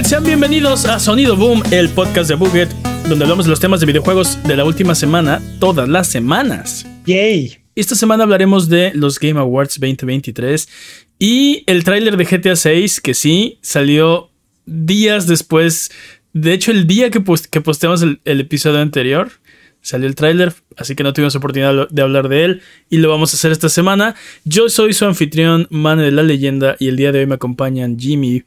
Buget, sean bienvenidos a Sonido Boom, el podcast de Buget, donde hablamos de los temas de videojuegos de la última semana, todas las semanas. Yay. Esta semana hablaremos de los Game Awards 2023 y el tráiler de GTA 6, que sí, salió días después, de hecho el día que, que posteamos el, episodio anterior, salió el tráiler, así que no tuvimos oportunidad de hablar de él y lo vamos a hacer esta semana. Yo soy su anfitrión, Mane de la Leyenda, y el día de hoy me acompañan Jimmy,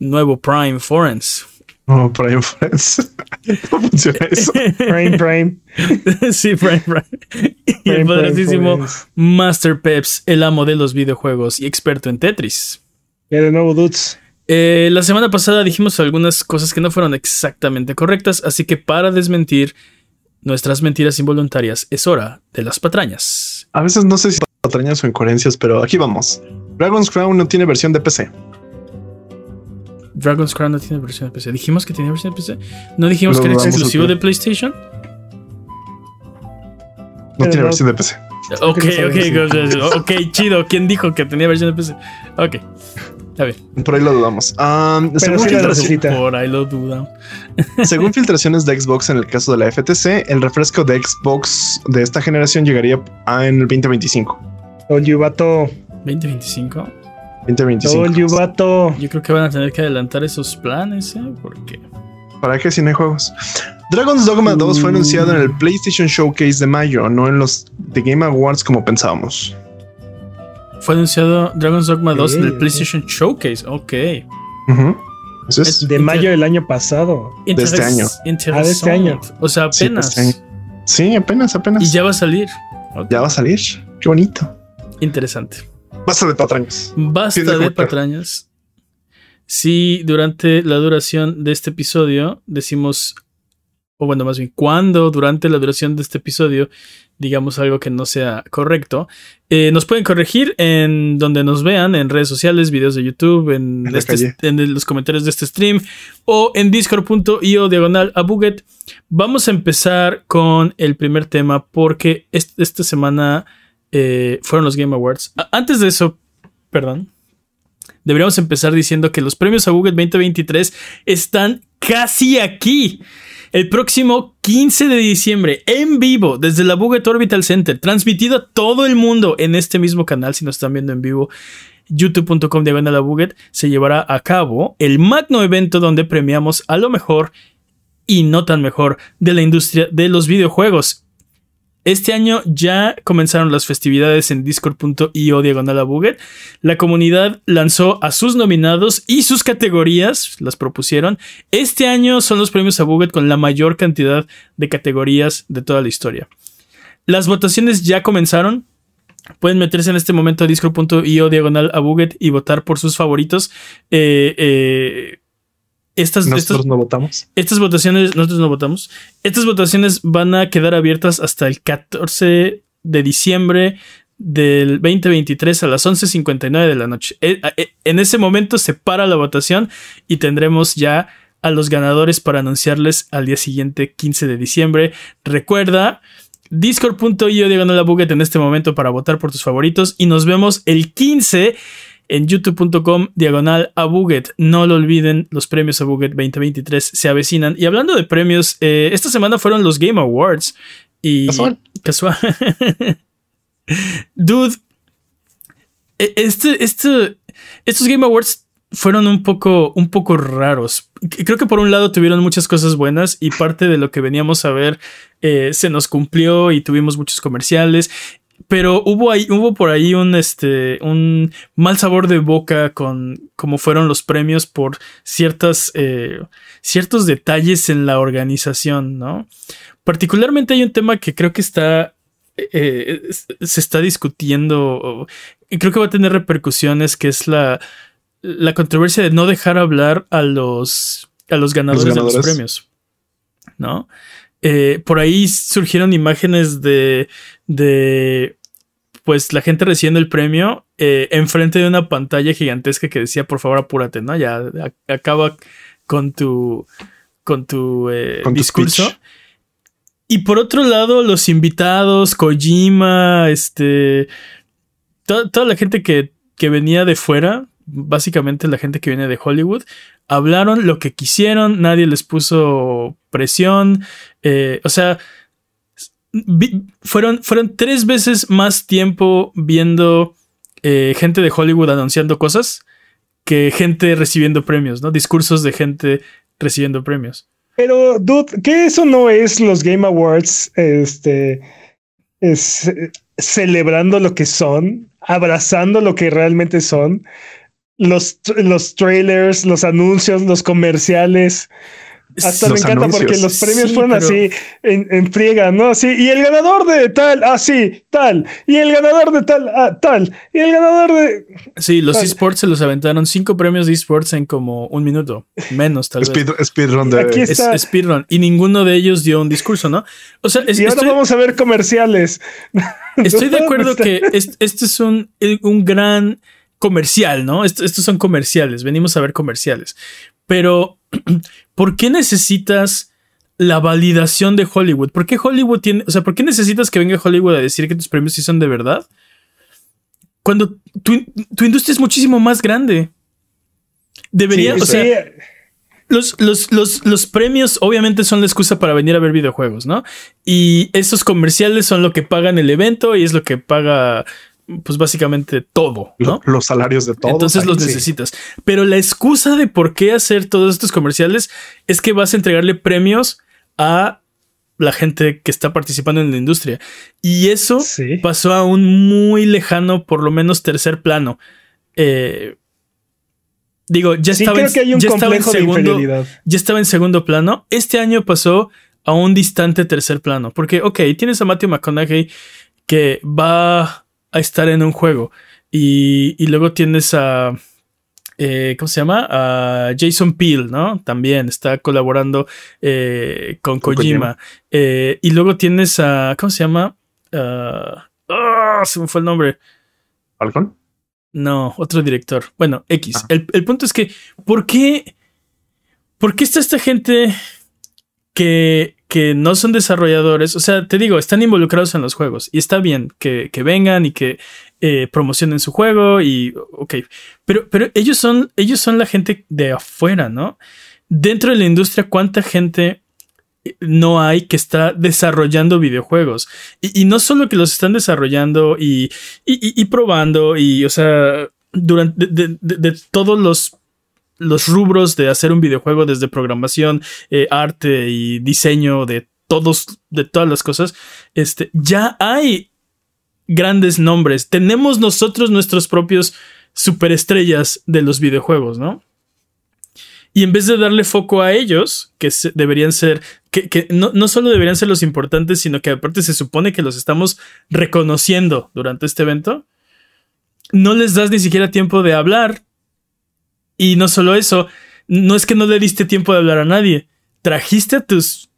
nuevo Prime Forens. Oh, Prime Forens. ¿Cómo funciona eso? Prime Prime. sí, Prime Prime. Y el poderosísimo Master Peps, el amo de los videojuegos y experto en Tetris. Ya de nuevo, dudes. Eh, la semana pasada dijimos algunas cosas que no fueron exactamente correctas, así que para desmentir nuestras mentiras involuntarias es hora de las patrañas. A veces no sé si patrañas o incoherencias, pero aquí vamos. Dragon's Crown no tiene versión de PC. Dragon's Crown no tiene versión de PC. ¿Dijimos que tenía versión de PC? ¿No dijimos que era exclusivo de PlayStation? No tiene versión de PC. Ok, ok, ok, chido. ¿Quién dijo que tenía versión de PC? Ok. Está bien. Por ahí lo dudamos. según por ahí lo dudamos. según filtraciones de Xbox en el caso de la FTC, el refresco de Xbox de esta generación llegaría en el 2025. Oye, vato. ¿2025? 2025. Yo creo que van a tener que adelantar esos planes, ¿eh? Porque. ¿Para qué si no hay juegos? Dragon's Dogma 2 fue anunciado en el PlayStation Showcase de mayo, no en los The Game Awards como pensábamos. Fue anunciado Dragon's Dogma 2 en el PlayStation Showcase, ok. es de mayo del año pasado. De este año. Ah, de este año. O sea, apenas. Sí, apenas, apenas. Y ya va a salir. Ya va a salir. Qué bonito. Interesante. Basta de patrañas. Basta de patrañas. Si durante la duración de este episodio decimos, o bueno, más bien, cuando durante la duración de este episodio digamos algo que no sea correcto, eh, nos pueden corregir en donde nos vean, en redes sociales, videos de YouTube, en, este en los comentarios de este stream o en discord.io diagonal a Buget. Vamos a empezar con el primer tema porque esta semana eh, fueron los Game Awards. antes de eso, perdón, deberíamos empezar diciendo que los premios a Google 2023 están casi aquí. El próximo 15 de diciembre, en vivo, desde la Buget Orbital Center, transmitido a todo el mundo en este mismo canal, si nos están viendo en vivo, youtube.com de la Buget, se llevará a cabo el magno evento donde premiamos a lo mejor y no tan mejor de la industria de los videojuegos. Este año ya comenzaron las festividades en discord.io diagonal a. La comunidad lanzó a sus nominados y sus categorías, las propusieron. Este año son los premios a con la mayor cantidad de categorías de toda la historia. Las votaciones ya comenzaron. Pueden meterse en este momento a discord.io diagonal a y votar por sus favoritos. Eh, eh, estas, nosotros no votamos. Estas votaciones, nosotros no votamos. Estas votaciones van a quedar abiertas hasta el 14 de diciembre del 2023 a las 11.59 de la noche. Eh, eh, en ese momento se para la votación y tendremos ya a los ganadores para anunciarles al día siguiente, 15 de diciembre. Recuerda, discord.io diagonal la buget en este momento para votar por tus favoritos y nos vemos el 15 en youtube.com diagonal a Buget. No lo olviden, los premios a Buget 2023 se avecinan. Y hablando de premios, eh, esta semana fueron los Game Awards. Y casual. Casual. Dude, e, este, este, estos Game Awards fueron un poco, un poco raros. Creo que por un lado tuvieron muchas cosas buenas y parte de lo que veníamos a ver eh, se nos cumplió y tuvimos muchos comerciales. Pero hubo ahí, hubo por ahí un este, un mal sabor de boca con cómo fueron los premios por ciertas, eh, ciertos detalles en la organización, ¿no? Particularmente hay un tema que creo que está, eh, se está discutiendo, y creo que va a tener repercusiones, que es la, la controversia de no dejar hablar a los, a los ganadores, de los premios, ¿no? Eh, por ahí surgieron imágenes de, de pues la gente recibiendo el premio eh, enfrente de una pantalla gigantesca que decía por favor apúrate, ¿no? Ya acaba con tu con tu eh, discurso. y por otro lado, los invitados, Kojima, este, toda, la gente que, que venía de fuera, básicamente la gente que viene de Hollywood, hablaron lo que quisieron, nadie les puso presión, eh, o sea, fueron, fueron tres veces más tiempo viendo eh, gente de Hollywood anunciando cosas que gente recibiendo premios, ¿no? Discursos de gente recibiendo premios. Pero, dude, ¿qué eso no es los Game Awards? Este. Es, celebrando lo que son, abrazando lo que realmente son. Los, los trailers, los anuncios, los comerciales. Hasta me encanta porque los premios fueron así en, en, friega, ¿no? Así, y el ganador de tal, así, ah, tal, y el ganador de tal, ah, tal, y el ganador de. Sí, los esports se los aventaron cinco premios de esports en como un minuto, menos tal vez. Speedrun de. Aquí está. speedrun, y ninguno de ellos dio un discurso, ¿no? O sea, y ahora vamos a ver comerciales. Estoy de acuerdo que este, es un, un gran comercial, ¿no? estos son comerciales, venimos a ver comerciales. Pero, ¿por qué necesitas la validación de Hollywood? ¿Por qué Hollywood tiene, o sea, por qué necesitas que venga Hollywood a decir que tus premios sí son de verdad? Cuando tu, industria es muchísimo más grande. Debería, o sea, los, los, los, premios obviamente son la excusa para venir a ver videojuegos, ¿no? Y esos comerciales son lo que pagan el evento y es lo que paga pues básicamente todo, ¿no? Los salarios de todos. Entonces los necesitas. Pero la excusa de por qué hacer todos estos comerciales es que vas a entregarle premios a la gente que está participando en la industria. Y eso pasó a un muy lejano, por lo menos tercer plano. Eh, digo, ya estaba, en, ya estaba en segundo, ya estaba en segundo plano. Este año pasó a un distante tercer plano. Porque, ok, tienes a Matthew McConaughey que va a estar en un juego. Y, y luego tienes a. Eh, ¿Cómo se llama? A Jason Peel, ¿no? También está colaborando eh, con, Kojima. Eh, y luego tienes a. ¿Cómo se llama? ah, se me fue el nombre. ¿Falcon? No, otro director. Bueno, X. Ah. El, el, punto es que, ¿por qué? ¿Por qué está esta gente que, que no son desarrolladores, o sea, te digo, están involucrados en los juegos y está bien que, vengan y que eh, promocionen su juego y, ok, pero, pero ellos, son, ellos son la gente de afuera, ¿no? Dentro de la industria, ¿cuánta gente no hay que está desarrollando videojuegos? Y, no solo que los están desarrollando y, y, probando y, o sea, durante de todos los los rubros de hacer un videojuego desde programación, eh, arte y diseño de todos, de todas las cosas, este, ya hay grandes nombres. Tenemos nosotros nuestros propios superestrellas de los videojuegos, ¿no? Y en vez de darle foco a ellos, que deberían ser, que, no, no, solo deberían ser los importantes, sino que aparte se supone que los estamos reconociendo durante este evento, no les das ni siquiera tiempo de hablar y no solo eso, no es que no le diste tiempo de hablar a nadie, trajiste a tus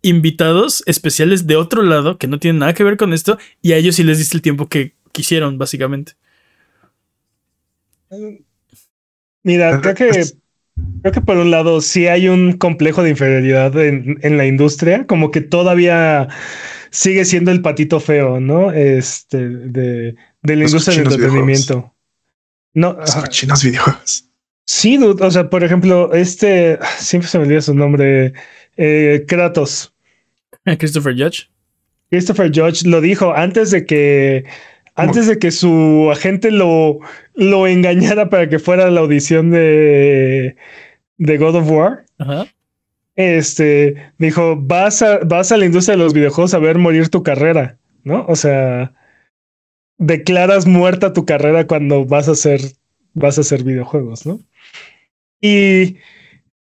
invitados especiales de otro lado que no tienen nada que ver con esto y a ellos sí les diste el tiempo que quisieron, básicamente. Mira, creo que, creo que por un lado sí hay un complejo de inferioridad en, en la industria, como que todavía sigue siendo el patito feo, ¿no? Este, de, de la industria del entretenimiento. No, chinos videojuegos. Sí, o sea, por ejemplo, este, siempre se me olvida su nombre, eh, Kratos. Christopher Judge. Christopher Judge lo dijo antes de que, antes de que su agente lo, lo engañara para que fuera a la audición de, de God of War. Este dijo: vas a, vas a la industria de los videojuegos a ver morir tu carrera, ¿no? O sea, declaras muerta tu carrera cuando vas a hacer, vas a hacer videojuegos, ¿no? Y,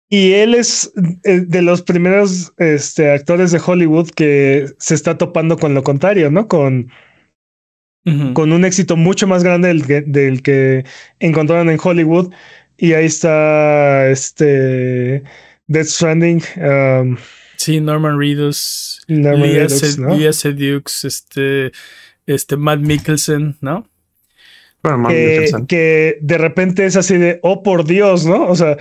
y él es eh, de los primeros este, actores de Hollywood que se está topando con lo contrario, ¿no? Con, con un éxito mucho más grande del que, del que encontraron en Hollywood. Y ahí está este Death Stranding. Um, sí, Norman Reedus, Norman Reedus, este, este Matt Mikkelsen, ¿no? Que, de repente es así de, oh por Dios, ¿no? O sea,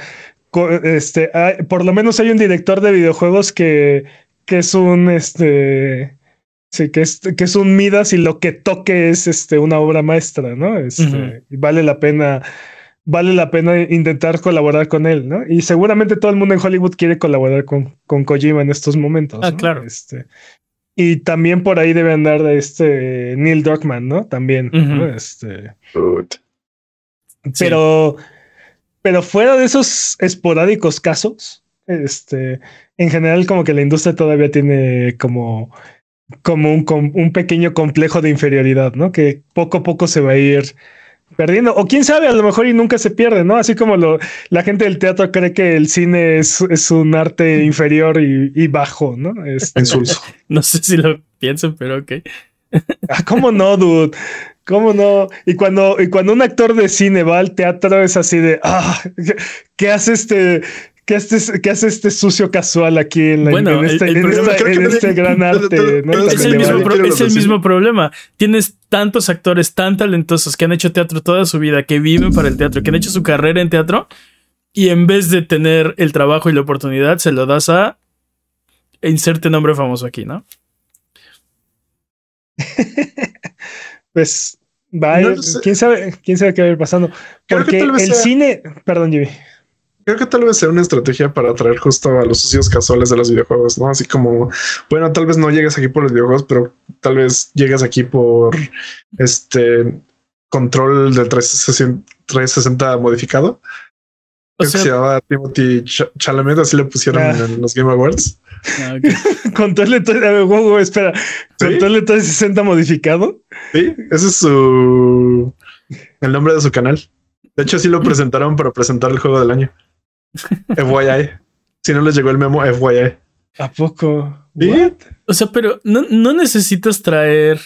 este, por lo menos hay un director de videojuegos que, que es un, este, sí, que es, que es un Midas y lo que toque es este, una obra maestra, ¿no? Este, y vale la pena vale la pena intentar colaborar con él, ¿no? Y seguramente todo el mundo en Hollywood quiere colaborar con, con Kojima en estos momentos. Ah, claro. Este, y también por ahí debe andar de este Neil Druckmann, ¿no? También. Este. Pero, pero fuera de esos esporádicos casos, este, en general, como que la industria todavía tiene como, como un, un pequeño complejo de inferioridad, ¿no? Que poco a poco se va a ir perdiendo. O quién sabe, a lo mejor y nunca se pierde, ¿no? Así como lo, la gente del teatro cree que el cine es, es un arte inferior y, bajo, ¿no? Este, no sé si lo piensan, pero ok. ah, ¿Cómo no, dude? ¿Cómo no? Y cuando, y cuando un actor de cine va al teatro es así de, ah, ¿qué, hace este? ¿Qué hace, ¿Qué hace este sucio casual aquí en, la, este, este, gran arte? Es, el mismo, problema. Tienes tantos actores tan talentosos que han hecho teatro toda su vida, que viven para el teatro, que han hecho su carrera en teatro, y en vez de tener el trabajo y la oportunidad, se lo das a inserte nombre famoso aquí, ¿no? pues vaya, quién sabe, quién sabe qué va a ir pasando. Porque el cine, perdón, Jimmy. Creo que tal vez sea una estrategia para atraer justo a los socios casuales de los videojuegos, ¿no? Así como, bueno, tal vez no llegues aquí por los videojuegos, pero tal vez llegues aquí por este control del 360, modificado. O sea, se llamaba Timothy Chalamet, así le pusieron ah. en los Game Awards. Ah, Control de 360, espera, control de 360 modificado. Sí, ese es su el nombre de su canal. De hecho, sí lo presentaron para presentar el juego del año. FYI. Si no les llegó el memo, FYI. ¿A poco? O sea, pero no, necesitas traer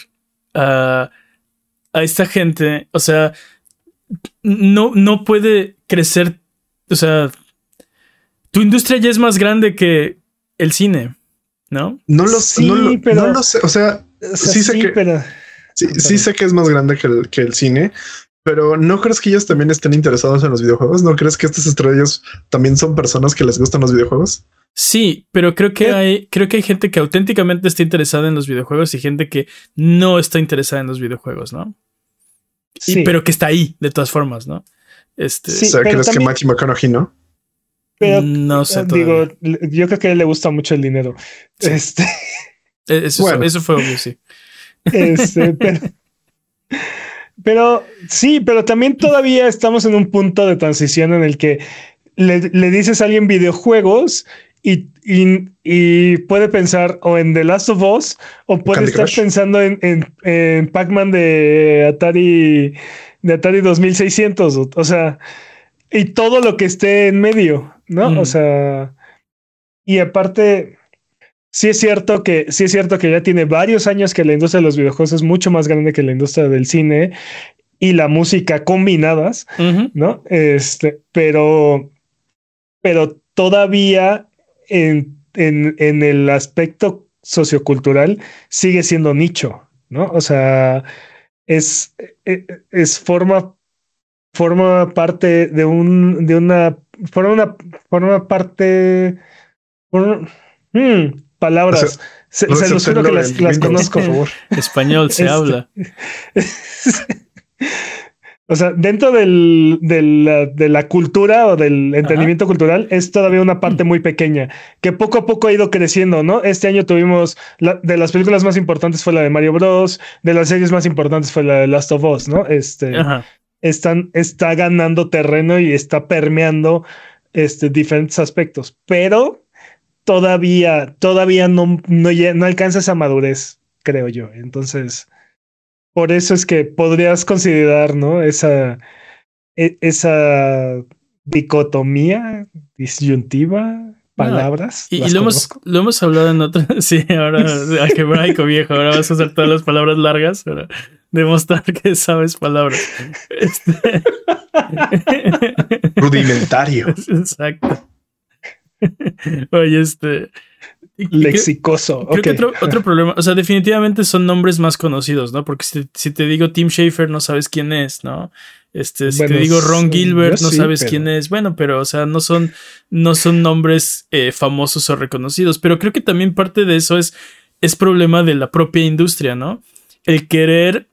a, a esta gente. O sea, no, no puede crecer. O sea, tu industria ya es más grande que el cine, ¿no? No lo, sé, pero, no lo sé. O sea, sí, sé que. Sí, sé que es más grande que el, que el cine, pero ¿no crees que ellos también estén interesados en los videojuegos? ¿No crees que estas estrellas también son personas que les gustan los videojuegos? Sí, pero creo que hay, creo que hay gente que auténticamente está interesada en los videojuegos y gente que no está interesada en los videojuegos, ¿no? Sí. pero que está ahí, de todas formas, ¿no? Este, o sea, ¿crees que Matthew McConaughey no? Pero, no sé. Digo, yo creo que a él le gusta mucho el dinero. Este. E, eso, eso fue obvio, sí. Este, pero, pero sí, pero también todavía estamos en un punto de transición en el que le, dices a alguien videojuegos y, y, puede pensar o en The Last of Us o puede estar pensando en, en, Pac-Man de Atari de Atari 2600. O, sea, y todo lo que esté en medio, ¿no? O sea, y aparte, sí es cierto que sí es cierto que ya tiene varios años que la industria de los videojuegos es mucho más grande que la industria del cine y la música combinadas, ¿no? Este, pero, pero todavía en, en, en, el aspecto sociocultural sigue siendo nicho, ¿no? O sea, es, e, es, forma, forma parte de un, de una, forma una, forma parte, hmm, palabras. se, los juro que las, conozco. Por favor. Español se este, habla. o sea, dentro del, de la cultura o del entendimiento cultural es todavía una parte muy pequeña que poco a poco ha ido creciendo, ¿no? Este año tuvimos de las películas más importantes fue la de Mario Bros, de las series más importantes fue la de Last of Us, ¿no? Este están está ganando terreno y está permeando este diferentes aspectos, pero todavía, todavía no, no, no alcanza esa madurez, creo yo. Entonces, por eso es que podrías considerar, ¿no? Esa, e, esa dicotomía, disyuntiva, palabras. y, lo, hemos, lo hemos hablado en otra. Sí, ahora, algebraico viejo, ahora vas a usar todas las palabras largas para demostrar que sabes palabras. Este... Rudimentario. Exacto. Oye, este. Lexicoso. otro, problema, o sea, definitivamente son nombres más conocidos, ¿no? Porque si, te digo Tim Schafer, no sabes quién es, ¿no? Este, si te digo Ron Gilbert, no sabes quién es. Bueno, pero, o sea, no son, no son nombres eh, famosos o reconocidos. Pero creo que también parte de eso es, es problema de la propia industria, ¿no? El querer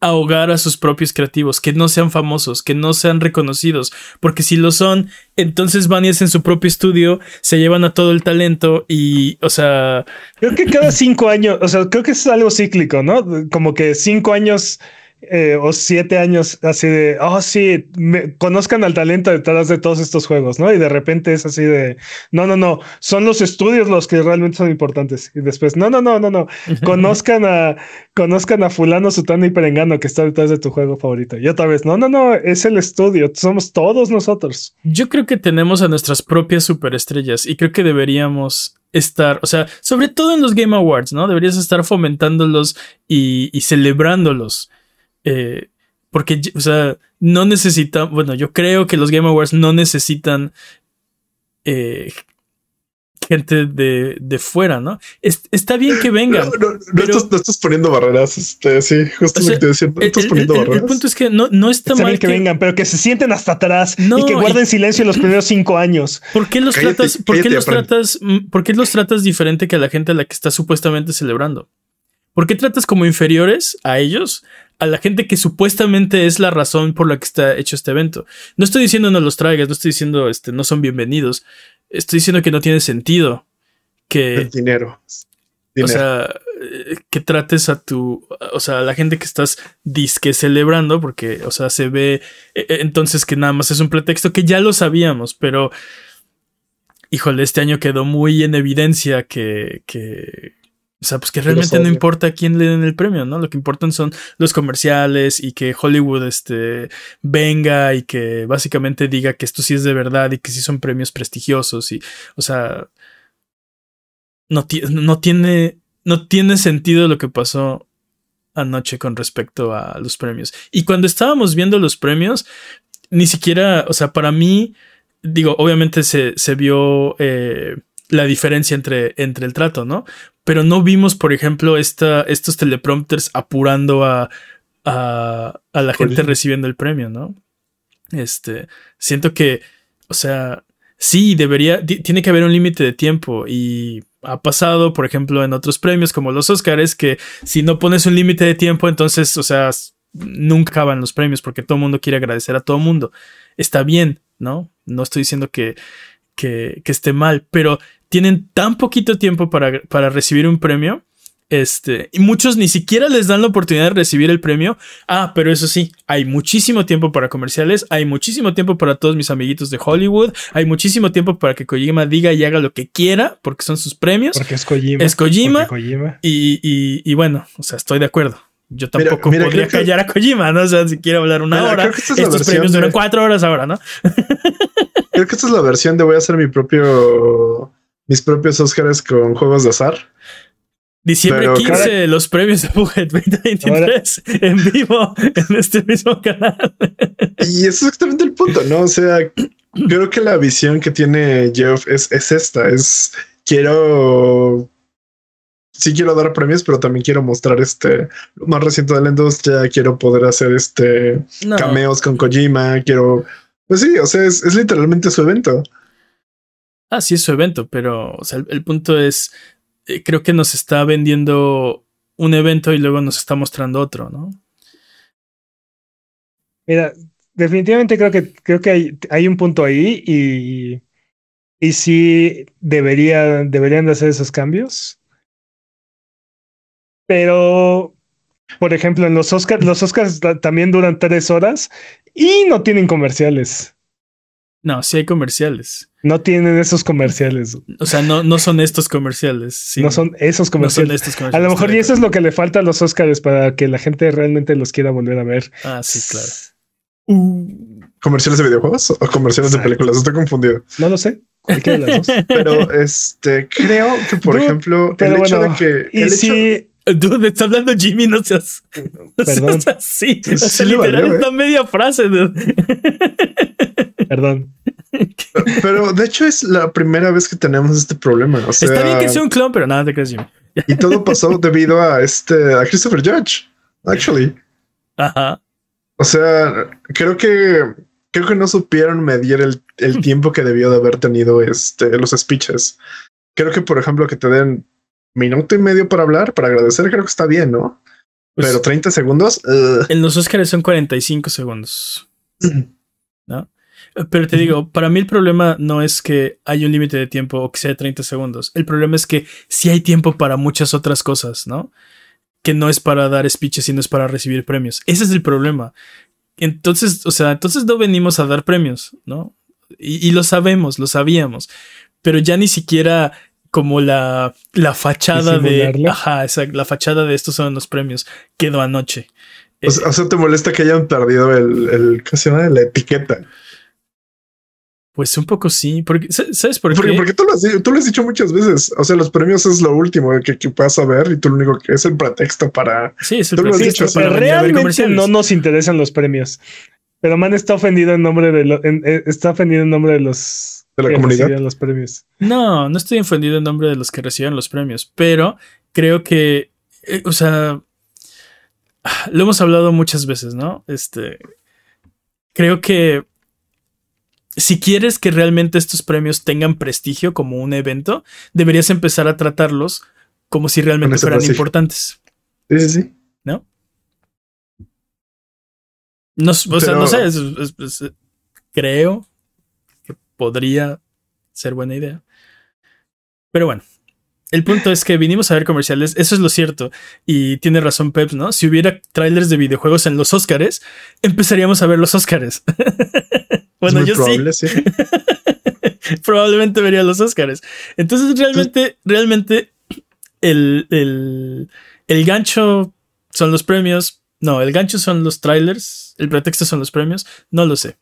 ahogar a sus propios creativos, que no sean famosos, que no sean reconocidos, porque si lo son, entonces van y hacen su propio estudio, se llevan a todo el talento y, o sea... Creo que cada cinco años, o sea, creo que es algo cíclico, ¿no? Como que cinco años eh, o siete años así de, oh sí, me, conozcan al talento detrás de todos estos juegos, ¿no? Y de repente es así de, no, no, no, son los estudios los que realmente son importantes. Y después, no, no, no, no, no, conozcan a, conozcan a fulano, sutano y perengano que está detrás de tu juego favorito. Y otra vez, no, no, no, es el estudio, somos todos nosotros. Yo creo que tenemos a nuestras propias superestrellas y creo que deberíamos estar, o sea, sobre todo en los Game Awards, ¿no? Deberías estar fomentándolos y, y celebrándolos. Eh, porque, o sea, no necesitan, bueno, yo creo que los Game Awards no necesitan eh, gente de, de, fuera, ¿no? está bien que vengan. No, no, estás, poniendo barreras, este, sí, justo lo que te decía, no estás poniendo el, barreras. El punto es que no, no está, está mal bien que, vengan, pero que se sienten hasta atrás y que guarden silencio los primeros cinco años. ¿Por qué los tratas, por qué los tratas, por qué los tratas diferente que a la gente a la que estás supuestamente celebrando? ¿Por qué tratas como inferiores a ellos a la gente que supuestamente es la razón por la que está hecho este evento. No estoy diciendo no los traigas, no estoy diciendo este, no son bienvenidos. Estoy diciendo que no tiene sentido que. El dinero. O sea, que trates a tu. O sea, a la gente que estás disque celebrando, porque, o sea, se ve e, e, entonces que nada más es un pretexto que ya lo sabíamos, pero. Híjole, este año quedó muy en evidencia que, que, o sea, pues que realmente no importa a quién le den el premio, ¿no? Lo que importan son los comerciales y que Hollywood este, venga y que básicamente diga que esto sí es de verdad y que sí son premios prestigiosos y, o sea, no, no tiene, no tiene sentido lo que pasó anoche con respecto a los premios. Y cuando estábamos viendo los premios, ni siquiera, o sea, para mí, digo, obviamente se, se vio... Eh, la diferencia entre, entre el trato, ¿no? Pero no vimos, por ejemplo, esta, estos teleprompters apurando a, a, a la gente recibiendo el premio, ¿no? Este, siento que, o sea, sí, debería, tiene que haber un límite de tiempo y ha pasado, por ejemplo, en otros premios como los Oscars, que si no pones un límite de tiempo, entonces, o sea, nunca acaban los premios porque todo el mundo quiere agradecer a todo el mundo. Está bien, ¿no? No estoy diciendo que, que, que esté mal, pero tienen tan poquito tiempo para, para recibir un premio. Este, y muchos ni siquiera les dan la oportunidad de recibir el premio. Ah, pero eso sí, hay muchísimo tiempo para comerciales, hay muchísimo tiempo para todos mis amiguitos de Hollywood, hay muchísimo tiempo para que Kojima diga y haga lo que quiera, porque son sus premios. Porque es Kojima. Es Kojima. Y, y, y, bueno, o sea, estoy de acuerdo. Yo tampoco podría callar a Kojima, ¿no? O sea, si quiere hablar una hora, estos premios duran cuatro horas ahora, ¿no? creo que esta es la versión de voy a hacer mi propio mis propios Oscars con juegos de azar. Diciembre 15, los premios de Buget 2023 en vivo en este mismo canal. y es exactamente el punto, ¿no? O sea, creo que la visión que tiene Jeff es, es esta, es quiero sí quiero dar premios, pero también quiero mostrar este lo más reciente de la industria. Quiero poder hacer este cameos con Kojima. Quiero, pues sí, o sea, es, es, literalmente su evento. Ah, sí, es su evento, pero el, punto es, eh, creo que nos está vendiendo un evento y luego nos está mostrando otro, ¿no? Mira, definitivamente creo que, creo que hay, hay un punto ahí y, y sí debería, deberían de hacer esos cambios. Pero, por ejemplo, en los Oscars, los Oscars también duran tres horas y no tienen comerciales. No, sí hay comerciales. No tienen esos comerciales. O sea, no, no son estos comerciales. no son esos comerciales. No son estos comerciales. A lo mejor y eso es lo que le falta a los Oscars para que la gente realmente los quiera volver a ver. Ah, sí, claro. Uh. ¿Comerciales de videojuegos o comerciales de películas? Estoy confundido. No lo sé. Pero este creo que, por ejemplo, el hecho de que. Y si. Dude, está hablando Jimmy, no seas. Perdón. sí, literal, ¿eh? media frase. Perdón. Pero de hecho es la primera vez que tenemos este problema. O sea, Está bien que sea un clon, pero nada te crees, Jimmy. y todo pasó debido a este, a Christopher Judge, actually. Ajá. O sea, creo que creo que no supieron medir el, el tiempo que debió de haber tenido este, los speeches. Creo que, por ejemplo, que te den minuto y medio para hablar, para agradecer, creo que está bien, ¿no? Pues pero 30 segundos. En los Oscars son 45 segundos. ¿No? Pero te digo, para mí el problema no es que hay un límite de tiempo o que sea 30 segundos. El problema es que sí hay tiempo para muchas otras cosas, ¿no? Que no es para dar speeches, sino es para recibir premios. Ese es el problema. Entonces, o sea, entonces no venimos a dar premios, ¿no? Y, lo sabemos, lo sabíamos. Pero ya ni siquiera como la, la fachada de. Ajá, la fachada de estos son los premios quedó anoche. O sea, ¿te molesta que hayan perdido el, el ¿cómo se llama? La etiqueta. Pues un poco sí, porque ¿sabes por qué? Porque, tú, lo has, tú lo has dicho muchas veces. O sea, los premios es lo último que, que puedas saber y tú lo único que es el pretexto para. Sí, es el pretexto. para realmente no nos interesan los premios. Pero Man está ofendido en nombre de lo, eh, está ofendido en nombre de los de la comunidad los premios. No, no estoy ofendido en nombre de los que reciben los premios, pero creo que, eh, o sea, lo hemos hablado muchas veces, ¿no? Este, creo que si quieres que realmente estos premios tengan prestigio como un evento, deberías empezar a tratarlos como si realmente fueran importantes. Sí, sí, sí. ¿No? No, o sea, no sé, creo podría ser buena idea. Pero bueno, el punto es que vinimos a ver comerciales, eso es lo cierto. Y tiene razón Peps, ¿no? Si hubiera trailers de videojuegos en los Oscars, empezaríamos a ver los Oscars. Bueno, yo sí. Probablemente vería los Oscars. Entonces, realmente, realmente, el, el, el gancho son los premios. No, el gancho son los trailers. El pretexto son los premios. No lo sé.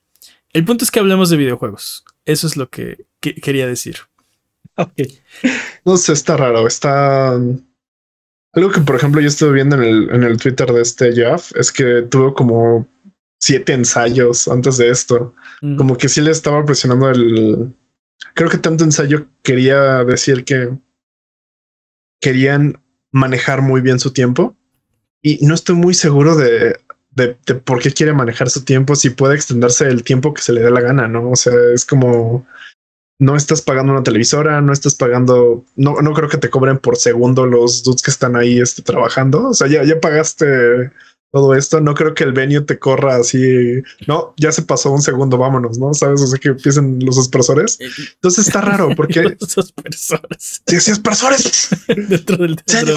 El punto es que hablemos de videojuegos. Eso es lo que, quería decir. Ok. No sé, está raro. Está. Algo que, por ejemplo, yo estuve viendo en el, en el Twitter de este Jeff es que tuvo como siete ensayos antes de esto. Como que sí le estaba presionando el. Creo que tanto ensayo quería decir que querían manejar muy bien su tiempo. Y no estoy muy seguro de, de, por qué quiere manejar su tiempo si puede extenderse el tiempo que se le dé la gana, ¿no? O sea, es como no estás pagando una televisora, no estás pagando, no, no creo que te cobren por segundo los dudes que están ahí este, trabajando. O sea, ya, ya pagaste todo esto. No creo que el venue te corra así. No, ya se pasó un segundo, vámonos, ¿no? Sabes, o sea, que empiecen los expresores. Entonces está raro porque los expresores. Sí, sí, expresores dentro del teatro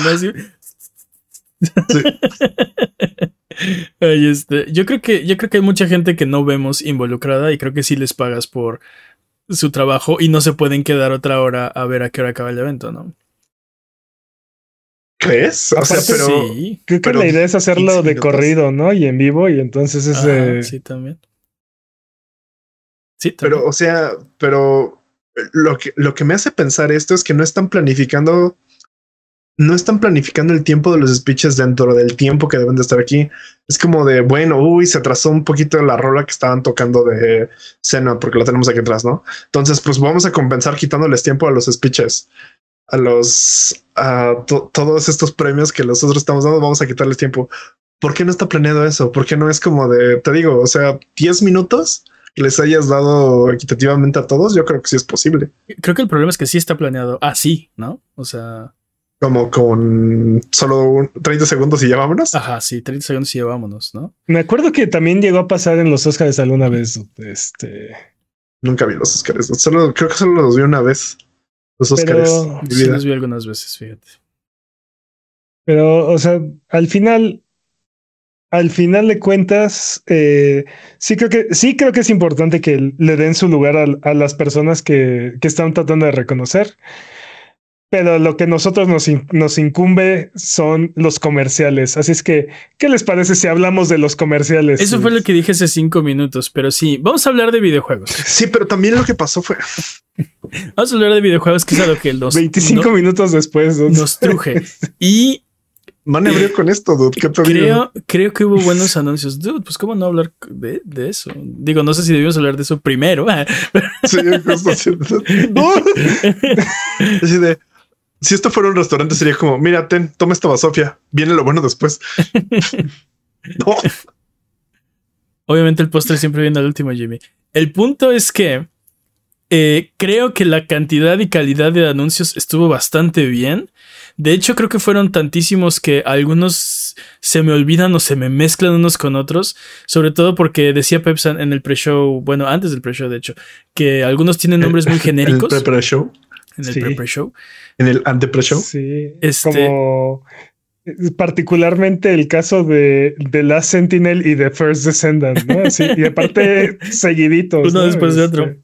este, yo creo que yo creo que hay mucha gente que no vemos involucrada y creo que sí les pagas por su trabajo y no se pueden quedar otra hora a ver a qué hora acaba el evento, ¿no? ¿Crees? O sea, pero. Sí, creo que la idea es hacerlo de corrido, ¿no? Y en vivo, y entonces es. Sí, también. Sí, Pero, o sea, pero lo que, lo que me hace pensar esto es que no están planificando. No están planificando el tiempo de los speeches dentro del tiempo que deben de estar aquí. Es como de, bueno, uy, se atrasó un poquito la rola que estaban tocando de cena porque la tenemos aquí atrás, ¿no? Entonces, pues vamos a compensar quitándoles tiempo a los speeches a los a todos estos premios que nosotros estamos dando, vamos a quitarles tiempo. ¿Por qué no está planeado eso? ¿Por qué no es como de, te digo, o sea, 10 minutos que les hayas dado equitativamente a todos? Yo creo que sí es posible. Creo que el problema es que sí está planeado así, ¿no? O sea, como con solo 30 segundos y ya vámonos. Ajá, sí, 30 segundos y ya vámonos, ¿no? Me acuerdo que también llegó a pasar en los Oscars alguna vez. Este. Nunca vi los Oscars. Solo, creo que solo los vi una vez. Los Oscars. Sí, los vi algunas veces, fíjate. Pero, o sea, al final, al final de cuentas, eh, sí creo que sí creo que es importante que le den su lugar a, a las personas que, que, están tratando de reconocer. Pero lo que nosotros nos, nos incumbe son los comerciales. Así es que, ¿qué les parece si hablamos de los comerciales? Eso fue lo que dije hace cinco minutos, pero sí, vamos a hablar de videojuegos. Sí, pero también lo que pasó fue. vamos a hablar de videojuegos, que es lo que los. 25 minutos después nos truje. Y. Manebrio con esto, dude. ¿Qué creo, creo que hubo buenos anuncios. Dude, pues, ¿cómo no hablar de, de eso? Digo, no sé si debíamos hablar de eso primero. sí, justo Así de si esto fuera un restaurante, sería como: Mira, ten, toma esta basofia. Viene lo bueno después. no. Obviamente, el postre siempre viene al último, Jimmy. El punto es que eh, creo que la cantidad y calidad de anuncios estuvo bastante bien. De hecho, creo que fueron tantísimos que algunos se me olvidan o se me mezclan unos con otros. Sobre todo porque decía Pepsan en el pre-show, bueno, antes del pre-show, de hecho, que algunos tienen nombres muy genéricos. ¿En el pre-show? En el pre-show. ¿En el ante-pre-show? Sí. Este, como particularmente el caso de The Last Sentinel y The First Descendant, ¿no? y aparte seguiditos. Uno después de otro. Este,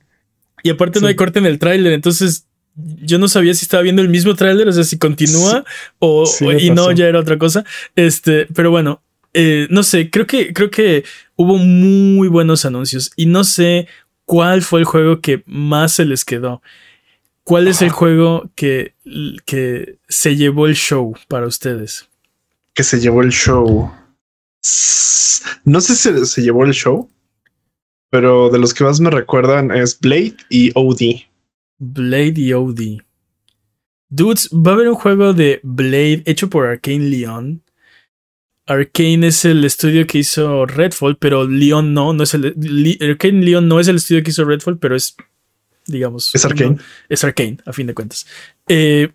y aparte no hay corte en el tráiler, entonces yo no sabía si estaba viendo el mismo tráiler, o sea, si continúa o, y no ya era otra cosa. Este, pero bueno, eh, no sé, creo que creo que hubo muy buenos anuncios y no sé cuál fue el juego que más se les quedó. ¿Cuál es el juego que, que se llevó el show para ustedes? Que se llevó el show. No sé si se llevó el show, pero de los que más me recuerdan es Blade y OD. Blade y OD. Dudes, va a haber un juego de Blade hecho por Arkane Leon. Arkane es el estudio que hizo Redfall, pero Leon no, no es el. Arkane Leon no es el estudio que hizo Redfall, pero es, digamos. Es Arkane. es Arkane, a fin de cuentas. Eh,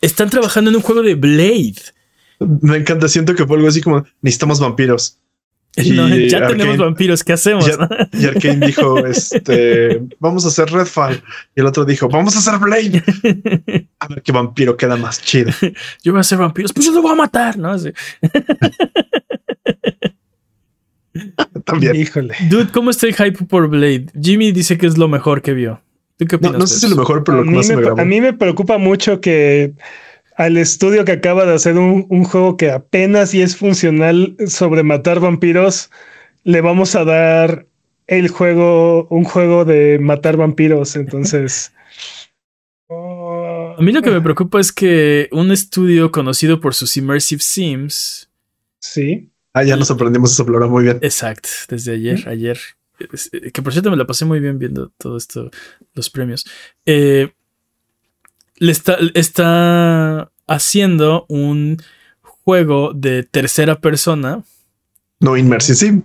están trabajando en un juego de Blade. Me encanta, siento que fue algo así como: necesitamos vampiros. ya tenemos vampiros, ¿qué hacemos? Y, Arkane dijo, este, vamos a hacer Redfall. Y el otro dijo, vamos a hacer Blade. A ver qué vampiro queda más chido. Yo voy a hacer vampiros, pues yo lo voy a matar, ¿no? También. Híjole. Dude, ¿cómo está el hype por Blade? Jimmy dice que es lo mejor que vio. no, sé si es lo mejor, pero lo que más me, A mí me preocupa mucho que al estudio que acaba de hacer un, juego que apenas y es funcional sobre matar vampiros, le vamos a dar el juego, un juego de matar vampiros. Entonces. a mí lo que me preocupa es que un estudio conocido por sus Immersive Sims. Sí. Ah, ya nos aprendimos esa palabra muy bien. Exacto, desde ayer, ayer. Que por cierto me la pasé muy bien viendo todo esto, los premios. Eh, le está, está haciendo un juego de tercera persona. No immersive.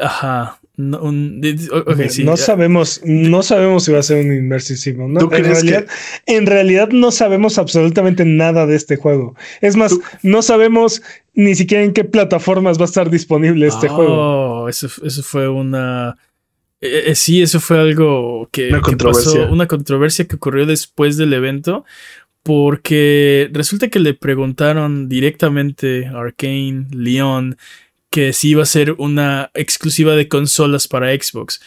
Ajá. No, sabemos, no sabemos si va a ser un immersive ¿no? En realidad, en realidad no sabemos absolutamente nada de este juego. Es más, no sabemos ni siquiera en qué plataformas va a estar disponible este juego. Oh, eso, eso fue una. Eh, eh, sí, eso fue algo que, una controversia. una controversia que ocurrió después del evento porque resulta que le preguntaron directamente a Arkane Leon que si iba a ser una exclusiva de consolas para Xbox.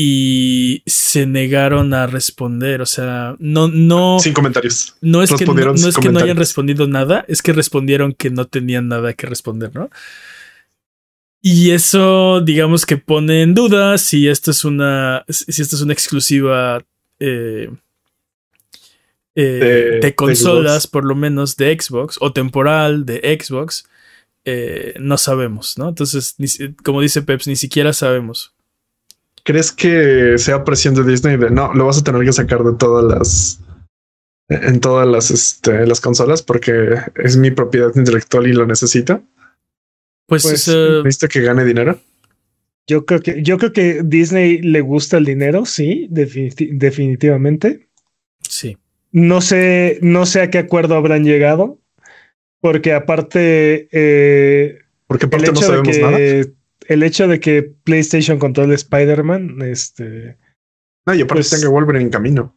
Y se negaron a responder. O sea, no, no. Sin comentarios. No es, que no, es que no hayan respondido nada, es que respondieron que no tenían nada que responder, ¿no? Y eso, digamos que pone en duda si esto es una. si esto es una exclusiva. Eh, eh, de, consolas, por lo menos de Xbox, o temporal de Xbox, eh, no sabemos, ¿no? Entonces, como dice Peps, ni siquiera sabemos. ¿Crees que sea presión de Disney de no, lo vas a tener que sacar de todas las en todas las, este, las consolas porque es mi propiedad intelectual y lo necesita? Pues, pues que gane dinero? Yo creo que, yo creo que Disney le gusta el dinero, sí, definitivamente. Sí. No sé, no sé a qué acuerdo habrán llegado, porque aparte, eh, porque aparte no sabemos nada. El hecho de que PlayStation controle Spider-Man, este. No, y aparte pues, tenga Wolverine en camino.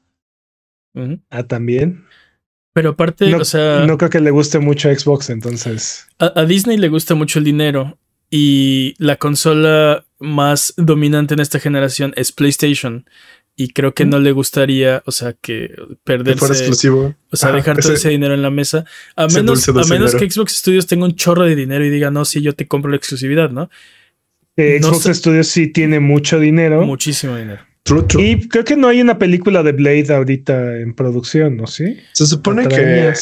Ah, también. Pero aparte, no, o sea. No creo que le guste mucho a Xbox, entonces. a, Disney le gusta mucho el dinero. Y la consola más dominante en esta generación es PlayStation y creo que no le gustaría, o sea, que perderse. fuera exclusivo. O sea, dejar todo ese dinero en la mesa. A menos, a menos que Xbox Studios tenga un chorro de dinero y diga, no, sí, yo te compro la exclusividad, ¿no? Xbox Studios sí tiene mucho dinero. Muchísimo dinero. Y creo que no hay una película de Blade ahorita en producción, ¿no? Sí. Se supone que.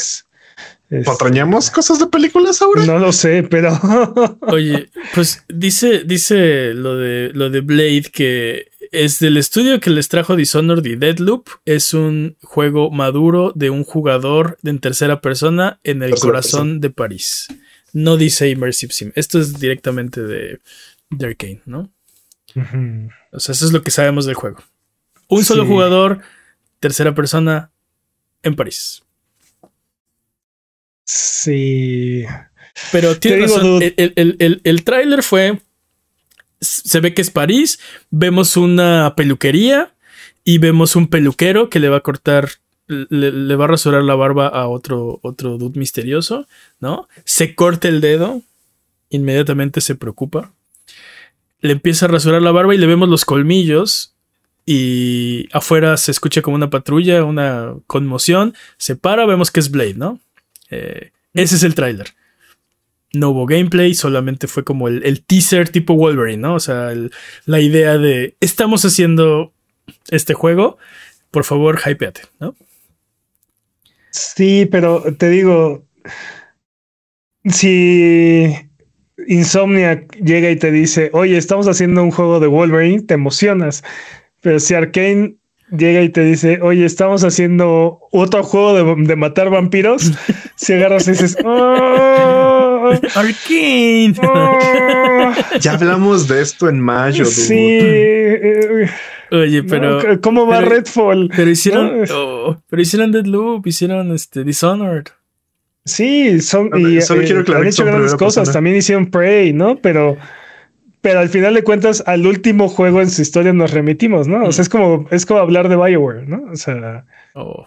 ¿Patrañamos cosas de películas ahora? No lo sé, pero. Oye, pues dice, dice lo de lo de Blade que es del estudio que les trajo Dishonored y Deadloop. Es un juego maduro de un jugador en tercera persona en el corazón de París. No dice Immersive Sim. Esto es directamente de, de Arkane, ¿no? O sea, eso es lo que sabemos del juego. Un solo jugador, tercera persona, en París. Sí. Pero tiene razón. El, el, el, tráiler fue. Se ve que es París. Vemos una peluquería. Y vemos un peluquero que le va a cortar. Le, va a rasurar la barba a otro, otro dude misterioso. ¿No? Se corta el dedo. Inmediatamente se preocupa. Le empieza a rasurar la barba y le vemos los colmillos y afuera se escucha como una patrulla, una conmoción, se para, vemos que es Blade, ¿no? Eh, ese es el tráiler. No hubo gameplay, solamente fue como el, teaser tipo Wolverine, ¿no? O sea, la idea de estamos haciendo este juego, por favor, hypeate, ¿no? Sí, pero te digo, si Insomnia llega y te dice, oye, estamos haciendo un juego de Wolverine, te emocionas. Pero si Arkane llega y te dice, oye, estamos haciendo otro juego de, matar vampiros, si agarras y dices, ¡Oh! Arkane. Oh". ya hablamos de esto en mayo. Sí. Eh, oye, pero. ¿Cómo va Redfall? Pero hicieron. Oh, pero hicieron Deadloop, hicieron este Dishonored. Sí, son. y, solo quiero eh, han hecho grandes cosas. También hicieron Prey, ¿no? Pero pero al final de cuentas, al último juego en su historia nos remitimos, ¿no? O sea, es como, es como hablar de Bioware, ¿no? O sea. Oh.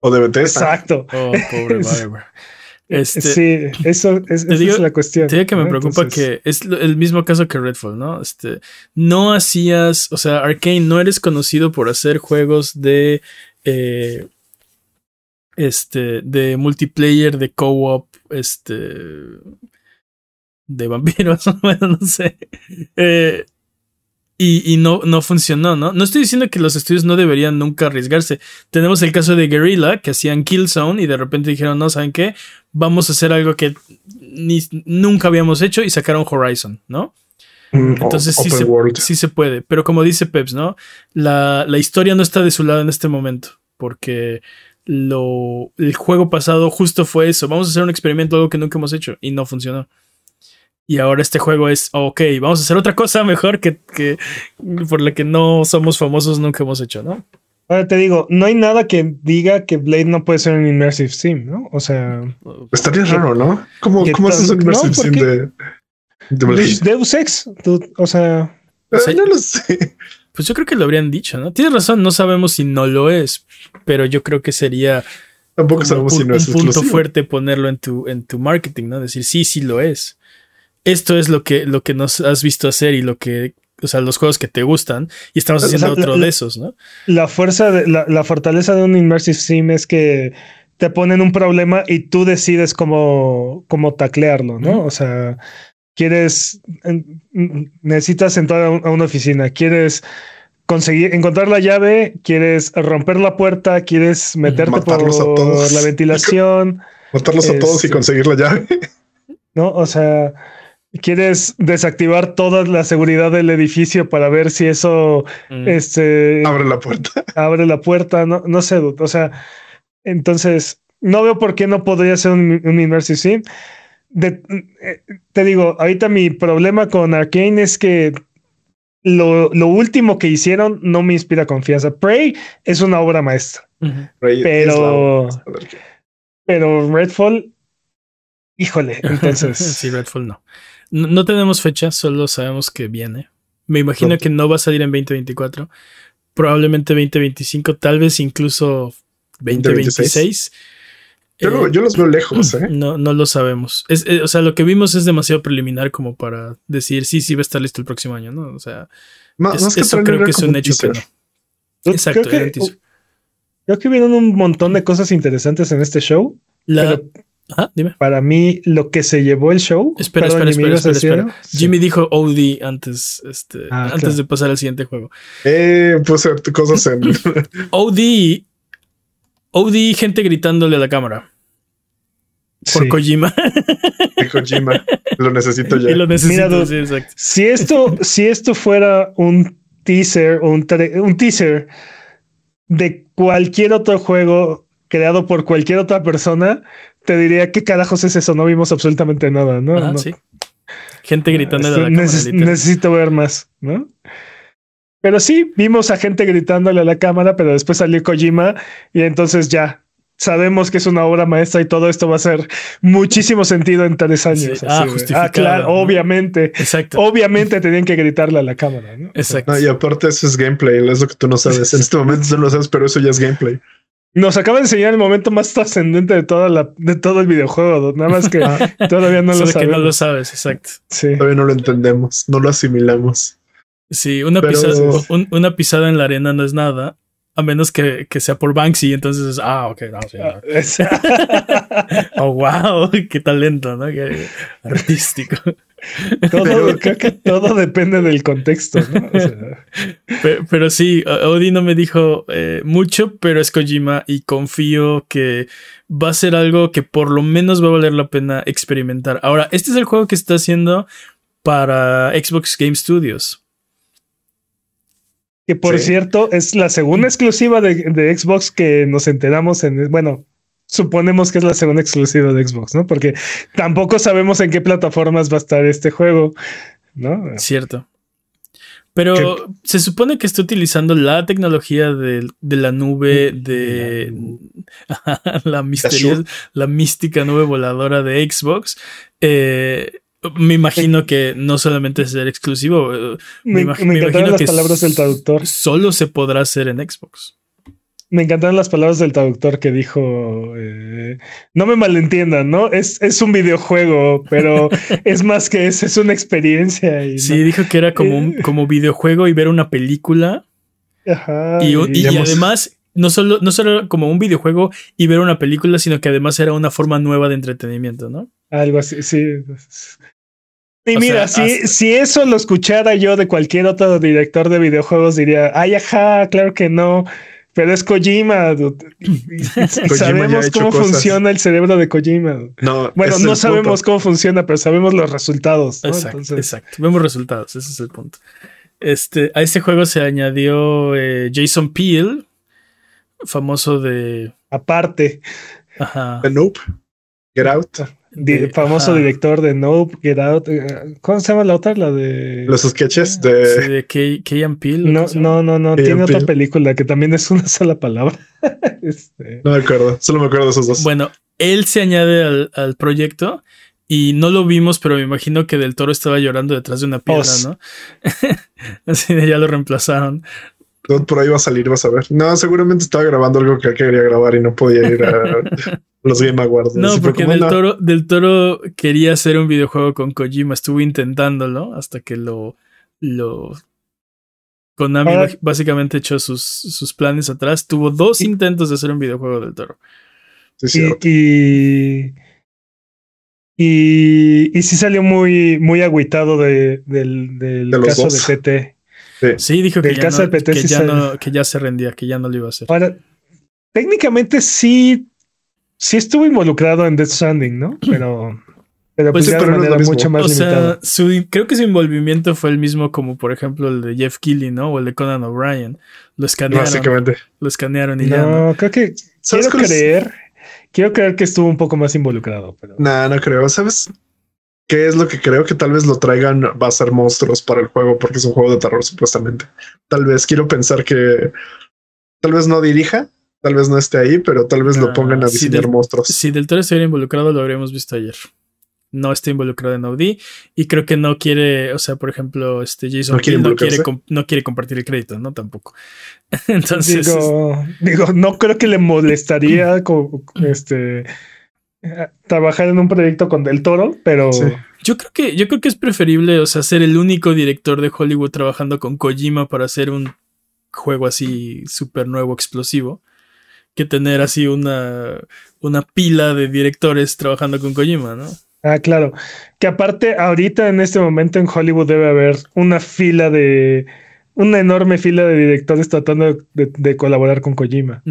O de Bethesda. Exacto. Oh, pobre Bioware. Este, sí, eso es, esa es la cuestión. Te que me preocupa que es el mismo caso que Redfall, ¿no? Este, no hacías, o sea, Arkane no eres conocido por hacer juegos de, eh, este, de multiplayer, de co-op, este, de vampiros, bueno, no sé. Eh, y, no, no funcionó, ¿no? No estoy diciendo que los estudios no deberían nunca arriesgarse. Tenemos el caso de Guerrilla, que hacían Killzone y de repente dijeron, no, ¿saben qué? Vamos a hacer algo que ni, nunca habíamos hecho y sacaron Horizon, ¿no? Mm, Entonces sí se, sí se, puede. Pero como dice Peps, ¿no? La, la, historia no está de su lado en este momento. Porque lo, el juego pasado justo fue eso. Vamos a hacer un experimento, algo que nunca hemos hecho. Y no funcionó. Y ahora este juego es, ok, vamos a hacer otra cosa mejor que, que por la que no somos famosos, nunca hemos hecho, ¿no? Ahora te digo, no hay nada que diga que Blade no puede ser un Immersive Sim, ¿no? O sea. Estaría raro, ¿no? ¿Cómo, ¿cómo haces un Immersive Sim de, de Deus Ex? o sea. Eh, no lo sé. Pues yo creo que lo habrían dicho, ¿no? Tienes razón, no sabemos si no lo es, pero yo creo que sería. Tampoco sabemos si no es un punto fuerte ponerlo en tu, en tu marketing, ¿no? Decir, sí, sí lo es esto es lo que, lo que nos has visto hacer y lo que, o sea, los juegos que te gustan y estamos haciendo otro de esos, ¿no? La fuerza, de, la, fortaleza de un Immersive Sim es que te ponen un problema y tú decides cómo, cómo taclearlo, ¿no? O sea, quieres, necesitas entrar a una oficina, quieres conseguir, encontrar la llave, quieres romper la puerta, quieres meterte por la ventilación. Matarlos a todos y este conseguir la llave. No, o sea, quieres desactivar toda la seguridad del edificio para ver si eso mm. este, abre la puerta. Abre la puerta, no, no sé, o sea, entonces no veo por qué no podría ser un, un Immersive Sim. Eh, te digo, ahorita mi problema con Arkane es que lo, lo, último que hicieron no me inspira confianza. Prey es una obra maestra, pero, pero Redfall, híjole, entonces. sí, Redfall no. No, tenemos fecha, solo sabemos que viene. Me imagino que no va a salir en 2024. Probablemente 2025, tal vez incluso 2026. Yo, yo, los veo lejos, ¿eh? No, no lo sabemos. Eh, o sea, lo que vimos es demasiado preliminar como para decir sí, sí va a estar listo el próximo año, ¿no? O sea, eso creo que es un hecho que no. Exacto, creo que, creo que vieron un montón de cosas interesantes en este show. La, Ah, dime. Para mí, lo que se llevó el show. Espera, espera, espera, espera, Jimmy dijo OD antes, este, ah, antes de pasar al siguiente juego. Eh, puse cosas en. OD. OD, gente gritándole a la cámara. Por Kojima. Kojima. Lo necesito ya. lo necesito, sí, exacto. Si esto, si esto fuera un teaser, un, un teaser de cualquier otro juego creado por cualquier otra persona, te diría qué carajos es eso, no vimos absolutamente nada, ¿no? Ah, sí. Gente gritando de la cámara. necesito ver más, ¿no? Pero sí, vimos a gente gritándole a la cámara, pero después salió Kojima y entonces ya, sabemos que es una obra maestra y todo esto va a hacer muchísimo sentido en tres años. ah, ah, claro, obviamente. Exacto. Obviamente tenían que gritarle a la cámara, ¿no? Exacto. y aparte eso es gameplay, es lo que tú no sabes. En este momento tú no lo sabes, pero eso ya es gameplay. Nos acaba de enseñar el momento más trascendente de toda la, de todo el videojuego, nada más que ah. todavía no lo sabes. que no lo sabes, exacto. Sí. Todavía no lo entendemos, no lo asimilamos. Sí, una, pisada, una pisada en la arena no es nada, a menos que, que, sea por Banksy, entonces, ah, ok, no, sí, oh, wow, qué talento, ¿no? Qué artístico. Todo, creo que todo depende del contexto, ¿no? pero, sí, Odi no me dijo eh, mucho, pero es Kojima y confío que va a ser algo que por lo menos va a valer la pena experimentar. Ahora, este es el juego que está haciendo para Xbox Game Studios. Que por cierto, es la segunda exclusiva de, de, Xbox que nos enteramos en. Bueno, suponemos que es la segunda exclusiva de Xbox, ¿no? Porque tampoco sabemos en qué plataformas va a estar este juego, ¿no? Cierto. Pero se supone que está utilizando la tecnología de, de la nube, de la, misteria, la mística nube voladora de Xbox. Eh, me imagino que no solamente es ser exclusivo. Eh, me, me, imagino las palabras del traductor. Solo se podrá hacer en Xbox. Me encantaron las palabras del traductor que dijo, eh, no me malentiendan, ¿no? Es, es un videojuego, pero es más que eso, es una experiencia. Y, sí, dijo que era como un como videojuego y ver una película. Ajá, y, y, además, no solo, no solo como un videojuego y ver una película, sino que además era una forma nueva de entretenimiento, ¿no? Algo así, sí. Y mira, si, si eso lo escuchara yo de cualquier otro director de videojuegos, diría, ay, ajá, claro que no. Pero es Kojima. sabemos cómo funciona el cerebro de Kojima. No, bueno, no sabemos cómo funciona, pero sabemos los resultados. Exacto, exacto. Vemos resultados, ese es el punto. Este, a este juego se añadió eh, Jason Peel, famoso de. Aparte. Ajá. The Nope. Get Out famoso director de Nope, Get Out. Eh, ¿Cómo se llama la otra? La de. Los sketches de. Sí, de Key, Peel. No, no, no, no. Tiene otra película que también es una sola palabra. este... No me acuerdo. Solo me acuerdo de esos dos. Bueno, él se añade al, al, proyecto y no lo vimos, pero me imagino que Del Toro estaba llorando detrás de una piedra, ¿no? Así de ya lo reemplazaron. Por ahí va a salir, vas a ver. No, seguramente estaba grabando algo que quería grabar y no podía ir a. los Game Awards. No, porque del, Toro, del Toro quería hacer un videojuego con Kojima, estuvo intentándolo hasta que lo. lo Konami básicamente echó sus, sus planes atrás. Tuvo dos intentos de hacer un videojuego del Toro. Sí, y, y, y, sí salió muy, muy agüitado de, del, del caso de PT. Sí, dijo que, ya no, que, ya no, que ya se rendía, que ya no lo iba a hacer. Ahora, técnicamente sí sí estuvo involucrado en Death Stranding, ¿no? Pero, pero pues, pues de manera mucho más limitada. creo que su envolvimiento fue el mismo como, por ejemplo, el de Jeff Keighley, ¿no? O el de Conan O'Brien. Lo escanearon. Básicamente. Lo escanearon y ya. No, creo que quiero creer. Quiero creer que estuvo un poco más involucrado, pero. No, no creo. ¿Sabes? ¿Qué es lo que creo que tal vez lo traigan? Va a ser monstruos para el juego, porque es un juego de terror, supuestamente. Tal vez quiero pensar que tal vez no dirija, Tal vez no esté ahí, pero tal vez lo ah, pongan a diseñar monstruos. Si Del Toro estuviera involucrado, lo habríamos visto ayer. No está involucrado en Audi y creo que no quiere, o sea, por ejemplo, este Jason no quiere, no quiere, compartir el crédito, ¿no? Tampoco. Entonces. Digo, no creo que le molestaría este trabajar en un proyecto con Del Toro, pero. Yo creo que, yo creo que es preferible, o sea, ser el único director de Hollywood trabajando con Kojima para hacer un juego así súper nuevo, explosivo que tener así una, una pila de directores trabajando con Kojima, ¿no? Ah, claro. Que aparte, ahorita en este momento en Hollywood debe haber una fila de. Una enorme fila de directores tratando de, colaborar con Kojima.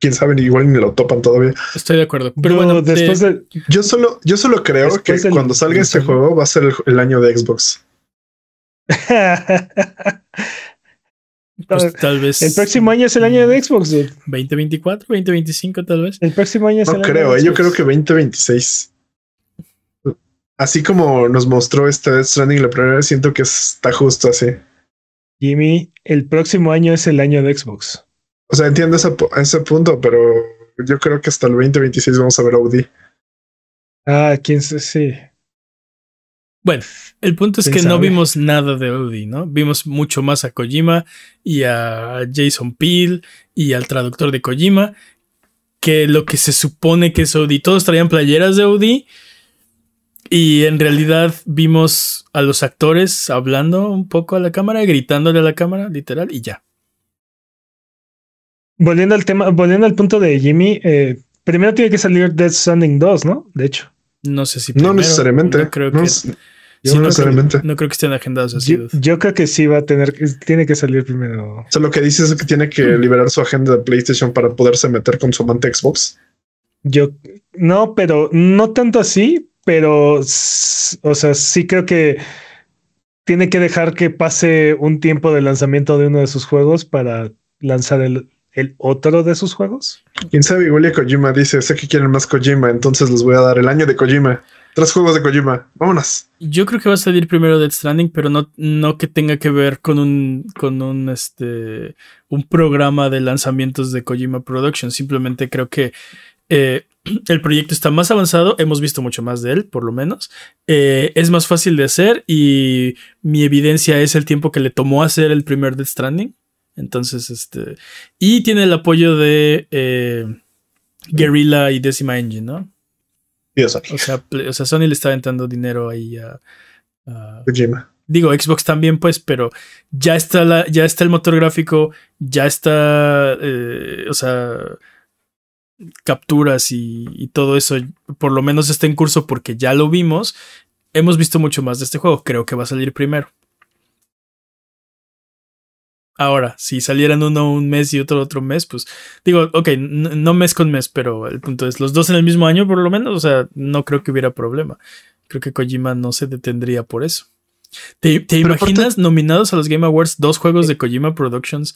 Quién sabe, igual ni lo topan todavía. Estoy de acuerdo. Pero bueno, después de... Yo solo, yo solo creo que cuando salga este juego va a ser el año de Xbox. Pues tal vez. El próximo año es el año de Xbox, 2024, 2025, tal vez. El próximo año es no el creo, año yo creo que 2026. Así como nos mostró este Death Stranding la primera vez, siento que está justo así. Jimmy, el próximo año es el año de Xbox. O sea, entiendo ese, ese punto, pero yo creo que hasta el 2026 vamos a ver Audi. Ah, quién sé, sí. Bueno, el punto es que no vimos nada de Audi, ¿no? Vimos mucho más a Kojima y a Jason Peel y al traductor de Kojima que lo que se supone que es Audi. Todos traían playeras de Audi y en realidad vimos a los actores hablando un poco a la cámara, gritándole a la cámara, literal, y ya. Volviendo al tema, volviendo al punto de Jimmy, eh, primero tiene que salir Dead Stranding 2, ¿no? De hecho. No sé si. no necesariamente. No creo que. No, necesariamente. no creo que estén agendados así. Yo, creo que sí va a tener, tiene que salir primero. O sea, lo que dice es que tiene que liberar su agenda de PlayStation para poderse meter con su amante Xbox. Yo no, pero no tanto así, pero o sea, sí creo que tiene que dejar que pase un tiempo de lanzamiento de uno de sus juegos para lanzar el, el otro de sus juegos. Quién sabe, igual Kojima dice, sé que quieren más Kojima, entonces les voy a dar el año de Kojima. Tres juegos de Kojima. Vámonos. Yo creo que va a salir primero Dead Stranding, pero no, no que tenga que ver con un, con un, este, un programa de lanzamientos de Kojima Production. Simplemente creo que eh, el proyecto está más avanzado. Hemos visto mucho más de él, por lo menos. Eh, es más fácil de hacer y mi evidencia es el tiempo que le tomó hacer el primer Dead Stranding. Entonces, este. Y tiene el apoyo de eh, Guerrilla y Decima Engine, ¿no? O, sea, o sea, Sony le está aventando dinero ahí a. Digo, Xbox también, pues, pero ya está, la, ya está el motor gráfico, ya está. Eh, o sea. Capturas y, y todo eso, por lo menos está en curso porque ya lo vimos. Hemos visto mucho más de este juego. Creo que va a salir primero. Ahora, si salieran uno un mes y otro otro mes, pues digo, ok, no mes con mes, pero el punto es los dos en el mismo año por lo menos, o sea, no creo que hubiera problema. Creo que Kojima no se detendría por eso. ¿Te, imaginas nominados a los Game Awards dos juegos de Kojima Productions?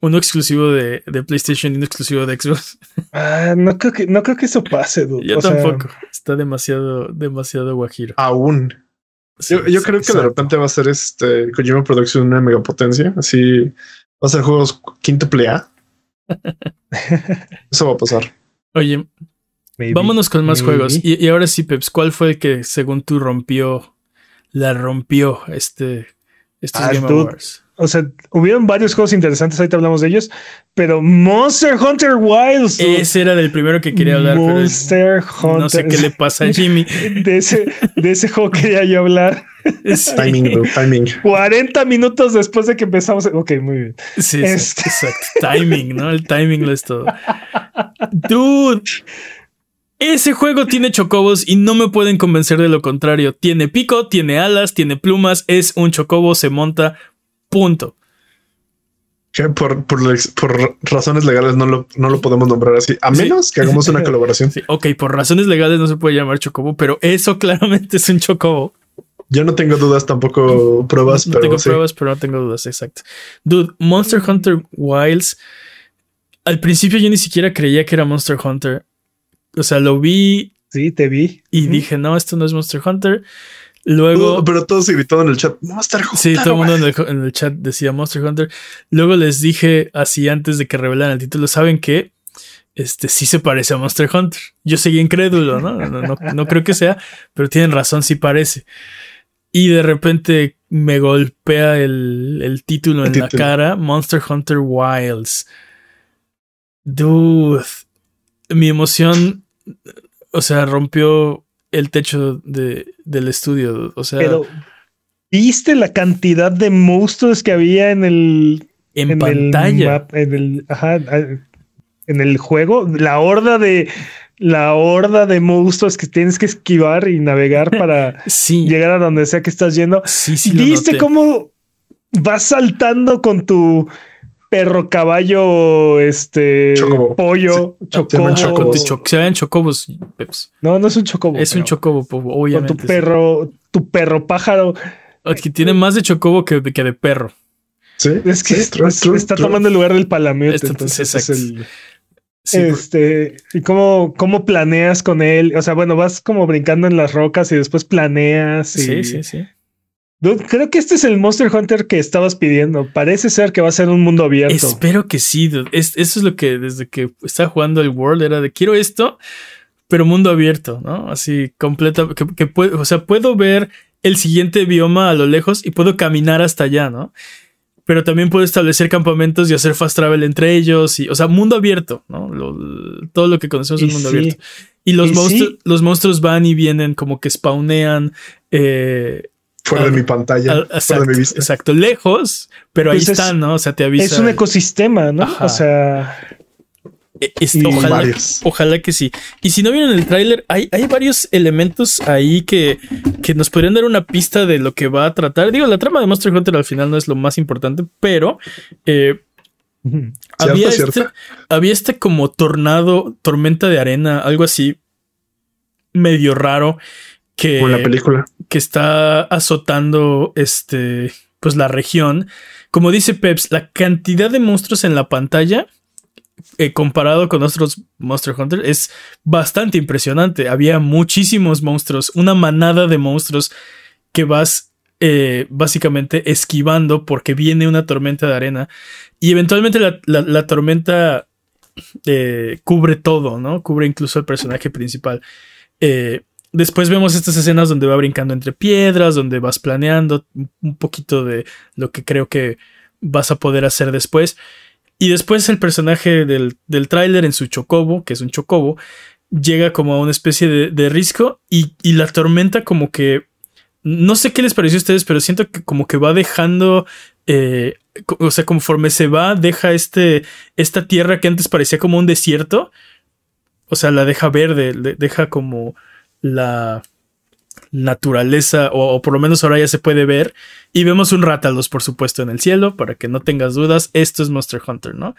Uno exclusivo de, PlayStation y uno exclusivo de Xbox. Ah, no creo que, no creo que eso pase, dude. Yo tampoco. Está demasiado, demasiado guajiro. Aún yo, creo que de repente va a ser este Kojima Production una megapotencia. Así va a ser juegos quintuple A. Eso va a pasar. Oye, vámonos con más juegos. Y, ahora sí, Peps, ¿cuál fue el que según tú rompió, la rompió este, estos ah, Game Awards? O sea, hubieron varios juegos interesantes, ahorita hablamos de ellos, pero Monster Hunter Wilds. Ese era del primero que quería hablar. Monster Hunter. No sé qué le pasa a Jimmy. De ese, de ese juego quería yo hablar. Timing, bro, timing. 40 minutos después de que empezamos. Ok, muy bien. Sí, este. exacto. Timing, ¿no? El timing lo es todo. Dude. Ese juego tiene chocobos y no me pueden convencer de lo contrario. Tiene pico, tiene alas, tiene plumas, es un chocobo, se monta Punto. Que por, por, razones legales no lo, no lo podemos nombrar así, a menos que hagamos una colaboración. ok, por razones legales no se puede llamar Chocobo, pero eso claramente es un Chocobo. Yo no tengo dudas, tampoco pruebas, no, tengo pruebas, pero no tengo dudas, exacto. Dude, Monster Hunter Wilds. Al principio yo ni siquiera creía que era Monster Hunter. O sea, lo vi. Sí, te vi. Y dije, no, esto no es Monster Hunter. Luego. pero todos gritaban en el chat Monster Hunter. Sí, todo el mundo en el, chat decía Monster Hunter. Luego les dije así antes de que revelaran el título: ¿saben qué? Este sí se parece a Monster Hunter. Yo seguí incrédulo, ¿no? No, creo que sea, pero tienen razón, sí parece. Y de repente me golpea el, título en la cara: Monster Hunter Wilds. Dude. Mi emoción, o sea, rompió el techo de, del estudio. O sea. Pero, ¿viste la cantidad de monstruos que había en el. En, pantalla. en el. Ajá. En el juego. La horda de. La horda de monstruos que tienes que esquivar y navegar para llegar a donde sea que estás yendo. Sí, sí. ¿Viste cómo vas saltando con tu perro, caballo, este, pollo, chocobo. Se ven chocobos, No, no es un chocobo. Es un chocobo, obviamente. Con tu perro, tu perro pájaro. Que tiene más de chocobo que, que de perro. Sí, es que está tomando el lugar del palamiote. entonces es el, este, y cómo, cómo planeas con él. O sea, bueno, vas como brincando en las rocas y después planeas. sí, sí, sí. Creo que este es el Monster Hunter que estabas pidiendo. Parece ser que va a ser un mundo abierto. Espero que sí. eso es lo que desde que estaba jugando el World era de quiero esto, pero mundo abierto, ¿no? Así completo. Que, o sea, puedo ver el siguiente bioma a lo lejos y puedo caminar hasta allá, ¿no? Pero también puedo establecer campamentos y hacer fast travel entre ellos. Y, o sea, mundo abierto, ¿no? todo lo que conocemos es mundo abierto. Y los, monstruos, los monstruos van y vienen como que spawnean. Eh, fuera de mi pantalla, exacto, de mi vista. Exacto, lejos, pero ahí pues están, ¿no? O sea, te avisa. Es un ecosistema, ¿no? O sea. E, ojalá, ojalá, que sí. Y si no vieron el tráiler, hay, hay varios elementos ahí que, que nos podrían dar una pista de lo que va a tratar. Digo, la trama de Monster Hunter al final no es lo más importante, pero eh, había, este, había este como tornado, tormenta de arena, algo así medio raro que, la película. Que está azotando este, pues la región. Como dice Peps, la cantidad de monstruos en la pantalla eh, comparado con otros Monster Hunter es bastante impresionante. Había muchísimos monstruos, una manada de monstruos que vas eh, básicamente esquivando porque viene una tormenta de arena y eventualmente la, tormenta eh, cubre todo, ¿no? Cubre incluso el personaje principal. Después vemos estas escenas donde va brincando entre piedras, donde vas planeando un poquito de lo que creo que vas a poder hacer después. Y después el personaje del, del tráiler en su chocobo, que es un chocobo, llega como a una especie de, risco y, la tormenta como que... No sé qué les pareció a ustedes, pero siento que como que va dejando... Eh, o sea, conforme se va, deja este, esta tierra que antes parecía como un desierto. O sea, la deja verde, deja como la naturaleza, o, por lo menos ahora ya se puede ver. Y vemos un Ratalos, por supuesto, en el cielo, para que no tengas dudas. Esto es Monster Hunter, ¿no?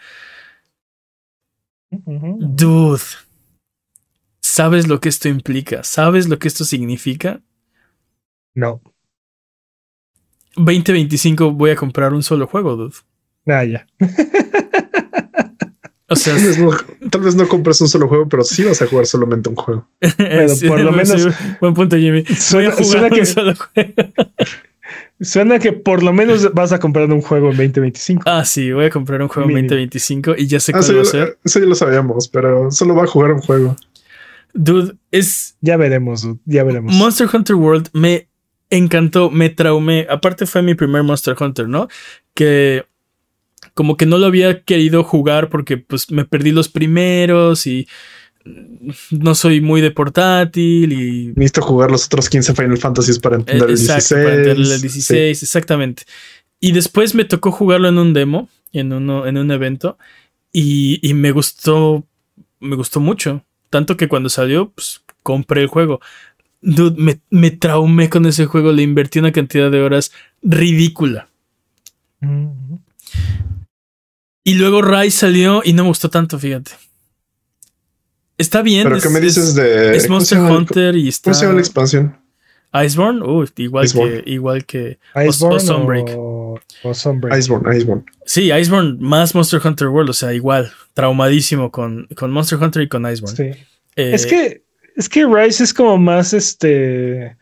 Dude. ¿Sabes lo que esto implica? ¿Sabes lo que esto significa? No. 2025 voy a comprar un solo juego, dude. Ah, ya. O sea, tal vez, no, compres un solo juego, pero sí vas a jugar solamente un juego. por lo menos. buen punto, Jimmy. Suena, que, solo juego. Suena que por lo menos vas a comprar un juego en 2025. Ah, sí, voy a comprar un juego en 2025 y ya sé ah, cuál va a ser. Eso ya lo sabíamos, pero solo va a jugar un juego. Dude, es. Ya veremos, dude, ya veremos. Monster Hunter World me encantó, me traumé. Aparte, fue mi primer Monster Hunter, ¿no? Que como que no lo había querido jugar porque pues me perdí los primeros y no soy muy de portátil y... Necesito jugar los otros 15 Final Fantasies para entender el 16. Para entender el 16, exactamente. Y después me tocó jugarlo en un demo, en, uno, en un evento, y, y, me gustó, me gustó mucho. Tanto que cuando salió, pues compré el juego. Dude, me, me traumé con ese juego, le invertí una cantidad de horas ridícula. Y luego Rise salió y no me gustó tanto, fíjate. Está bien. ¿Pero qué me dices de. Es Monster Hunter y está. ¿Cómo se llama la expansión? Iceborne, uh, igual que igual que Iceborne o, Sunbreak. O, Sunbreak. Iceborne, Iceborne. Sí, Iceborne más Monster Hunter World, o sea, igual, traumadísimo con, con Monster Hunter y con Iceborne. Sí. Eh, es que es que Rise es como más este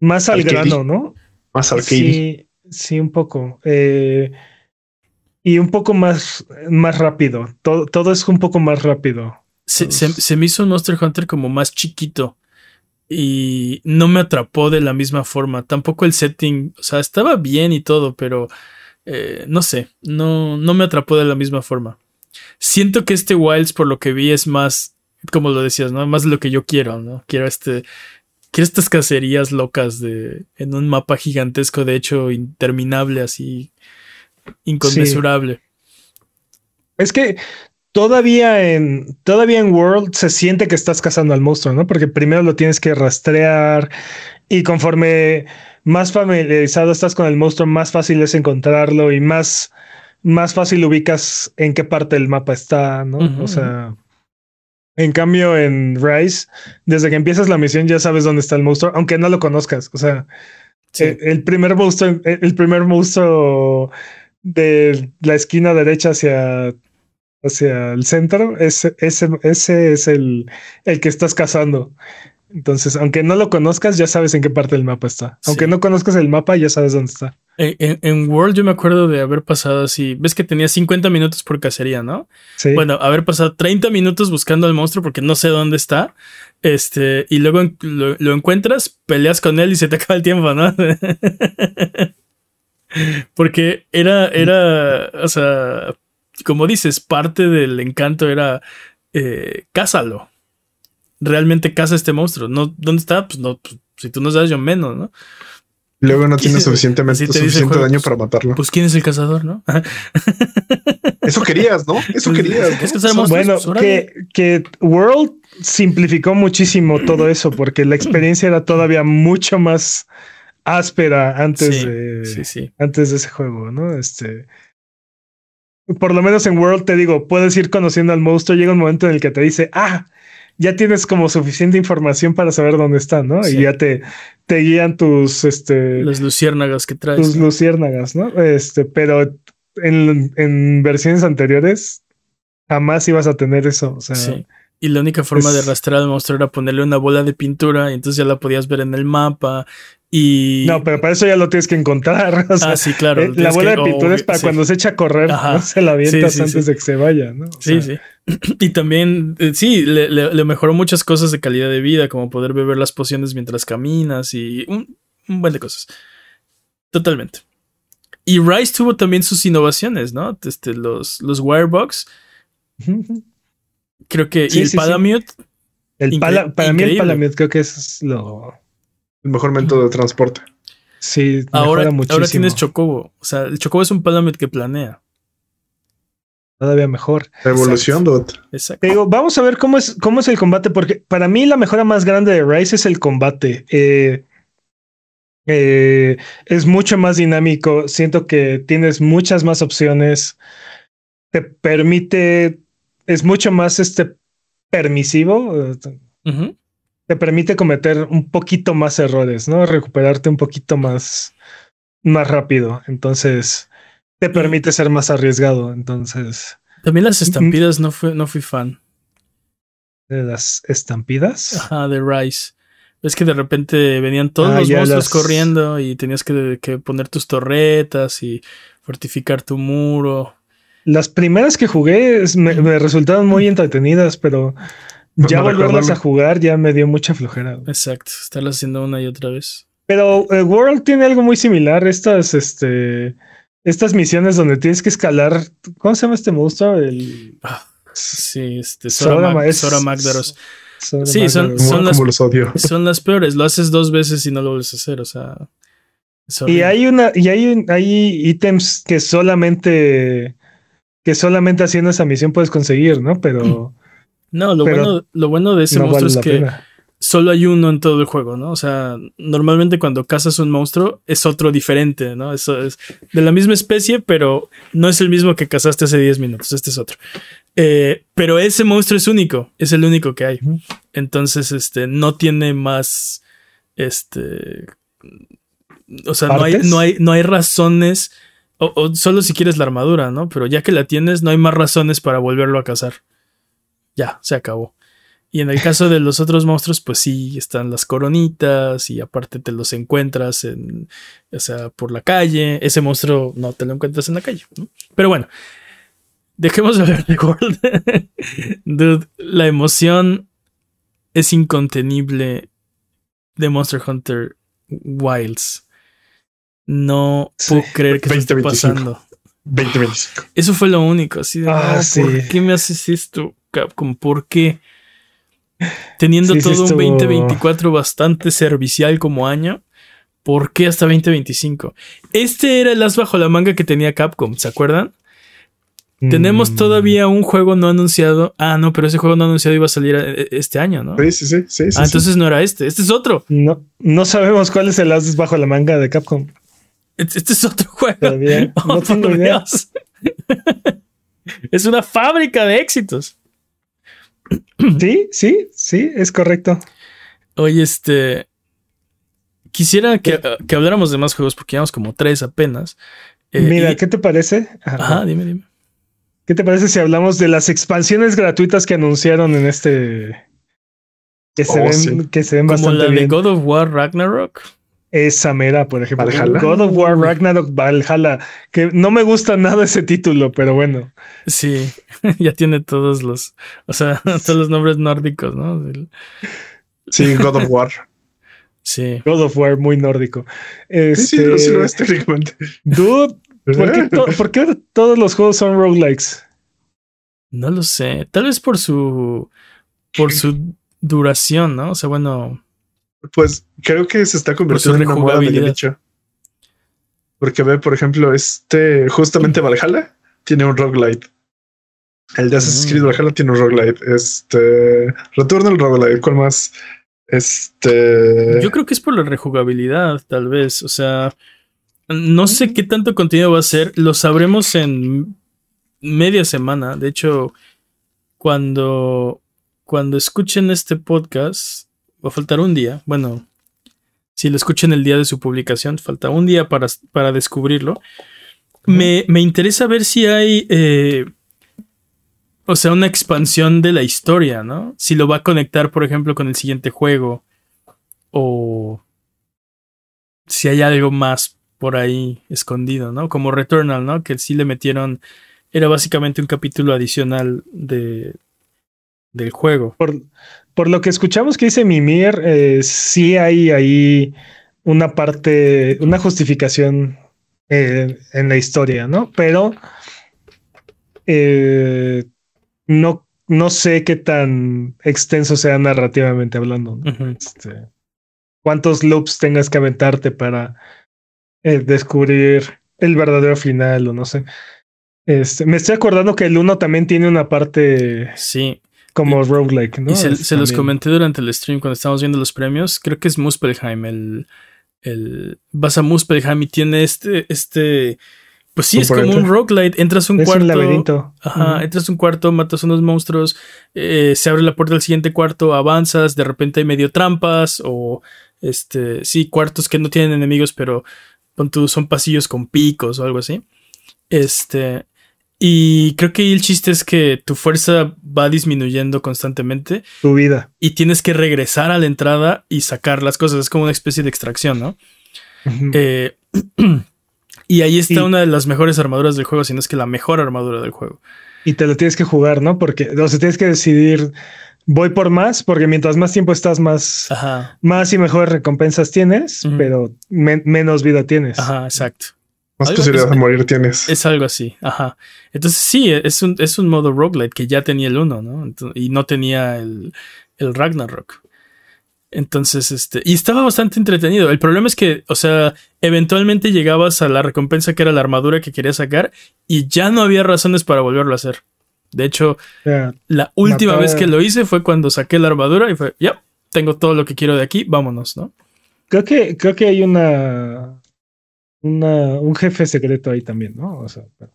más al grano, ¿no? Más arcade. Sí, sí, un poco. Eh, y un poco más, más rápido. Todo, todo es un poco más rápido. Se, se, me hizo un Monster Hunter como más chiquito y no me atrapó de la misma forma. Tampoco el setting, o sea, estaba bien y todo, pero eh, no sé, no, no me atrapó de la misma forma. Siento que este Wilds, por lo que vi, es más, como lo decías, ¿no? Más lo que yo quiero, ¿no? Quiero este. Quiero estas cacerías locas de. en un mapa gigantesco, de hecho, interminable, así inconmensurable. Es que todavía en todavía en World se siente que estás cazando al monstruo, ¿no? Porque primero lo tienes que rastrear y conforme más familiarizado estás con el monstruo, más fácil es encontrarlo y más más fácil ubicas en qué parte del mapa está, ¿no? O sea, en cambio en Rise, desde que empiezas la misión ya sabes dónde está el monstruo, aunque no lo conozcas, o sea, el, el, primer monstruo el primer monstruo de la esquina derecha hacia, hacia el centro, ese, ese, ese es el, el que estás cazando. Entonces, aunque no lo conozcas, ya sabes en qué parte del mapa está. Aunque no conozcas el mapa, ya sabes dónde está. En, World yo me acuerdo de haber pasado así, ves que tenía 50 minutos por cacería, ¿no? Sí. Bueno, haber pasado 30 minutos buscando al monstruo porque no sé dónde está. Este, y luego lo, encuentras, peleas con él y se te acaba el tiempo, ¿no? porque era, era, o sea, como dices, parte del encanto era eh, cásalo realmente caza este monstruo. No, ¿Dónde está? Pues no, pues, si tú no sabes, yo menos, ¿no? Luego no tiene suficientemente suficiente daño para matarlo. Pues quién es el cazador, ¿no? Eso querías, ¿no? Eso pues, querías. bueno, pues, que, que World simplificó muchísimo todo eso porque la experiencia era todavía mucho más áspera antes de antes de ese juego, ¿no? Este por lo menos en World te digo, puedes ir conociendo al monstruo, llega un momento en el que te dice, ah, ya tienes como suficiente información para saber dónde están, ¿no? Y ya te, te guían tus, este... Las luciérnagas que traes. Tus luciérnagas, ¿no? Este, pero en, en, versiones anteriores jamás ibas a tener eso, o sea... Y la única forma de rastrear al monstruo era ponerle una bola de pintura y entonces ya la podías ver en el mapa y... No, pero para eso ya lo tienes que encontrar. ah, sí, claro. Eh, la bola de pintura es para cuando se echa a correr, ¿no? se la avientas antes de que se vaya, ¿no? sí, sí. Y también, eh, sí, le, mejoró muchas cosas de calidad de vida, como poder beber las pociones mientras caminas y un, buen de cosas. Totalmente. Y Rise tuvo también sus innovaciones, ¿no? Este, los, los Wirebox. Creo que. y el Palamute. El para mí el Palamute creo que es lo el mejor método de transporte. Sí, ahora, ahora tienes Chocobo. O sea, el Chocobo es un Palamute que planea. Todavía mejor. Evolución, Dot. Exacto. vamos a ver cómo es, cómo es el combate, porque para mí la mejora más grande de Rise es el combate. Eh, eh, es mucho más dinámico. Siento que tienes muchas más opciones. Te permite. Es mucho más este permisivo te permite cometer un poquito más errores, ¿no? Recuperarte un poquito más, más rápido. Entonces, te permite ser más arriesgado. Entonces. También las estampidas no fui, no fui fan. ¿De las estampidas? Ajá, de Rice. Es que de repente venían todos ah, los monstruos corriendo y tenías que, poner tus torretas y fortificar tu muro. Las primeras que jugué me resultaron muy entretenidas, pero ya volverlas a jugar ya me dio mucha flojera. Exacto, estarlas haciendo una y otra vez. Pero eh, World tiene algo muy similar. Estas, este, estas misiones donde tienes que escalar. ¿Cómo se llama este monstruo? El. Ah, sí, este. Sora, Magdaros. sí, son, las, son las peores. Lo haces dos veces y no lo vuelves a hacer. O sea. Y hay una, y hay, hay ítems que solamente, que solamente haciendo esa misión puedes conseguir, ¿no? Pero No, lo, bueno, lo bueno de ese monstruo es que solo hay uno en todo el juego, ¿no? O sea, normalmente cuando cazas un monstruo es otro diferente, ¿no? Eso es de la misma especie, pero no es el mismo que cazaste hace 10 minutos, este es otro. Eh, pero ese monstruo es único, es el único que hay. Entonces, este, no tiene más, este, o sea, no hay, no hay, no hay razones, o, solo si quieres la armadura, ¿no? Pero ya que la tienes, no hay más razones para volverlo a cazar ya, se acabó. Y en el caso de los otros monstruos, pues sí, están las coronitas y aparte te los encuentras en, o sea, por la calle. Ese monstruo no te lo encuentras en la calle. Pero bueno, dejemos de hablar de World. Dude, la emoción es incontenible de Monster Hunter Wilds. No puedo creer que se esté pasando. 2025. Eso fue lo único, así de, ah, ¿por qué me haces esto? Capcom, ¿por qué? Teniendo todo un 2024 bastante servicial como año, ¿por qué hasta 2025? Este era el as bajo la manga que tenía Capcom, ¿se acuerdan? Tenemos mm. todavía un juego no anunciado. Ah, no, pero ese juego no anunciado iba a salir eh, este año, ¿no? Sí, sí, sí. ah, entonces no era este. Este es otro. No, no sabemos cuál es el as bajo la manga de Capcom. Este, es otro juego. no tengo idea. es una fábrica de éxitos. Sí, sí, sí, es correcto. Oye, este. Quisiera que, habláramos de más juegos porque llevamos como tres apenas. Eh, Mira, ¿qué te parece? Ajá, dime, dime. ¿Qué te parece si hablamos de las expansiones gratuitas que anunciaron en este Que se, oh, ven, que se ven Como bastante la de bien. God of War Ragnarok. Esa mera, por ejemplo. Valhalla. God of War Ragnarok Valhalla. Que no me gusta nada ese título, pero bueno. Sí, ya tiene todos los, o sea, todos los nombres nórdicos, ¿no? Sí, God of War. Sí. God of War muy nórdico. Sí, sí, Este, sí lo es técnicamente. Dude, ¿por qué, to- por qué todos los juegos son roguelikes? No lo sé. Tal vez por su, por su duración, ¿no? O sea, bueno, Pues creo que se está convirtiendo en una moda de rejugabilidad. nicho. Porque ve, por ejemplo, este, justamente Valhalla tiene un roguelite. El de Assassin's Creed Mm. Valhalla tiene un roguelite. Este, Returnal roguelite. ¿Cuál más? Este, yo creo que es por la rejugabilidad, tal vez. O sea, no sé qué tanto contenido va a ser. Lo sabremos en media semana. De hecho, cuando, cuando escuchen este podcast, va a faltar un día. Bueno, si lo escuchen el día de su publicación, falta un día para, para descubrirlo. Me, me interesa ver si hay, eh, o sea, una expansión de la historia, ¿no? Si lo va a conectar, por ejemplo, con el siguiente juego. O si hay algo más por ahí escondido, ¿no? Como Returnal, ¿no? Que sí le metieron. Era básicamente un capítulo adicional de, del juego. Por, por lo que escuchamos que dice Mimir, eh, sí hay ahí una parte, una justificación eh, en la historia, ¿no? Pero eh, no, no sé qué tan extenso sea narrativamente hablando. ¿no? Este, cuántos loops tengas que aventarte para eh, descubrir el verdadero final o no sé. Este, me estoy acordando que el 1 también tiene una parte Sí. Como roguelike, ¿no? y se, los comenté durante el stream cuando estábamos viendo los premios. Creo que es Muspelheim. El, el, vas a Muspelheim y tiene este. este pues sí, es como un roguelite. Entras a un Es cuarto. un laberinto. Ajá, Ujú. entras a un cuarto, matas unos monstruos, eh, se abre la puerta del siguiente cuarto, avanzas, de repente hay medio trampas o este, sí, cuartos que no tienen enemigos, pero son pasillos con picos o algo así. Este, y creo que ahí el chiste es que tu fuerza va disminuyendo constantemente Tu vida. y tienes que regresar a la entrada y sacar las cosas, es como una especie de extracción, ¿no? Eh, y ahí está Y- una de las mejores armaduras del juego, si no es que la mejor armadura del juego. Y te lo tienes que jugar, ¿no? Porque, o sea, tienes que decidir, voy por más, porque mientras más tiempo estás, más, Ajá. más y mejores recompensas tienes, pero men- menos vida tienes. Ajá, exacto. Más posibilidades es- de morir tienes. Es algo así, ajá. Entonces sí, es un, es un modo roguelite que ya tenía el 1, ¿no? Y no tenía el, el Ragnarok. Entonces, este, y estaba bastante entretenido. El problema es que, o sea, eventualmente llegabas a la recompensa que era la armadura que querías sacar y ya no había razones para volverlo a hacer. De hecho, la última Matar- vez que lo hice fue cuando saqué la armadura y fue, ya, tengo todo lo que quiero de aquí, vámonos, ¿no? creo que, creo que hay una, una, un jefe secreto ahí también, ¿no? O sea, pero,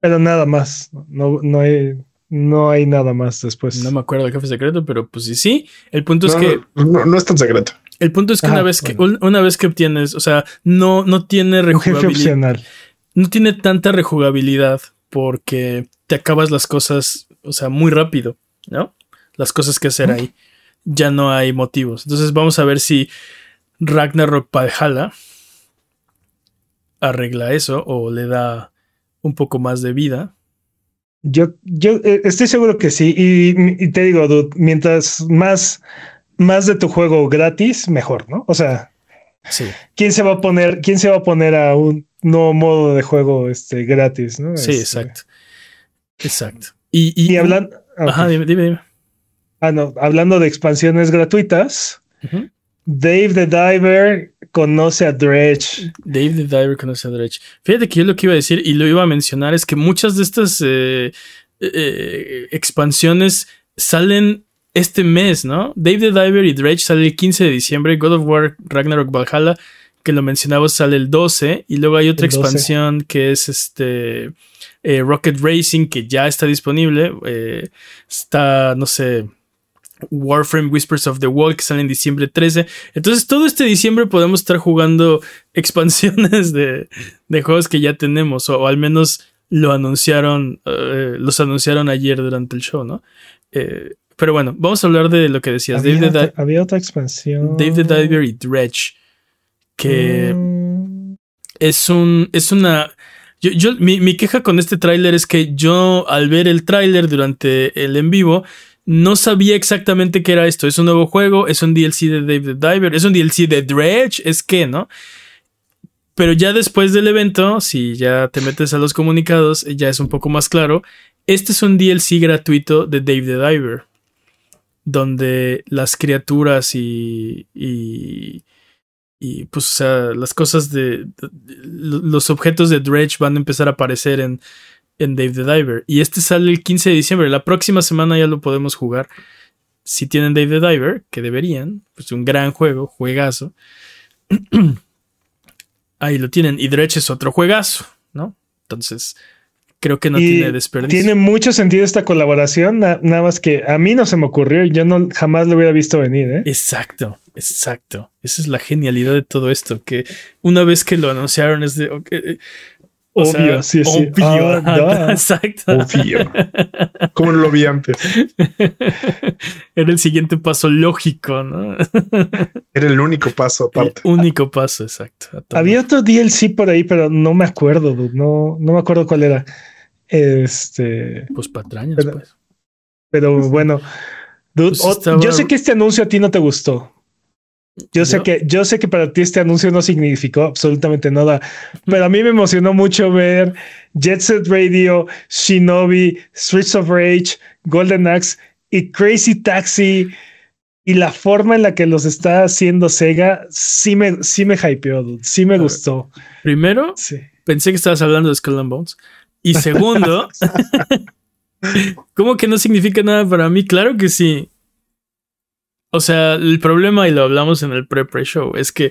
pero nada más. No, no hay, no hay nada más después. No me acuerdo del jefe secreto, pero pues sí, sí. El punto es No, que no, es tan secreto. El punto es que una vez que un- una vez que obtienes, o sea, no, no tiene un jefe rejugabilidad. opcional. No tiene tanta rejugabilidad porque te acabas las cosas, o sea, muy rápido, ¿no? Las cosas que hacer ahí. Ya no hay motivos. Entonces vamos a ver si Ragnarok Valhalla arregla eso o le da un poco más de vida. Yo, yo eh, estoy seguro que sí. Y, y te digo, dude, mientras más, más de tu juego gratis, mejor, ¿no? O sea, Sí, ¿quién se va a poner, quién se va a poner a un nuevo modo de juego este, gratis, ¿no? sí, Este, exacto. Exacto. Y, y, Y hablando, Ajá, dime, dime, dime. ah, no, hablando de expansiones gratuitas, Ujú. Dave the Diver conoce a Dredge. Dave the Diver conoce a Dredge. Fíjate que yo lo que iba a decir y lo iba a mencionar es que muchas de estas eh, eh, expansiones salen este mes, ¿no? Dave the Diver y Dredge sale el 15 de diciembre. God of War Ragnarok Valhalla, que lo mencionaba, sale el 12. Y luego hay otra El 12. expansión que es este eh, Rocket Racing, que ya está disponible. Eh, está, no sé. Warframe Whispers of the Wall que sale en diciembre 13. Entonces todo este diciembre podemos estar jugando expansiones de, de juegos que ya tenemos o, o al menos lo anunciaron, eh, los anunciaron ayer durante el show, ¿no? Eh, Pero bueno, vamos a hablar de lo que decías. Había, Dave the otra, Di- había otra expansión. Dave the Diver y Dredge. Que Mm, es un. Es una. Yo, yo- mi, mi queja con este tráiler es que yo, al ver el tráiler durante el en vivo, no sabía exactamente qué era esto. ¿Es un nuevo juego? ¿Es un DLC de Dave the Diver? ¿Es un DLC de Dredge? ¿Es qué, no? Pero ya después del evento, si ya te metes a los comunicados, ya es un poco más claro. Este es un DLC gratuito de Dave the Diver. Donde las criaturas y. y y pues, o sea, las cosas de, de- Los objetos de Dredge van a empezar a aparecer en, en Dave the Diver. Y este sale el 15 de diciembre. La próxima semana ya lo podemos jugar. Si tienen Dave the Diver, que deberían, pues un gran juego, juegazo. Ahí lo tienen. Y Dredge es otro juegazo, ¿no? Entonces, creo que no y tiene desperdicio. Tiene mucho sentido esta colaboración, na- nada más que a mí no se me ocurrió y yo no jamás lo hubiera visto venir, ¿eh? Exacto, exacto. Esa es la genialidad de todo esto, que una vez que lo anunciaron es de... ok, o Obvio, sí, sí. obvio, Ah, exacto. Obvio. Como no lo vi antes. Era el siguiente paso lógico, ¿no? Era el único paso El aparte. único paso, exacto. Había otro DLC por ahí, pero no me acuerdo, dude. No, no me acuerdo cuál era. Este, Pues patrañas, Pero- pues. pero bueno. Dude, Pues estaba- Yo sé que este anuncio a ti no te gustó. Yo sé que, yo sé que para ti este anuncio no significó absolutamente nada, pero a mí me emocionó mucho ver Jet Set Radio, Shinobi, Streets of Rage, Golden Axe y Crazy Taxi y la forma en la que los está haciendo Sega sí me, sí me hypeó, dude. sí me gustó. Primero, Sí. pensé que estabas hablando de Skull and Bones. Y segundo, ¿cómo que no significa nada para mí? Claro que sí. O sea, el problema, y lo hablamos en el pre-pre show, es que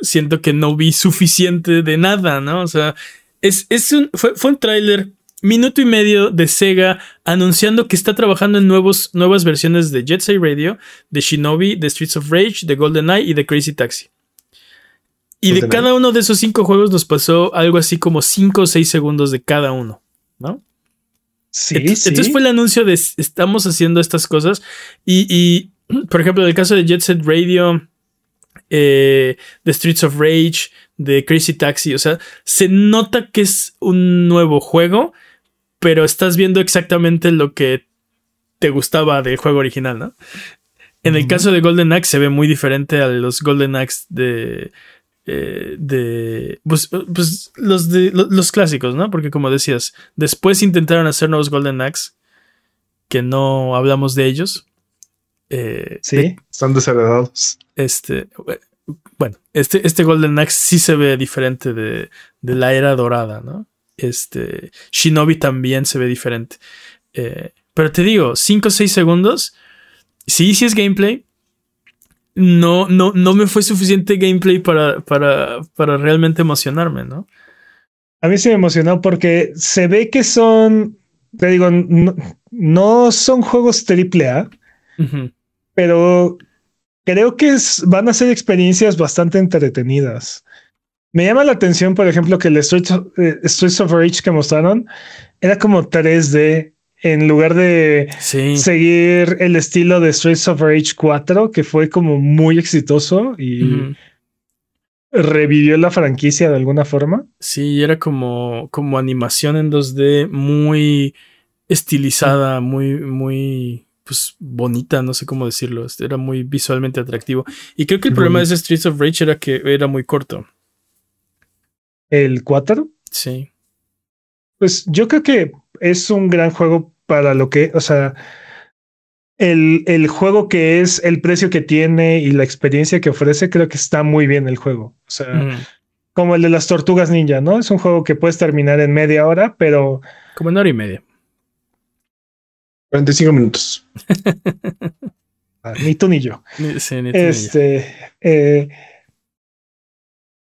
siento que no vi suficiente de nada, ¿no? O sea, es, es un, fue, fue un tráiler minuto y medio de Sega anunciando que está trabajando en nuevos, nuevas versiones de Jet Set Radio, de Shinobi, de Streets of Rage, de GoldenEye y de Crazy Taxi. Y de cada uno de esos cinco juegos nos pasó algo así como cinco o seis segundos de cada uno, ¿no? Sí, Ent- sí. Entonces fue el anuncio de estamos haciendo estas cosas. Y, y, por ejemplo, en el caso de Jet Set Radio, eh, de Streets of Rage, de Crazy Taxi, o sea, se nota que es un nuevo juego, pero estás viendo exactamente lo que te gustaba del juego original, ¿no? En el caso de Golden Axe se ve muy diferente a los Golden Axe de. eh, de. Pues, pues los de. lo- Los clásicos, ¿no? Porque como decías, después intentaron hacer nuevos Golden Axe. Que no hablamos de ellos. Eh, Sí. Están desheredados. este. Bueno, este, este Golden Axe sí se ve diferente de, de la era dorada, ¿no? Este. Shinobi también se ve diferente. Eh, pero te digo, 5 o 6 segundos. Sí, sí es gameplay. No, no, no me fue suficiente gameplay para, para, para realmente emocionarme, ¿no? A mí sí me emocionó porque se ve que son, te digo, no, no son juegos triple A, Pero creo que es- van a ser experiencias bastante entretenidas. Me llama la atención, por ejemplo, que el Streets of, eh, Streets of Rage que mostraron era como 3D en lugar de Sí. seguir el estilo de Streets of Rage 4, que fue como muy exitoso y revivió la franquicia de alguna forma. Sí, era como, como animación en 2D muy estilizada, muy, muy pues bonita, no sé cómo decirlo. este, Era muy visualmente atractivo. Y creo que el problema de ese Streets of Rage era que era muy corto. El 4. Sí. Pues yo creo que es un gran juego para lo que, o sea, el, el juego que es, el precio que tiene y la experiencia que ofrece, creo que está muy bien el juego. O sea, Ujú. como el de las tortugas ninja, ¿no? Es un juego que puedes terminar en media hora, pero Como en hora y media. 45 minutos. ah, ni tú ni yo. Ni- sí, ni tú ni yo. Este, eh,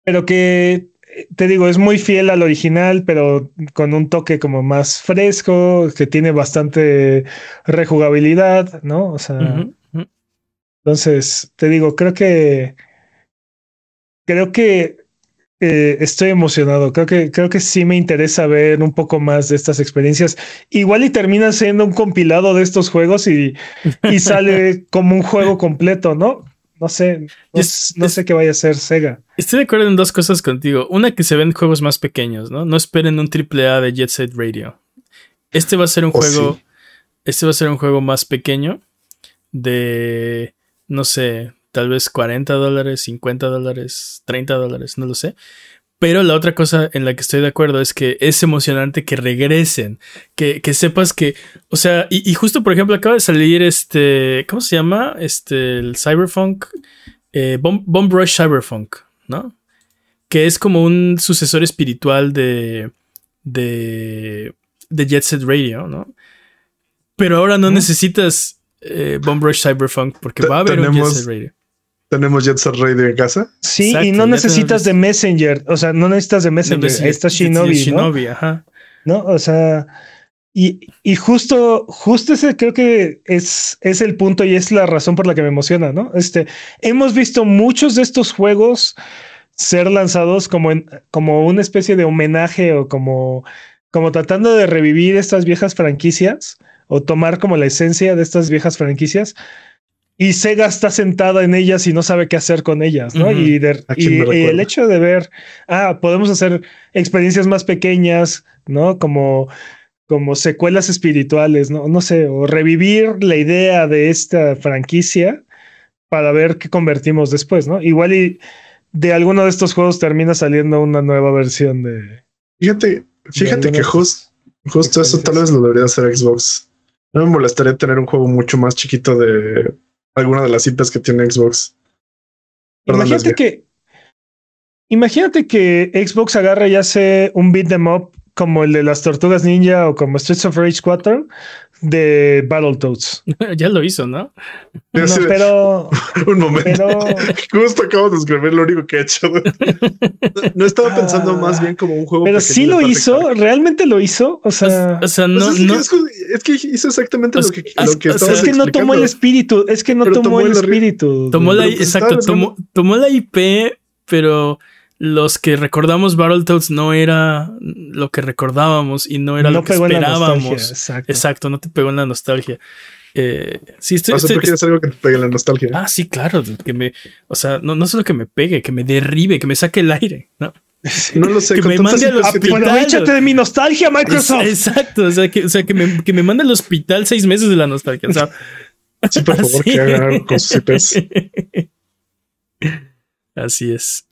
pero que te digo, es muy fiel al original, pero con un toque como más fresco, que tiene bastante rejugabilidad, ¿no? O sea, entonces te digo, creo que creo que eh, estoy emocionado. Creo que, creo que sí me interesa ver un poco más de estas experiencias. Igual y termina siendo un compilado de estos juegos y, y sale como un juego completo, ¿no? No sé, no, sé qué vaya a ser Sega. Estoy de acuerdo en dos cosas contigo. Una, que se ven juegos más pequeños, ¿no? No esperen un AAA de Jet Set Radio. Este va a ser un oh, juego. Este va a ser un juego más pequeño. De. No sé. Tal vez 40 dólares, 50 dólares, 30 dólares, no lo sé. Pero la otra cosa en la que estoy de acuerdo es que es emocionante que regresen, que, sepas que, o sea, y, justo por ejemplo acaba de salir este, ¿cómo se llama? Este, el Cyberpunk, eh, Bomb, Rush Cyberpunk, ¿no? Que es como un sucesor espiritual de, de, de Jet Set Radio, ¿no? Pero ahora no necesitas eh, Bomb Rush Cyberpunk porque va a haber un Jet Set Radio tenemos Jet Set Radio en casa. Sí, y no necesitas de Messenger, o sea, no necesitas de Messenger, ahí está Shinobi, Shinobi, ajá. ¿no? O sea, y, y, justo, justo ese creo que es, es el punto y es la razón por la que me emociona, ¿no? Este, hemos visto muchos de estos juegos ser lanzados como, en, como una especie de homenaje o como, como tratando de revivir estas viejas franquicias o tomar como la esencia de estas viejas franquicias y Sega está sentada en ellas y no sabe qué hacer con ellas, ¿no? Y, el hecho de ver, ah, podemos hacer experiencias más pequeñas, ¿no? Como, como secuelas espirituales, ¿no? No sé, o revivir la idea de esta franquicia para ver qué convertimos después, ¿no? Igual y de alguno de estos juegos termina saliendo una nueva versión de... Fíjate, fíjate que justo eso tal vez lo debería hacer Xbox. No me molestaría tener un juego mucho más chiquito de alguna de las citas que tiene Xbox. imagínate que, imagínate que Xbox agarra y hace un beat them up como el de las Tortugas Ninja o como Streets of Rage 4 de Battletoads. ya lo hizo, ¿no? no pero. Un momento. Justo acabo de escribir lo único que he hecho. No, estaba pensando ah. más bien como un juego. Pero sí lo hizo, realmente lo hizo. O sea, o, sea no, pues es, que, hizo exactamente lo que, lo que Es que no tomó el espíritu. Es que no tomó, el espíritu. Tomó la, exacto, tomó, tomó la IP, pero los que recordamos Battletoads no era lo que recordábamos y no era lo que esperábamos. Exacto. no te pegó en la nostalgia. Eh, sí, estoy, algo que te pegue en la nostalgia. Ah, sí, claro, que me, o sea, no, no solo que me pegue, que me derribe, que me saque el aire, ¿no? No lo sé. Que me mande al hospital. Aprovechate de mi nostalgia, Microsoft. exacto. O sea, que, o sea, que, me, que me mande al hospital seis meses de la nostalgia. O sea, sí, por favor, que haga con sus IPs. Así es.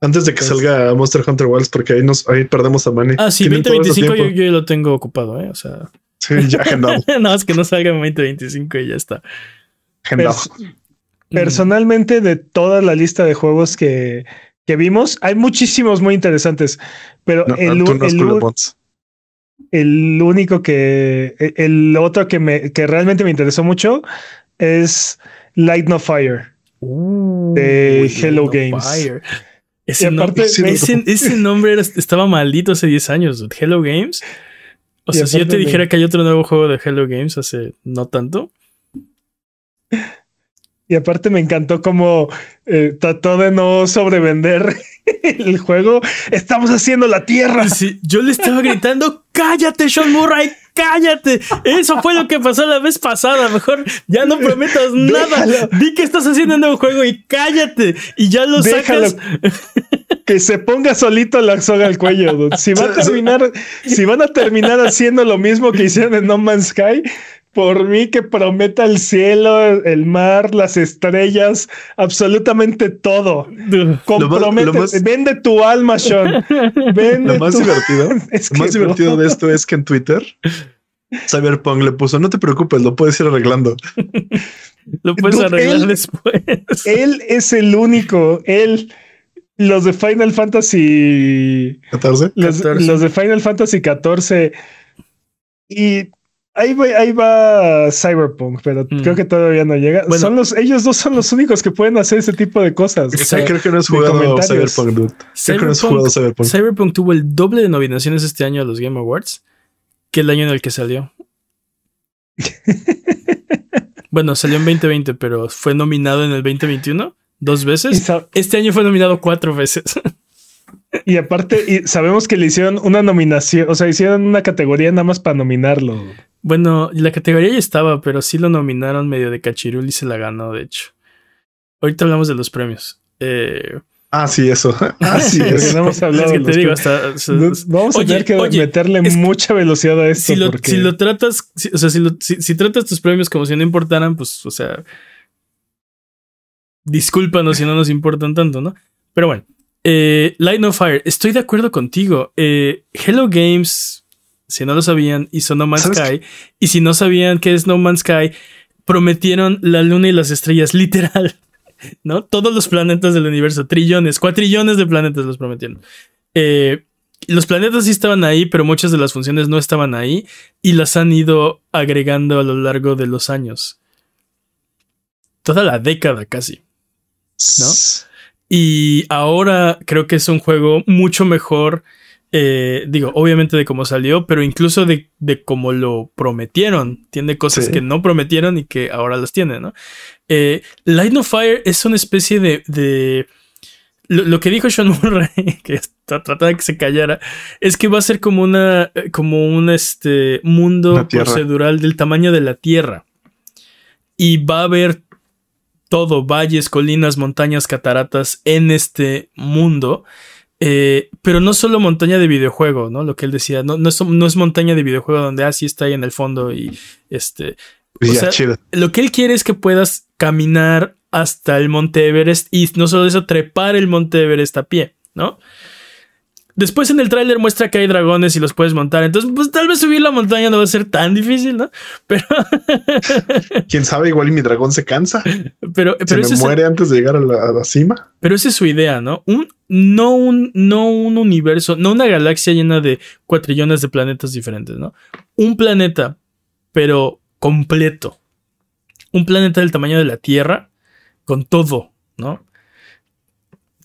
Antes de que pues salga Monster Hunter Wilds, porque ahí nos ahí perdemos a Manny. Ah, sí, 2025 yo, yo, lo tengo ocupado, ¿eh? O sea. Sí, ya agendado. no, es que no salga en 2025 y ya está. Agendado. personalmente, de toda la lista de juegos que, que vimos, hay muchísimos muy interesantes, pero el, el, el, único que, el otro que me, que realmente me interesó mucho es Light No Fire uh, de Hello Games. Fire. Ese, nombre estaba maldito hace 10 años, Hello Games. O sea, si yo te dijera que hay otro nuevo juego de Hello Games hace no tanto. Y aparte me encantó como eh, trató de no sobrevender el juego. Estamos haciendo la tierra. Sí, yo le estaba gritando, cállate, Sean Murray, cállate. Eso fue lo que pasó la vez pasada. Mejor ya no prometas nada. Di que estás haciendo un nuevo juego y cállate. Y ya lo sacas. Que se ponga solito la soga al cuello. Si van a terminar, si van a terminar haciendo lo mismo que hicieron en No Man's Sky, por mí que prometa el cielo, el mar, las estrellas, absolutamente todo. Compromete, vende tu alma, Sean. lo más divertido, lo más divertido de esto es que en Twitter Cyberpunk le puso, no te preocupes, lo puedes ir arreglando. lo puedes arreglar después. Él es el único, él los de Final Fantasy 14. Los, los, de Final Fantasy 14 y Ahí va, ahí va Cyberpunk, pero mm. creo que todavía no llega. son los, ellos dos son los únicos que pueden hacer ese tipo de cosas. creo que no has jugado Cyberpunk, dude. Creo que no has jugado Cyberpunk. Cyberpunk tuvo el doble de nominaciones este año a los Game Awards que el año en el que salió. bueno, salió en 2020, pero fue nominado en el 2021 dos veces. Este año fue nominado cuatro veces. Y aparte, y sabemos que le hicieron una nominación, o sea, hicieron una categoría nada más para nominarlo. Bueno, la categoría ya estaba, pero sí lo nominaron medio de cachirul y se la ganó, de hecho. Ahorita hablamos de los premios. Eh, ah, sí, eso. Ah, sí, No hemos hablado. Es que te digo, hasta, Vamos a tener que meterle mucha velocidad a esto. Si lo, si lo tratas, o sea, si, si, tratas tus premios como si no importaran, pues, o sea, discúlpanos si no nos importan tanto, ¿no? Pero bueno, eh, Light No Fire, estoy de acuerdo contigo. Eh, Hello Games si no lo sabían, hizo No Man's Sky. Y si no sabían qué es No Man's Sky, prometieron la luna y las estrellas, literal. ¿No? Todos los planetas del universo, trillones, cuatrillones de planetas los prometieron. Eh, los planetas sí estaban ahí, pero muchas de las funciones no estaban ahí y las han ido agregando a lo largo de los años. Toda la década casi. ¿No? Y ahora creo que es un juego mucho mejor eh, digo, obviamente de cómo salió, pero incluso de, de cómo lo prometieron. Tiene cosas que no prometieron y que ahora las tiene, ¿no? Eh, Light No Fire es una especie de. de lo, que dijo Sean Murray, que trata de que se callara, es que va a ser como una. como un este, mundo procedural del tamaño de la Tierra. Y va a haber todo, valles, colinas, montañas, cataratas en este mundo. Eh, pero no solo montaña de videojuego, ¿no? Lo que él decía, no, no, es, montaña de videojuego donde así ah, está ahí en el fondo y este. lo que él quiere es que puedas caminar hasta el Monte Everest y no solo eso, trepar el Monte Everest a pie, ¿no? Después en el tráiler muestra que hay dragones y los puedes montar. Entonces, pues tal vez subir la montaña no va a ser tan difícil, ¿no? Pero. Quién sabe, igual y mi dragón se cansa. Pero, se me muere antes de llegar a la, cima. Pero esa es su idea, ¿no? Un, no, un, no un universo, no una galaxia llena de cuatrillones de planetas diferentes, ¿no? Un planeta, pero completo. Un planeta del tamaño de la Tierra, con todo, ¿no?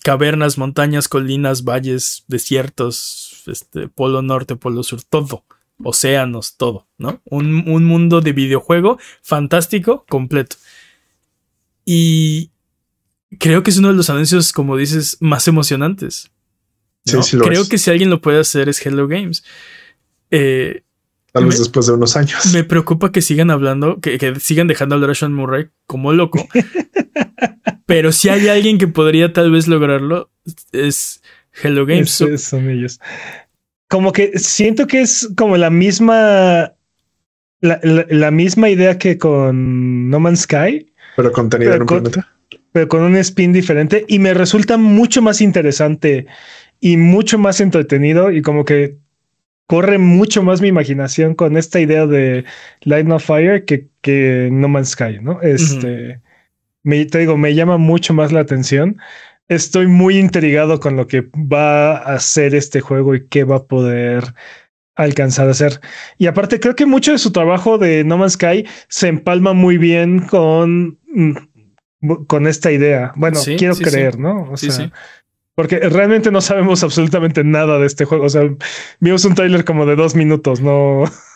Cavernas, montañas, colinas, valles, desiertos, este, polo norte, polo sur, todo. Océanos, todo, ¿no? Un, mundo de videojuego fantástico, completo. Y creo que es uno de los anuncios, como dices, más emocionantes. creo que si alguien lo puede hacer es Hello Games. Eh, Tal vez después de unos años. Me preocupa que sigan hablando, que, que sigan dejando hablar a Sean Murray como loco. Pero si hay alguien que podría tal vez lograrlo, es Hello Games. son ellos. Como que siento que es como la misma. La, misma idea que con No Man's Sky. Pero contenido en un planeta. Pero con un spin diferente. Y me resulta mucho más interesante y mucho más entretenido. Y como que corre mucho más mi imaginación con esta idea de Light No Fire que, que No Man's Sky, ¿no? Este me, te digo, me llama mucho más la atención. Estoy muy intrigado con lo que va a hacer este juego y qué va a poder alcanzar a hacer. Y aparte, creo que mucho de su trabajo de No Man's Sky se empalma muy bien con, mm, con esta idea. Bueno, quiero creer, ¿no? O sea, porque realmente no sabemos absolutamente nada de este juego. O sea, vimos un trailer como de dos minutos, no.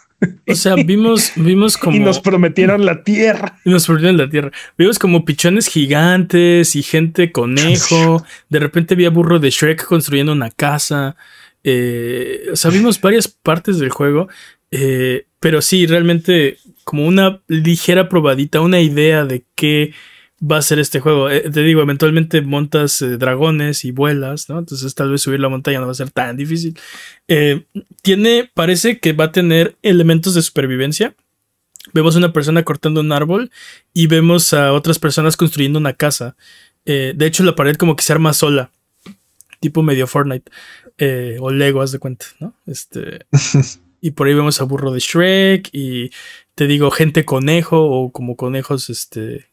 O sea, vimos, vimos como. Y nos prometieron la tierra. Y nos prometieron la tierra. Vimos como pichones gigantes y gente conejo. De repente vi a burro de Shrek construyendo una casa. Eh, o sea, vimos varias partes del juego. Eh, pero sí, realmente como una ligera probadita, una idea de qué va a ser este juego. Eh, te digo, eventualmente montas eh, dragones y vuelas, ¿no? Entonces tal vez subir la montaña no va a ser tan difícil. Eh, tiene, parece que va a tener elementos de supervivencia. Vemos a una persona cortando un árbol y vemos a otras personas construyendo una casa. de hecho, la pared como que se arma sola. Tipo medio Fortnite. o Lego, haz de cuenta, ¿no? Este. y por ahí vemos a burro de Shrek. Y te digo, gente conejo o como conejos, este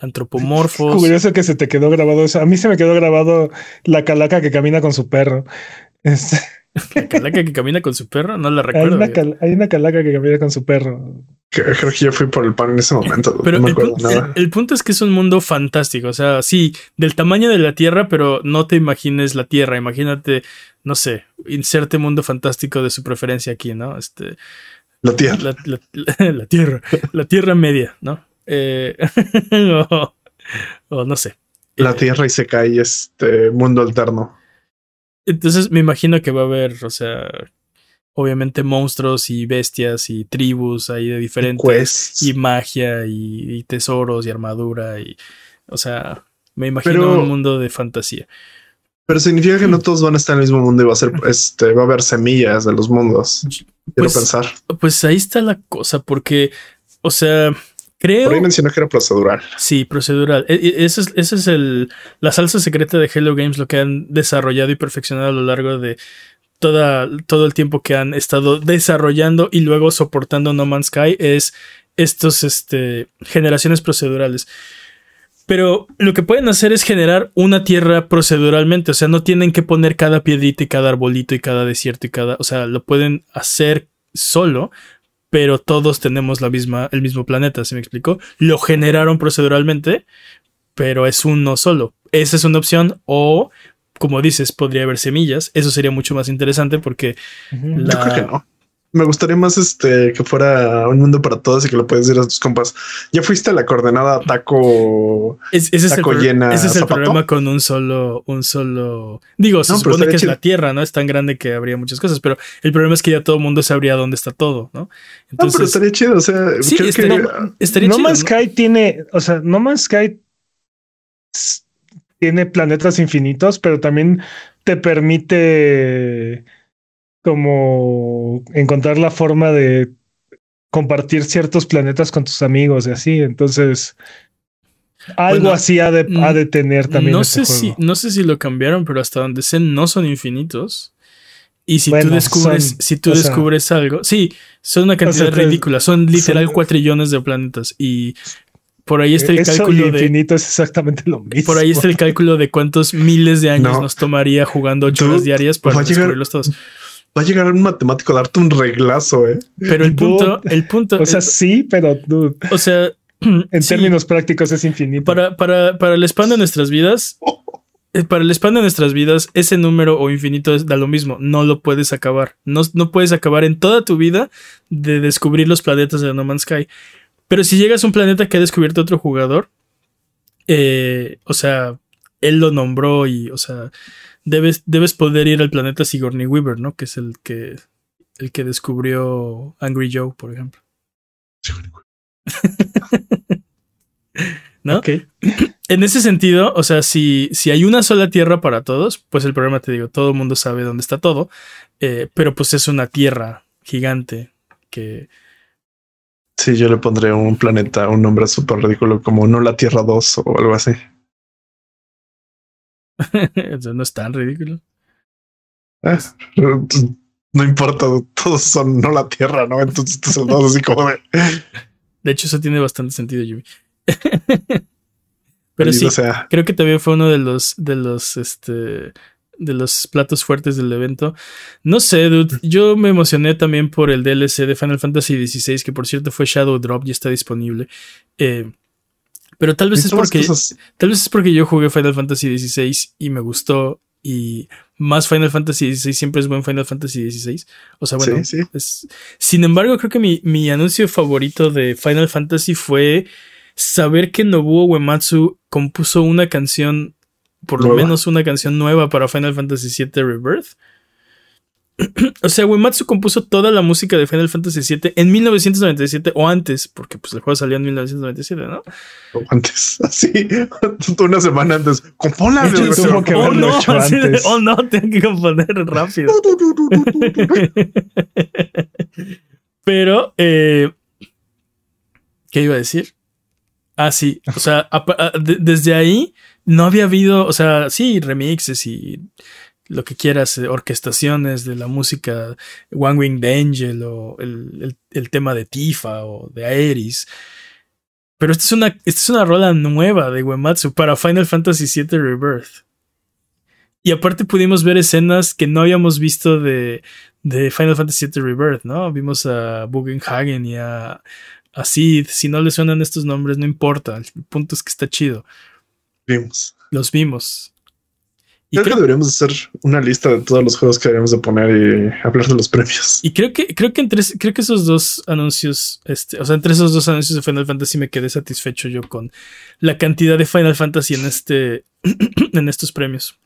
antropomorfos. Curioso que se te quedó grabado eso. A mí se me quedó grabado la calaca que camina con su perro. Este, ¿La calaca que camina con su perro? No la recuerdo. Hay una, calaca que camina con su perro. Creo que yo fui por el pan en ese momento. Pero el, punto es que es un mundo fantástico. O sea, sí, del tamaño de la Tierra, pero no te imagines la Tierra. Imagínate, no sé, inserte mundo fantástico de su preferencia aquí, ¿no? Este. La Tierra. la Tierra. La Tierra media, ¿no? Eh, o, no sé. La eh, Tierra y se cae este mundo alterno. Entonces me imagino que va a haber, o sea, obviamente monstruos y bestias y tribus ahí de diferentes. Y, magia y, tesoros y armadura y, o sea, me imagino un mundo de fantasía. Pero significa que no todos van a estar en el mismo mundo y va a ser, este, va a haber semillas de los mundos. Quiero pues, pensar. Pues ahí está la cosa, porque, o sea, creo. Por ahí mencionó que era procedural. Sí, procedural. E, e, ese es, ese es el, la salsa secreta de Hello Games, lo que han desarrollado y perfeccionado a lo largo de toda, todo el tiempo que han estado desarrollando y luego soportando No Man's Sky es estos, este, generaciones procedurales. Pero lo que pueden hacer es generar una tierra proceduralmente. O sea, no tienen que poner cada piedrita y cada arbolito y cada desierto y cada. O sea, lo pueden hacer solo, pero todos tenemos la misma, el mismo planeta, ¿se me explicó? Lo generaron proceduralmente, pero es uno solo. Esa es una opción. O, como dices, podría haber semillas. Eso sería mucho más interesante porque la me gustaría más este que fuera un mundo para todos y que lo puedes decir a tus compas. Ya fuiste a la coordenada taco, ese es el llena. Ese es el problema con un solo, un solo. Digo, se supone que es la Tierra, ¿no? Es tan grande que habría muchas cosas, pero el problema es que ya todo el mundo sabría dónde está todo, ¿no? Entonces, no, pero estaría chido. O sea, creo que no, Man's Sky tiene, o sea, No Man's Sky tiene planetas infinitos, pero también te permite como encontrar la forma de compartir ciertos planetas con tus amigos y así. Entonces, algo así ha de, tener también. No sé si, no sé si lo cambiaron, pero hasta donde sé, no son infinitos. Y si tú descubres, si tú descubres algo, sí, son una cantidad ridícula, son literal cuatrillones de planetas. Y por ahí está el cálculo de. infinito es exactamente lo mismo. Por ahí está el cálculo de cuántos miles de años nos tomaría jugando ocho horas diarias para descubrirlos todos va a llegar un matemático a darte un reglazo, ¿eh? Pero el punto, el punto. O sea, sí, pero. o sea. En términos prácticos es infinito. Para, para, para el spam de nuestras vidas. Eh, para el spam de nuestras vidas, ese número o infinito es, da lo mismo. No lo puedes acabar. No, no puedes acabar en toda tu vida de descubrir los planetas de No Man's Sky. Pero si llegas a un planeta que ha descubierto otro jugador, eh, o sea, él lo nombró y, o sea, debes, debes poder ir al planeta Sigourney Weaver, ¿no? Que es el que, el que descubrió Angry Joe, por ejemplo. ¿No? En ese sentido, o sea, si, si hay una sola tierra para todos, pues el problema te digo, todo el mundo sabe dónde está todo, eh, pero pues es una tierra gigante que... Sí, yo le pondré un planeta, un nombre súper ridículo como no la Tierra 2 o algo así. Eso no es tan ridículo. Ah, no importa, todos son no la Tierra, ¿no? Entonces son todos así como de... De hecho, eso tiene bastante sentido, Yumi. Pero sí, creo que también fue uno de los, de los, este, de los platos fuertes del evento. No sé, dude. Yo me emocioné también por el DLC de Final Fantasy XVI, que por cierto fue Shadow Drop, y está disponible. Eh, pero tal vez es porque. Tal vez es porque yo jugué Final Fantasy XVI y me gustó. Y más Final Fantasy XVI siempre es buen Final Fantasy XVI. O sea, bueno. sin embargo, creo que mi, mi anuncio favorito de Final Fantasy fue saber que Nobuo Uematsu compuso una canción, por lo menos una canción nueva para Final Fantasy VII Rebirth. o sea, Uematsu compuso toda la música de Final Fantasy VII en 1997 o antes, porque pues el juego salió en 1997, ¿no? O antes, así, una semana antes. Componla de oh, no, oh no, tengo que componer rápido. Pero, eh, ¿qué iba a decir? Ah, sí, o sea, desde ahí no había habido, o sea, sí, remixes y lo que quieras, eh, orquestaciones de la música One Winged Angel o el, tema de Tifa o de Aeris. Pero esta es una, esta es una rola nueva de Uematsu para Final Fantasy VII Rebirth. Y aparte pudimos ver escenas que no habíamos visto de, de Final Fantasy VII Rebirth, ¿no? Vimos a Bugenhagen y a, a Sid. Si no le suenan estos nombres, no importa. El punto es que está chido. Vimos. Los vimos. Creo, que deberíamos hacer una lista de todos los juegos que deberíamos de poner y hablar de los premios. Y creo que, creo que entre, creo que esos dos anuncios, este, o sea, entre esos dos anuncios de Final Fantasy me quedé satisfecho yo con la cantidad de Final Fantasy en este, en estos premios.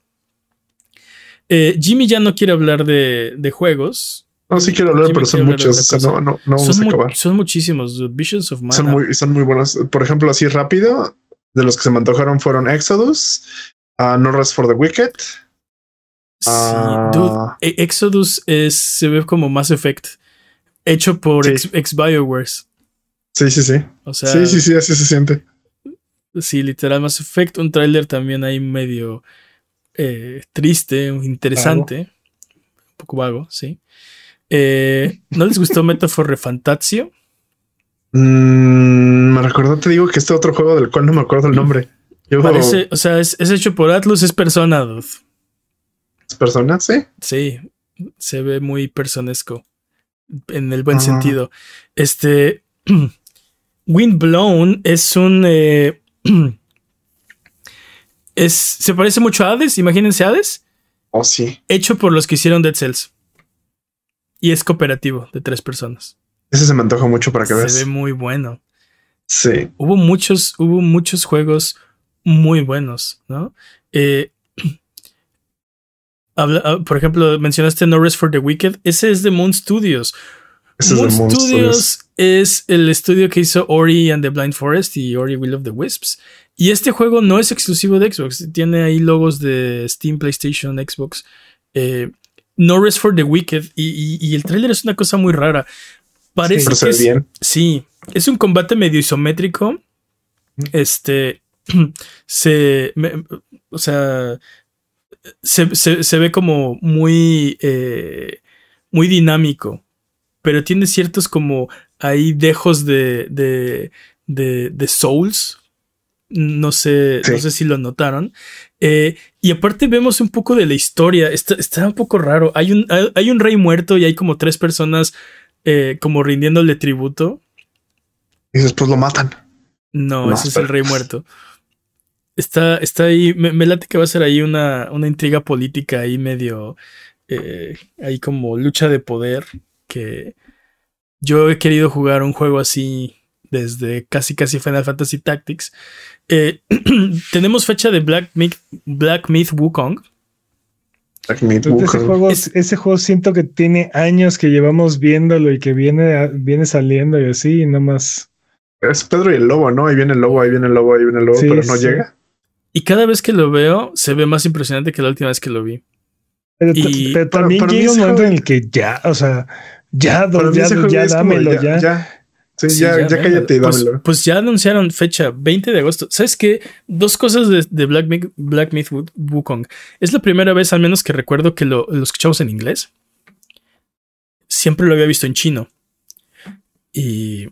Eh, Jimmy ya no quiere hablar de, de juegos. No, sí quiero hablar, pero son muchos. O sea, no, no, no vamos son a acabar. son muchísimos. Visions of Mana. Son muy, son muy buenos. Por ejemplo, así rápido, de los que se me antojaron fueron Exodus, uh, No Rest for the Wicked. Sí, dude, e- Exodus es, se ve como Mass Effect. Hecho por Sí. ex, ex Biowares. Sí, sí, sí. O sea, sí, sí, sí, así se siente. sí, literal Mass Effect. Un tráiler también ahí medio eh, triste, interesante. Un poco vago, sí. Eh, ¿No les gustó Metaphor Refantatio? Mm, me recordó, te digo que este otro juego del cual no me acuerdo el nombre. Yo, Parece, o sea, es, es hecho por Atlus, es persona, dude. personas, sí. Sí, se ve muy personesco. En el buen Ah. sentido. Este. Windblown es un. eh, es, se parece mucho a Hades, imagínense Hades, Oh, sí. hecho por los que hicieron Dead Cells. Y es cooperativo de tres personas. Ese se me antoja mucho para que Se veas. ve muy bueno. Sí. Hubo muchos, hubo muchos juegos muy buenos, ¿no? Eh, habla- ah, por ejemplo, mencionaste No Rest for the Wicked. Ese es de Moon Studios. Ese Moon Studios es el estudio que hizo Ori and the Blind Forest y Ori Will of the Wisps. Y este juego no es exclusivo de Xbox. Tiene ahí logos de Steam, PlayStation, Xbox. Eh, no Rest for the Wicked. Y, y- y el tráiler es una cosa muy rara. Parece que es- bien. Sí, es un combate medio isométrico. Este se, me- o sea, se, se- se ve como muy, eh, muy dinámico, pero tiene ciertos como ahí dejos de, de, de, de Souls. No sé, Sí. no sé si lo notaron. Eh, y aparte vemos un poco de la historia. Está, está un poco raro. Hay un, hay, hay un rey muerto y hay como tres personas eh, como rindiéndole tributo. Y después lo matan. No, No, ese es el rey muerto. Está, está ahí. Me, me late que va a ser ahí una, una intriga política ahí medio. eh, ahí como lucha de poder. Que yo he querido jugar un juego así desde casi casi Final Fantasy Tactics. Eh, tenemos fecha de Black Myth, Black Myth Wukong. Black Myth ese, Wukong. juego, Es- ese juego siento que tiene años que llevamos viéndolo y que viene, viene saliendo y así, y nada más. Es Pedro y el lobo, ¿no? Ahí viene el lobo, ahí viene el lobo, ahí viene el lobo, Sí, pero no sí. llega. Y cada vez que lo veo, se ve más impresionante que la última vez que lo vi. Pero, Y pero para- también para mí llega un momento en el que ya, o sea, ya, Para don, mí ya, ya dámelo, ya. Sí, Sí, ya, ya, cállate y Pues- dámelo. Pues, ya anunciaron fecha, 20 de agosto. ¿Sabes qué? Dos cosas de, de Black, Myth, Black Myth Wu- Wukong. Es la primera vez, al menos que recuerdo que lo, lo escuchamos en inglés. Siempre lo había visto en chino. Y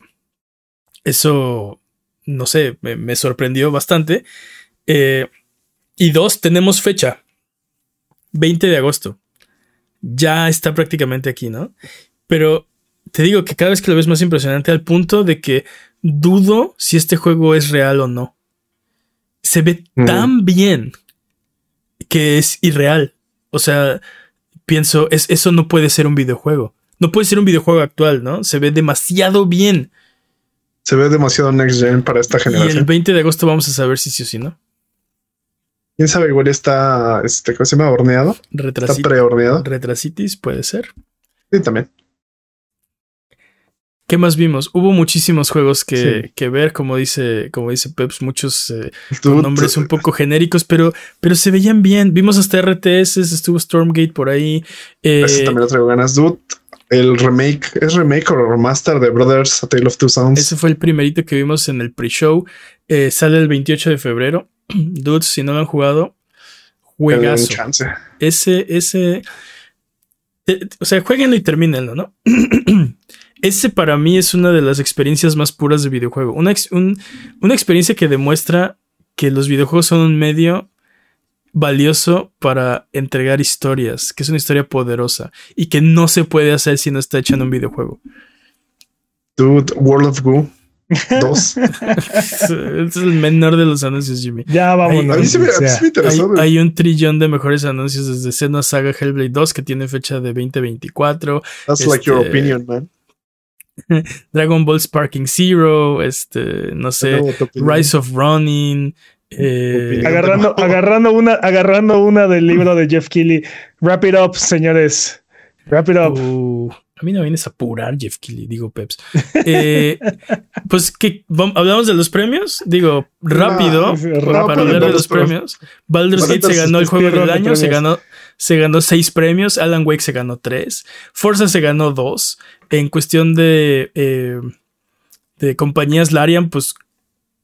eso, no sé, me, me sorprendió bastante. Eh, y dos, tenemos fecha. 20 de agosto. Ya está prácticamente aquí, ¿no? Pero te digo que cada vez que lo ves más impresionante al punto de que dudo si este juego es real o no. Se ve Mm. tan bien que es irreal. O sea, pienso, es, eso no puede ser un videojuego. No puede ser un videojuego actual, ¿no? Se ve demasiado bien. Se ve demasiado next gen para esta Y el generación. 20 de agosto vamos a saber si sí o si no. ¿Quién sabe? Igual está, este, ¿cómo se llama? Horneado. Está Retrasi- pre-horneado. Retrasitis puede ser. Sí, también. ¿Qué más vimos? Hubo muchísimos juegos que, Sí. que ver, como dice, como dice Peps, muchos eh, con nombres un poco genéricos, pero, pero se veían bien. Vimos hasta RTS, estuvo Stormgate por ahí. eh, Ese también lo traigo ganas. Dude, el remake, ¿es remake o remaster de Brothers A Tale of Two Sons? ese fue el primerito que vimos en el pre-show. Eh, sale el 28 de febrero. Dudes, si no lo han jugado, juegazo. chance. Ese, ese. eh, o sea, jueguenlo y termínenlo, ¿no? ese para mí es una de las experiencias más puras de videojuego. Una, ex- un- una experiencia que demuestra que los videojuegos son un medio valioso para entregar historias, que es una historia poderosa y que no se puede hacer si no está hecha en un videojuego. Dude, World of Goo 2. Ese es el menor de los anuncios, Jimmy. Ya vámonos. a mí sí me, a mí sea, sí me Hay, interesó. hay un trillón de mejores anuncios desde Xeno Saga Hellblade 2 que tiene fecha de 2024. That's like your este- opinion, man. Dragon Ball Sparking Zero, este, no sé. Rise of Ronin, Eh, agarrando, agarrando, una, agarrando una del libro de Jeff Keighley. Wrap it up, señores. Wrap it up. Uh, a mí no vienes a apurar, Jeff Keighley, digo Peps. Eh, pues que hablamos de los premios. Digo, rápido, para hablar de los premios. Baldur's Gate se ganó el juego del año, se ganó, se ganó seis premios. Alan Wake se ganó tres. Forza se ganó dos. En cuestión de, eh, de compañías, Larian, pues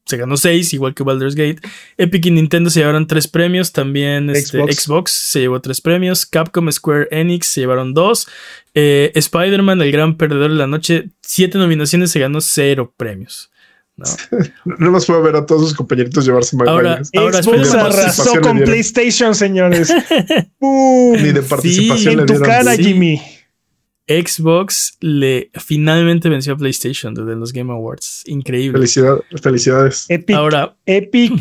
se ganó seis, igual que Baldur's Gate. Epic y Nintendo se llevaron tres premios. También este, Xbox. se llevó tres premios. Capcom, Square Enix se llevaron dos. Eh, Spider-Man, el gran perdedor de la noche, siete nominaciones, se ganó cero premios. No, no más puedo ver a todos sus compañeritos llevarse más Ahora, ahora Xbox arrasó con PlayStation, señores. Ni de participación en tu cara, Jimmy. Xbox le finalmente venció a PlayStation desde los Game Awards. Increíble. felicidades. Epic, Ahora, Epic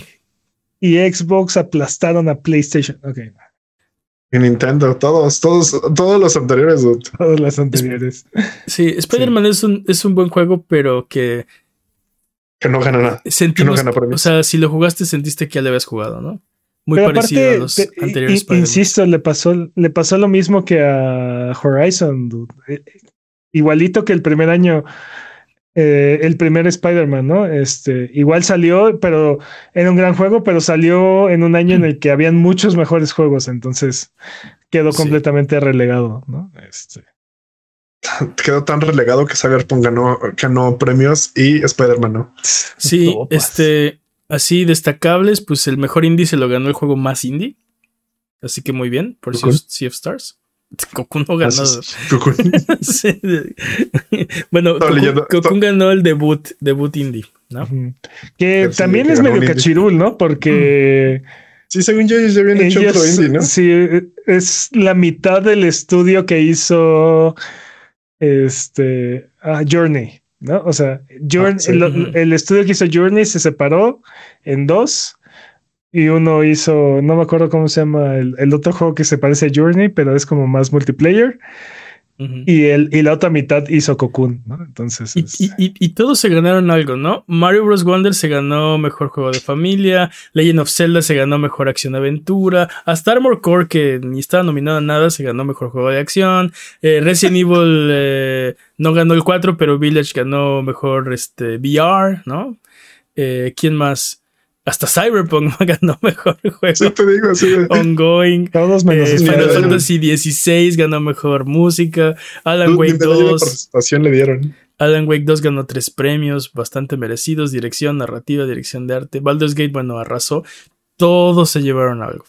y Xbox aplastaron a PlayStation. Ok. Y Nintendo, todos, todos, todos los anteriores. Todos los anteriores. Sí, Spider-Man es, un, es un buen juego, pero que. Que no gana nada. que no gana O sea, si lo jugaste, sentiste que ya le habías jugado, ¿no? Muy parecido a los anteriores. insisto, le pasó, le pasó lo mismo que a Horizon. Eh, igualito que el primer año, eh, el primer Spider-Man, ¿no? Este, igual salió, pero era un gran juego, pero salió en un año en el que habían muchos mejores juegos, entonces quedó completamente relegado, ¿no? Este. Quedó tan relegado que Cyberpunk ganó, ganó premios y Spider-Man no. Sí, este Así destacables, pues el mejor indie se lo ganó el juego más indie. Así que muy bien, por Sea of Stars. Cocoon no ganó. bueno, Cocoon, ganó el debut, debut indie, ¿no? Que también es medio cachirul, ¿no? Porque. Sí, según yo, ya habían hecho otro indie, ¿no? Sí, es la mitad del estudio que hizo este ah, Journey. ¿No? O sea, el, estudio que hizo Journey se separó en dos y uno hizo, no me acuerdo cómo se llama el, otro juego que se parece a Journey, pero es como más multiplayer. Y, el, y la otra mitad hizo Cocoon, ¿no? Entonces. Y, todos se ganaron algo, ¿no? Mario Bros. Wonder se ganó mejor juego de familia. Legend of Zelda se ganó mejor acción aventura. Hasta Armor Core, que ni estaba nominado a nada, se ganó mejor juego de acción. Eh, Resident Evil eh, no ganó el 4, pero Village ganó mejor este, VR, ¿no? Eh, ¿Quién más? Hasta Cyberpunk ganó mejor juego. Sí, te digo, sí. Ongoing. Todos menos eh, Final Fantasy XVI ganó mejor música. Alan Wake 2. participación le dieron. Alan Wake 2 ganó tres premios bastante merecidos: dirección, narrativa, dirección de arte. Baldur's Gate, bueno, arrasó. Todos se llevaron algo.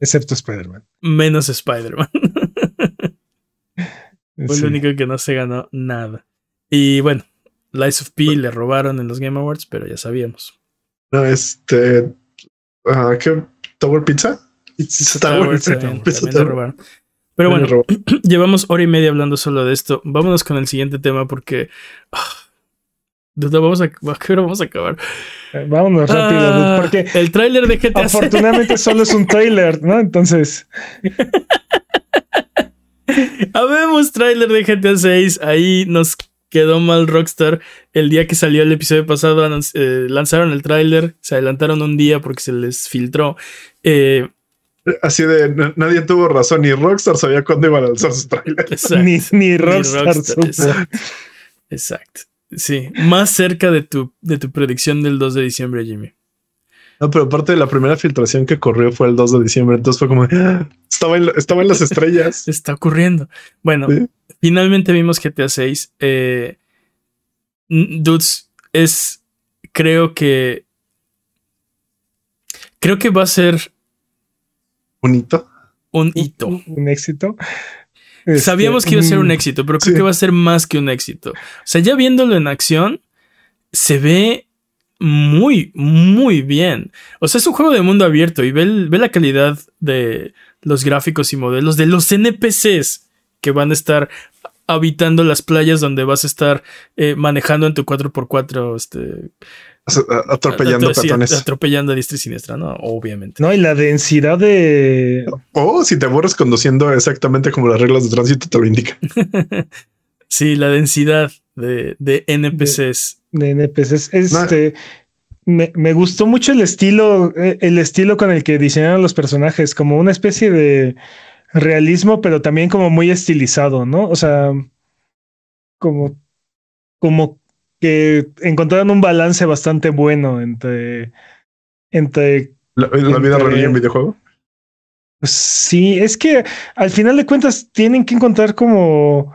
Excepto Spider-Man. Menos Spider-Man. Fue el único que no se ganó nada. Y bueno, Lies of P le robaron en los Game Awards, pero ya sabíamos. No, este. Uh, ¿Qué? ¿Tower Pizza? Tower, Pizza. Pero bueno, llevamos hora y media hablando solo de esto. Vámonos con el siguiente tema porque. Uh, vamos a, ¿qué vamos a acabar? Eh, vámonos rápido, ah, porque el tráiler de GTA Afortunadamente solo es un tráiler, ¿no? Entonces. Habemos tráiler de GTA 6. Ahí nos quedó mal Rockstar. El día que salió el episodio pasado eh, lanzaron el tráiler, se adelantaron un día porque se les filtró. Eh, Así de nadie tuvo razón, ni Rockstar sabía cuándo iban a lanzar su tráiler. Ni, Rockstar. exacto. Sí, más cerca de tu, de tu predicción del 2 de diciembre, Jimmy. No, pero aparte de la primera filtración que corrió fue el 2 de diciembre, entonces fue como ah, estaba en, estaba en las estrellas. Está ocurriendo. Bueno, finalmente vimos GTA 6. Eh, dudes, es creo que creo que va a ser un hito. Un hito. Un, éxito. Sabíamos que iba a ser un mm, éxito, pero creo que va a ser más que un éxito. O sea, ya viéndolo en acción, se ve muy, muy bien. O sea, es un juego de mundo abierto y ve, la calidad de los gráficos y modelos de los NPCs que van a estar habitando las playas donde vas a estar eh, manejando en tu 4x4 este, atropellando a, Atropellando a diestra y siniestra, ¿no? Obviamente. No, y la densidad de. O si te aburres conduciendo exactamente como las reglas de tránsito te lo indican. sí, la densidad de, NPCs. De, NPCs. Este. me, me, gustó mucho el estilo, eh, el estilo con el que diseñaron los personajes, como una especie de realismo, pero también como muy estilizado, ¿no? O sea, como, como que encontraron un balance bastante bueno entre, entre la, vida real y en videojuego. Pues sí, es que al final de cuentas tienen que encontrar como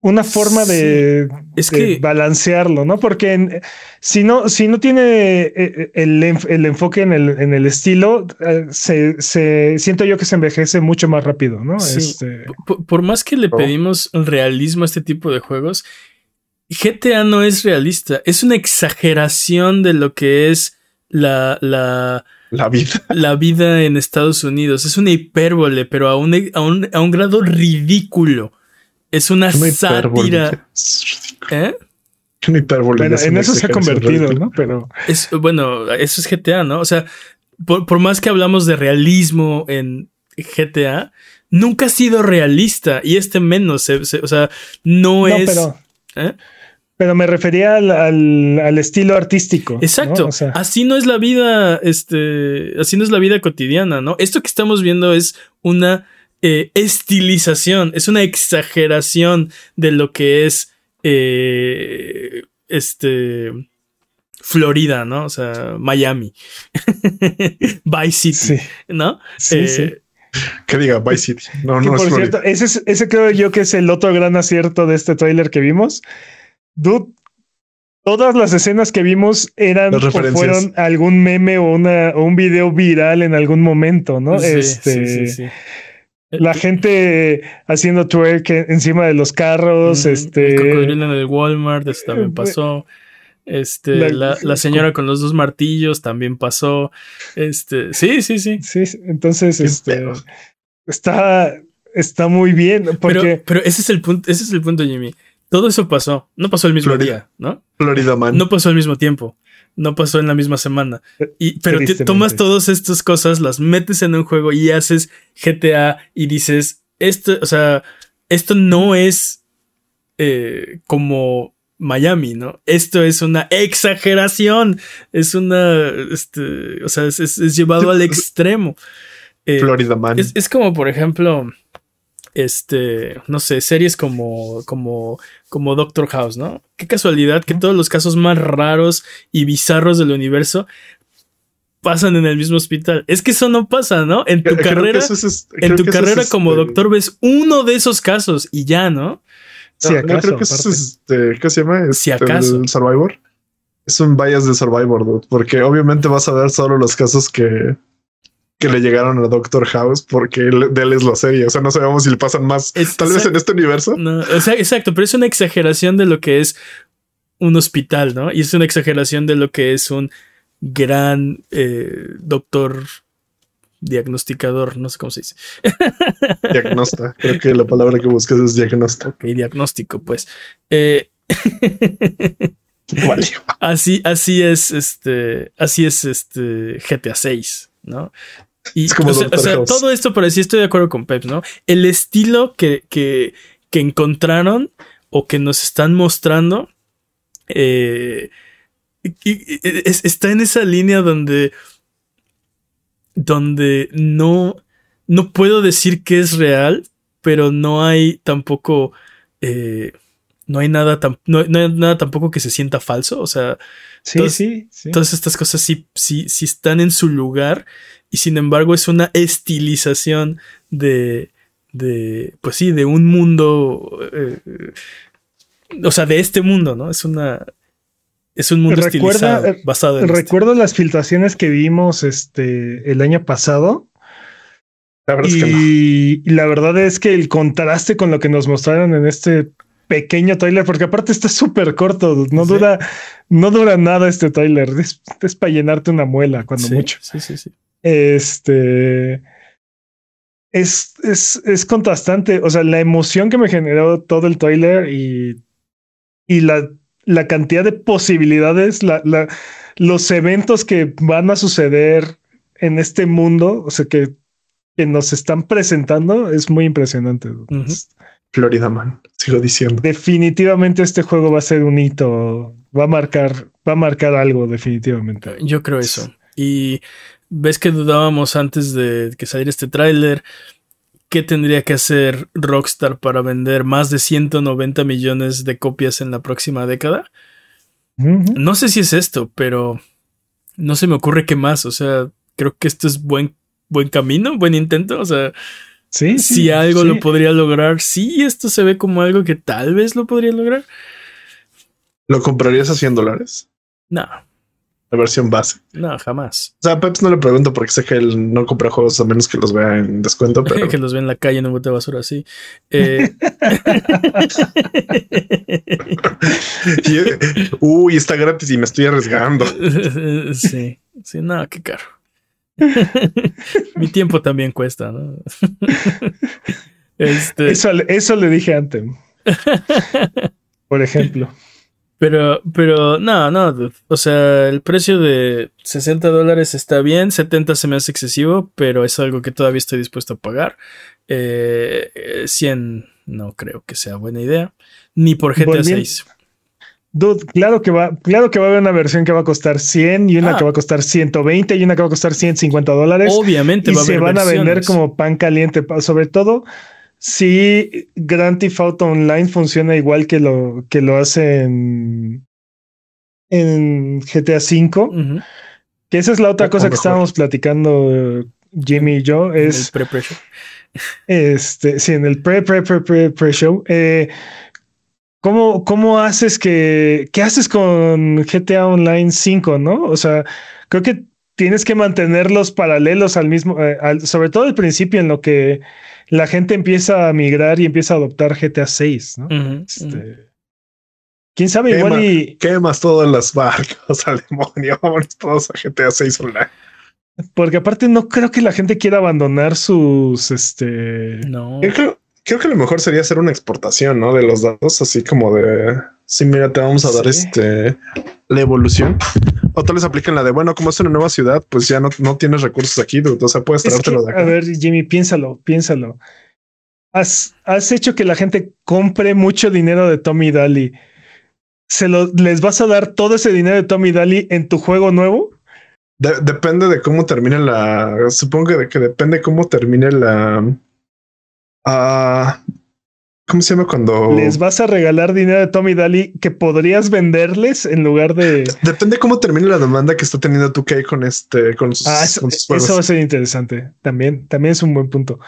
una forma de, es que, balancearlo, ¿no? Porque si no, si no tiene eh, eh, el, el enfoque en el, en el estilo, eh, se, se, siento yo que se envejece mucho más rápido, ¿no? Este... Por, más que le pedimos realismo a este tipo de juegos, GTA no es realista, es una exageración de lo que es la, la, la vida. La vida en Estados Unidos. Es una hipérbole, pero a un, a un, a un grado ridículo. Es una, sátira. ¿Eh? Una hipérbole. en eso se ha convertido, ¿no? Pero. Es, bueno, eso es GTA, ¿no? O sea, por, más que hablamos de realismo en GTA, nunca ha sido realista. Y este menos. o sea, no, es. Pero, ¿eh? pero me refería al, estilo artístico. Exacto. así no es la vida. Este. Así no es la vida cotidiana, ¿no? Esto que estamos viendo es una eh, estilización, es una exageración de lo que es eh, este Florida, ¿no? O sea, Miami, Vice City, ¿no? Sí, eh, Que diga Vice City. No, no, por cierto, ese, ese creo yo que es el otro gran acierto de este tráiler que vimos. Dude, todas las escenas que vimos eran o fueron algún meme o, una, o un video viral en algún momento, ¿no? Sí, este, sí, sí, la gente haciendo twerk encima de los carros, este. El cocodrilo en el Walmart, eso también pasó. Este, la, la, señora con los dos martillos también pasó. Este, sí, sí, sí. Sí, entonces, este, está, está muy bien. Porque... Pero, ese es el punto, ese es el punto, Jimmy. Todo eso pasó. No pasó el mismo día, ¿no? Florida Man. No pasó al mismo tiempo no pasó en la misma semana. Y, pero tomas todas estas cosas, las metes en un juego y haces GTA y dices, esto, o sea, esto no es eh, como Miami, ¿no? Esto es una exageración, es una, este, o sea, es, llevado al extremo. Eh, Florida Man. es como, por ejemplo, este, no sé, series como, como, como Doctor House, ¿no? Qué casualidad que todos los casos más raros y bizarros del universo pasan en el mismo hospital. Es que eso no pasa, ¿no? En tu carrera, en tu carrera como este doctor ves uno de esos casos y ya, ¿no? Sí, no, creo que eso es este, ¿qué se llama? si este, acaso. Survivor. Es un bias de Survivor, porque obviamente vas a ver solo los casos que, que le llegaron a Doctor House porque de él es la serie. O sea, no sabemos si le pasan más. Tal vez en este universo. No, o sea, exacto, pero es una exageración de lo que es un hospital, ¿no? Y es una exageración de lo que es un gran eh, doctor diagnosticador, no sé cómo se dice. Diagnosta, creo que la palabra que buscas es diagnóstico. Ok, diagnóstico, pues. Eh, así, así es este, así es este GTA 6, ¿no? Y, o sea, todo esto, pero sí estoy de acuerdo con Pep, ¿no? El estilo que, que, que encontraron o que nos están mostrando eh, está en esa línea donde, donde no, no puedo decir que es real, pero no hay tampoco... Eh, no hay nada no, hay nada tampoco que se sienta falso. O sea, sí, sí, todas estas cosas sí, sí, sí están en su lugar y sin embargo es una estilización de, de pues sí, de un mundo, eh, o sea, de este mundo, ¿no? Es una, es un mundo estilizado, eh, basado en Recuerdo las filtraciones que vimos este, el año pasado. y, y, la verdad es que el contraste con lo que nos mostraron en este pequeño trailer, porque aparte está súper corto, no dura, no dura nada este trailer, es, es para llenarte una muela cuando mucho. Sí, sí, sí. Este es, es, es contrastante. O sea, la emoción que me generó todo el trailer y, y la, la cantidad de posibilidades, la, la, los eventos que van a suceder en este mundo, o sea, que, que nos están presentando, es muy impresionante. Florida Man, sigo diciendo. Definitivamente este juego va a ser un hito va a marcar, va a marcar algo definitivamente. Yo creo eso. Y ves que dudábamos antes de que saliera este tráiler. ¿Qué tendría que hacer Rockstar para vender más de 190 millones de copias en la próxima década? No sé si es esto, pero no se me ocurre qué más. O sea, creo que esto es buen, buen camino, buen intento. O sea, sí, si algo lo podría lograr, sí, esto se ve como algo que tal vez lo podría lograr. ¿Lo comprarías a 100 dólares? No. La versión base. No, jamás. O sea, a Peps no le pregunto porque sé que él no compra juegos a menos que los vea en descuento. Pero... que los vea en la calle en un bote de basura, sí. Eh... Uy, está gratis y me estoy arriesgando. sí, sí, no, qué caro. Mi tiempo también cuesta, ¿no? este... eso, eso le dije antes. Por ejemplo. Pero, pero, no, no, o sea, el precio de 60 dólares está bien, 70 se me hace excesivo, pero es algo que todavía estoy dispuesto a pagar. Eh, 100 no creo que sea buena idea, ni por GTA 6. Dude, claro que va, claro que va a haber una versión que va a costar 100 y una ah. que va a costar 120 y una que va a costar 150 dólares. Obviamente, y se van a vender como pan caliente, sobre todo si Grand Theft Auto Online funciona igual que lo que lo hace en, GTA V. Que esa es la otra cosa que estábamos platicando Jimmy y yo. Es. En el pre show. Este, sí, en el pre-pre-pre-pre-show. Eh, ¿cómo, ¿Cómo haces que. ¿Qué haces con GTA Online 5, no? O sea, creo que tienes que mantenerlos paralelos al mismo. Eh, sobre todo al principio, en lo que la gente empieza a migrar y empieza a adoptar GTA 6, ¿no? este, Quién sabe, igual y. Quemas todas las barcos al demonio, vámonos todos a GTA 6 online. Porque aparte no creo que la gente quiera abandonar sus este. No. Creo, creo que lo mejor sería hacer una exportación, ¿no? De los datos, así como de sí, mira, te vamos a dar este la evolución. O tal vez apliquen la de bueno, como es una nueva ciudad, pues ya no, no tienes recursos aquí, o sea, puedes traértelo de acá. A ver, Jimmy, piénsalo, piénsalo. Has, has hecho que la gente compre mucho dinero de Tommy Daly. ¿Se lo, les vas a dar todo ese dinero de Tommy Daly en tu juego nuevo? depende de cómo termine la. Supongo que, que depende cómo termine la. Ah, ¿Cómo se llama cuando les vas a regalar dinero de Tommy Daly que podrías venderles en lugar de depende cómo termine la demanda que está teniendo 2K con este con sus, ah, eso, eso va a ser interesante. También, también es un buen punto.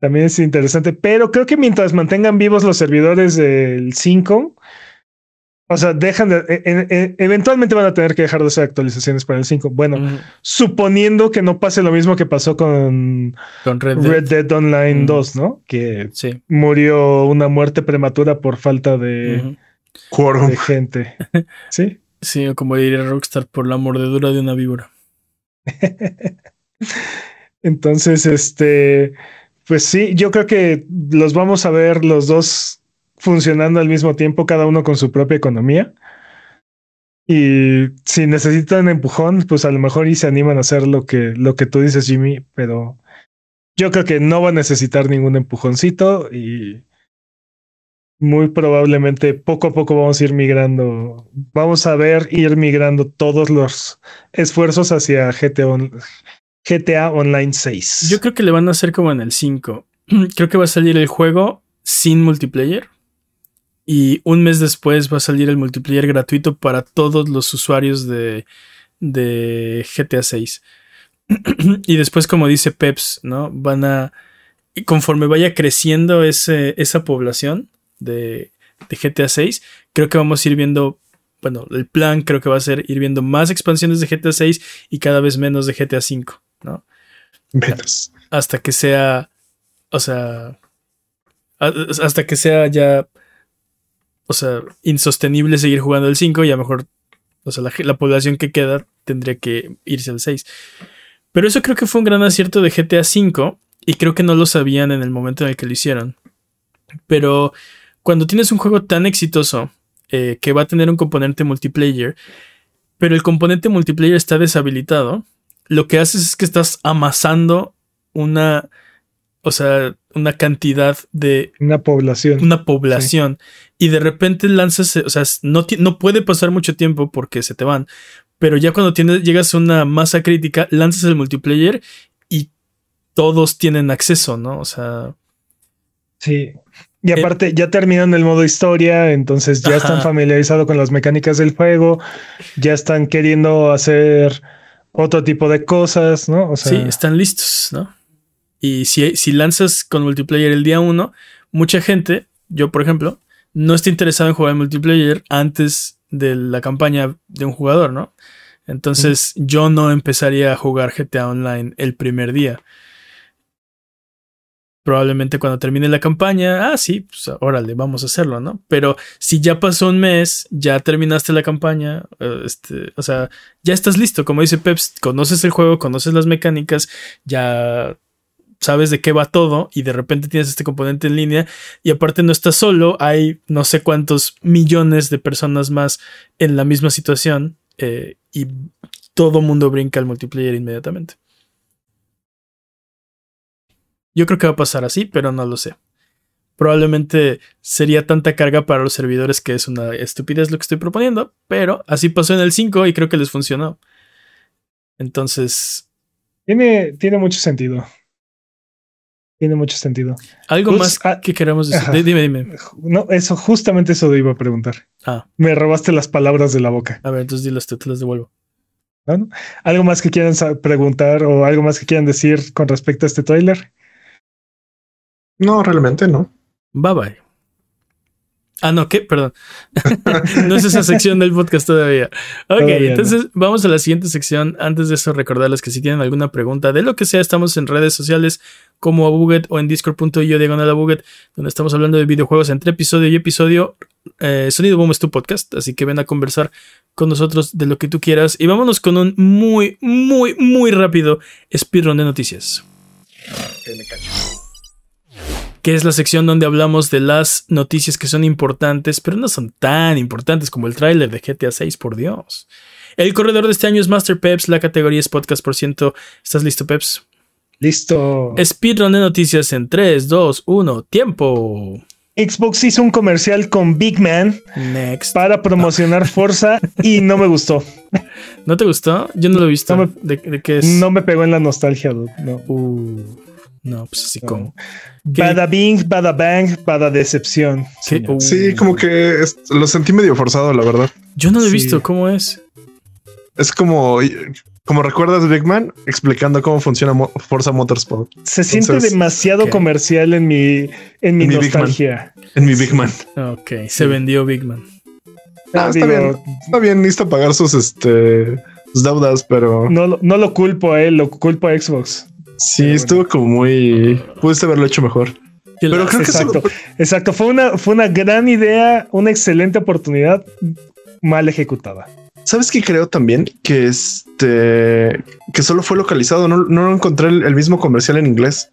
También es interesante, pero creo que mientras mantengan vivos los servidores del 5, o sea, dejan de. E, e, e, eventualmente van a tener que dejar de hacer actualizaciones para el 5. Bueno, suponiendo que no pase lo mismo que pasó con, Red, Dead. Online 2, ¿no? Que murió una muerte prematura por falta de, de gente. sí. Sí, como diría Rockstar, por la mordedura de una víbora. Entonces, este. Pues sí, yo creo que los vamos a ver los dos funcionando al mismo tiempo, cada uno con su propia economía. Y si necesitan empujón, pues a lo mejor y se animan a hacer lo que, lo que tú dices, Jimmy, pero yo creo que no va a necesitar ningún empujoncito y muy probablemente poco a poco vamos a ir migrando, vamos a ver ir migrando todos los esfuerzos hacia GTA, GTA Online 6. Yo creo que le van a hacer como en el 5. Creo que va a salir el juego sin multiplayer y un mes después va a salir el multiplayer gratuito para todos los usuarios de, de GTA 6. y después, como dice Peps, ¿no? Van a. Conforme vaya creciendo ese, esa población de, de GTA 6, creo que vamos a ir viendo. Bueno, el plan creo que va a ser ir viendo más expansiones de GTA 6 y cada vez menos de GTA 5, ¿no? Menos. Hasta que sea. O sea. Hasta que sea ya o sea, insostenible seguir jugando el 5 y a lo mejor, o sea, la, población que queda tendría que irse al 6. Pero eso creo que fue un gran acierto de GTA 5 y creo que no lo sabían en el momento en el que lo hicieron. Pero cuando tienes un juego tan exitoso eh, que va a tener un componente multiplayer, pero el componente multiplayer está deshabilitado, lo que haces es que estás amasando una, o sea, una cantidad de... Una población. Una población. Y de repente lanzas, o sea, no, no puede pasar mucho tiempo porque se te van. Pero ya cuando tienes, llegas a una masa crítica, lanzas el multiplayer y todos tienen acceso, ¿no? O sea... Sí. Y eh, aparte, ya terminan el modo historia, entonces ya están familiarizados con las mecánicas del juego, ya están queriendo hacer otro tipo de cosas, ¿no? O sea, sí, están listos, ¿no? Y si, si lanzas con multiplayer el día uno, mucha gente, yo por ejemplo, no está interesado en jugar multiplayer antes de la campaña de un jugador, ¿no? Entonces yo no empezaría a jugar GTA Online el primer día probablemente cuando termine la campaña, ah, sí, pues órale, vamos a hacerlo, ¿no? Pero si ya pasó un mes, ya terminaste la campaña, eh, este, o sea, ya estás listo, como dice Peps, conoces el juego, conoces las mecánicas, ya sabes de qué va todo y de repente tienes este componente en línea y aparte no estás solo, hay no sé cuántos millones de personas más en la misma situación eh, y todo mundo brinca al multiplayer inmediatamente. Yo creo que va a pasar así, pero no lo sé. Probablemente sería tanta carga para los servidores que es una estupidez lo que estoy proponiendo, pero así pasó en el 5 y creo que les funcionó. Entonces... Tiene, tiene mucho sentido. Tiene mucho sentido. Algo más ah, que queramos decir. Dime, dime. No, eso, justamente eso iba a preguntar. Ah. Me robaste las palabras de la boca. A ver, entonces dilas tú, te las devuelvo. ¿Algo más que quieran preguntar o algo más que quieran decir con respecto a este trailer? No, realmente no. Bye bye. Ah, no, ¿qué? Perdón. no es esa sección del podcast todavía. Ok, entonces vamos a la siguiente sección. Antes de eso, recordarles que si tienen alguna pregunta de lo que sea, estamos en redes sociales como a Buget o en discord.io diagonal a Buget, donde estamos hablando de videojuegos entre episodio y episodio. Eh, Sonido Boom es tu podcast, así que ven a conversar con nosotros de lo que tú quieras. Y vámonos con un muy, muy, muy rápido speedrun de noticias. me cacho que es la sección donde hablamos de las noticias que son importantes, pero no son tan importantes como el tráiler de GTA 6, por Dios. El corredor de este año es Master Peps, la categoría es podcast por ciento. ¿Estás listo, Peps? Listo. Speedrun de noticias en 3, 2, 1, tiempo. Xbox hizo un comercial con Big Man Next. para promocionar Forza y no me gustó. ¿No te gustó? Yo no lo he visto. No me, ¿De, qué es? No me pegó en la nostalgia, no. Uh. No, pues así como. Bada bing, bada bang, bada decepción. Sí, como que lo sentí medio forzado, la verdad. Yo no lo he visto, ¿cómo es? Es como, como recuerdas Big Man explicando cómo funciona Forza Motorsport. Se siente demasiado comercial en mi, en mi nostalgia. En mi Big Man. Ok, se vendió Big Man. Ah, está bien, está bien, necesita pagar sus, este, sus deudas, pero. No, no lo culpo a él, lo culpo a Xbox. Sí, estuvo como muy. Pudiste haberlo hecho mejor. Pero creo exacto, que exacto. Fue una, fue una gran idea, una excelente oportunidad, mal ejecutada. ¿Sabes qué creo también? Que este que solo fue localizado, no, no encontré el, mismo comercial en inglés.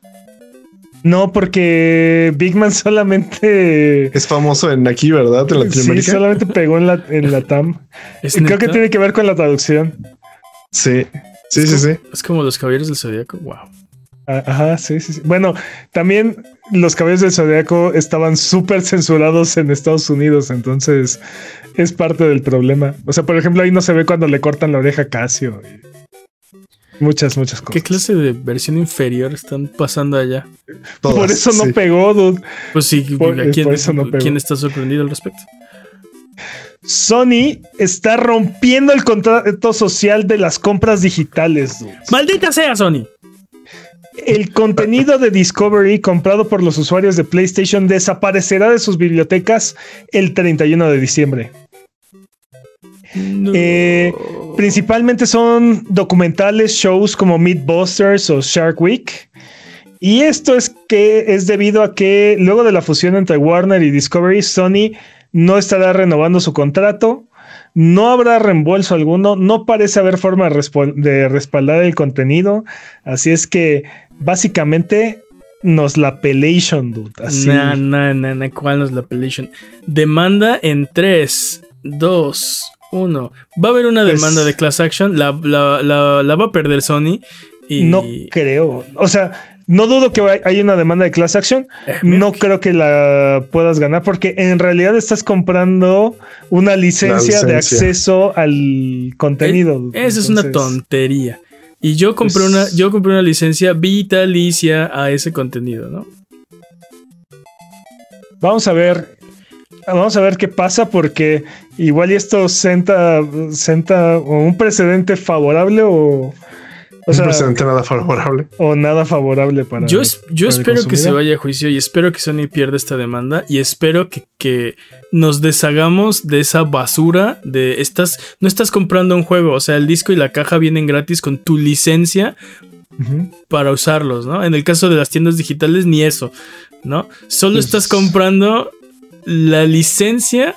No, porque Big Man solamente es famoso en aquí, ¿verdad? En Latinoamérica. Sí, solamente pegó en la, en la TAM. creo que tiene que ver con la traducción. Sí. Sí, sí, sí. Es como los caballeros del zodiaco. Wow. Ah, ajá, sí, sí, sí. Bueno, también los caballeros del zodiaco estaban súper censurados en Estados Unidos, entonces es parte del problema. O sea, por ejemplo, ahí no se ve cuando le cortan la oreja a Casio. muchas, muchas cosas. ¿Qué clase de versión inferior están pasando allá? por eso no pegó, dude. Pues sí, ¿quién está sorprendido al respecto? Sony está rompiendo el contrato social de las compras digitales. Maldita sea Sony. El contenido de Discovery comprado por los usuarios de PlayStation desaparecerá de sus bibliotecas el 31 de diciembre. Eh, principalmente son documentales, shows como Meatbusters o Shark Week. Y esto es que es debido a que luego de la fusión entre Warner y Discovery, Sony no estará renovando su contrato, no habrá reembolso alguno, no parece haber forma de, respaldar el contenido, así es que básicamente nos la pelation, dude. No, no, no, no, ¿cuál nos la pelation? Demanda en 3, 2, 1. Va a haber una pues demanda de class action, la, la, la, va a perder Sony. Y... No creo. O sea, no dudo que hay una demanda de clase action. Eh, no creo que la puedas ganar porque en realidad estás comprando una licencia, de acceso al contenido. Eh, esa es una tontería. Y yo compré pues una, yo compré una licencia vitalicia a ese contenido, ¿no? Vamos a ver. Vamos a ver qué pasa porque igual esto senta, senta un precedente favorable o, o sea, nada favorable. O nada favorable para. Yo, yo espero que se vaya a juicio y espero que Sony pierda esta demanda y espero que, que, nos deshagamos de esa basura de estas. No estás comprando un juego, o sea, el disco y la caja vienen gratis con tu licencia para usarlos, ¿no? En el caso de las tiendas digitales, ni eso, ¿no? Solo pues estás comprando la licencia.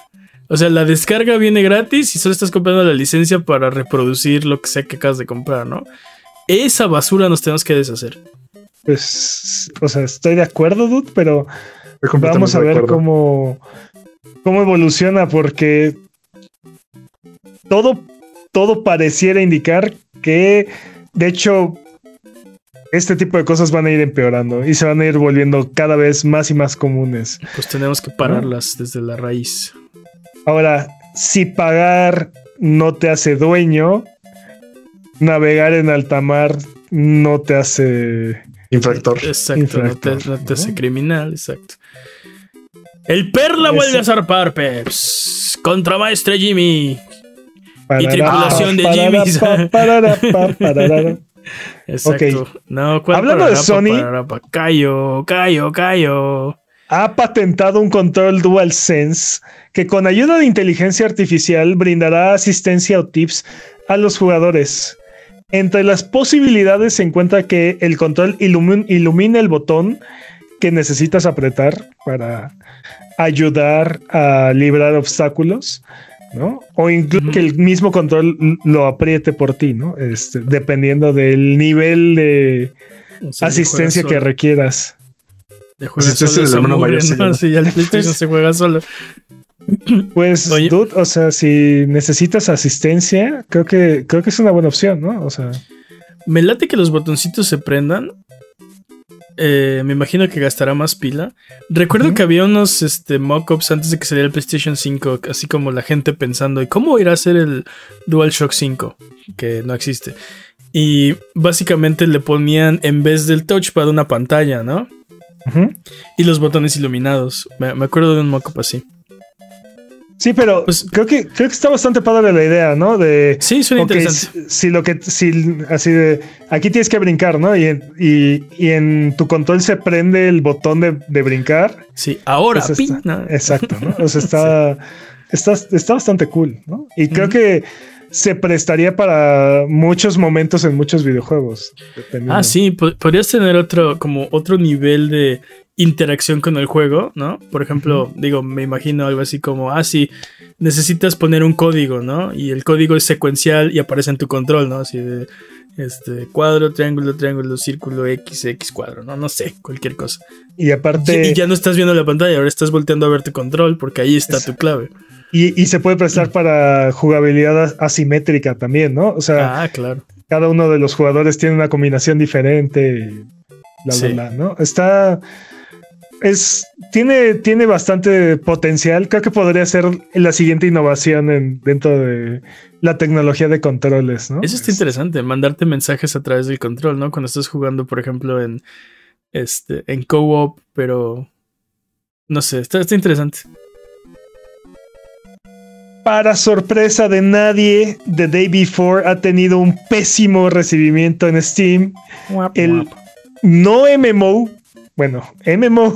O sea, la descarga viene gratis y solo estás comprando la licencia para reproducir lo que sea que acabas de comprar, ¿no? Esa basura nos tenemos que deshacer. Pues, o sea, estoy de acuerdo, dude, pero vamos a ver cómo, cómo evoluciona, porque todo, todo pareciera indicar que, de hecho, este tipo de cosas van a ir empeorando y se van a ir volviendo cada vez más y más comunes. Pues tenemos que pararlas desde la raíz. Ahora, si pagar no te hace dueño, navegar en alta mar no te hace infractor. Exacto, no, te, hace criminal, exacto. El Perla vuelve a zarpar, Peps. Contra Maestre Jimmy. y tripulación de Jimmy. Exacto. No, Hablando de Sony. Callo, callo, callo. Ha patentado un control DualSense que con ayuda de inteligencia artificial brindará asistencia o tips a los jugadores. Entre las posibilidades se encuentra que el control ilumine el botón que necesitas apretar para ayudar a librar obstáculos, ¿no? O incluso que el mismo control lo apriete por ti, ¿no? Este, dependiendo del nivel de asistencia que requieras. De solo, Si ya el PlayStation se juega solo. Pues, dude, o sea, si necesitas asistencia, creo que, creo que es una buena opción, ¿no? O sea. Me late que los botoncitos se prendan. Eh, me imagino que gastará más pila. Recuerdo que había unos este, mock-ups antes de que saliera el PlayStation 5, así como la gente pensando, ¿y cómo irá a ser el DualShock 5? Que no existe. Y básicamente le ponían en vez del touchpad una pantalla, ¿no? Y los botones iluminados. Me, me acuerdo de un mock-up así. Sí, pero pues, creo que creo que está bastante padre la idea, ¿no? De sí, suena interesante. Si, lo que si así de aquí tienes que brincar, ¿no? Y, y, en tu control se prende el botón de, brincar. Sí, ahora. Pues exacto, ¿no? O sea, está, está, está bastante cool, ¿no? Y creo que se prestaría para muchos momentos en muchos videojuegos. Ah, sí, podrías tener otro, como otro nivel de interacción con el juego, ¿no? Por ejemplo, digo, me imagino algo así como, ah, sí, necesitas poner un código, ¿no? Y el código es secuencial y aparece en tu control, ¿no? Así de, este, cuadro, triángulo, triángulo, círculo, X, X, cuadro, ¿no? No sé, cualquier cosa. Y aparte... Y, ya no estás viendo la pantalla, ahora estás volteando a ver tu control porque ahí está tu clave. Y, y, se puede prestar para jugabilidad asimétrica también, ¿no? O sea, ah, claro. cada uno de los jugadores tiene una combinación diferente. La, ¿no? Está es, tiene, tiene bastante potencial. Creo que podría ser la siguiente innovación en, dentro de la tecnología de controles, ¿no? Eso está interesante, mandarte mensajes a través del control, ¿no? Cuando estás jugando, por ejemplo, en este, en co-op, pero no sé, está, está interesante. Para sorpresa de nadie, The Day Before ha tenido un pésimo recibimiento en Steam. el no MMO bueno, MMO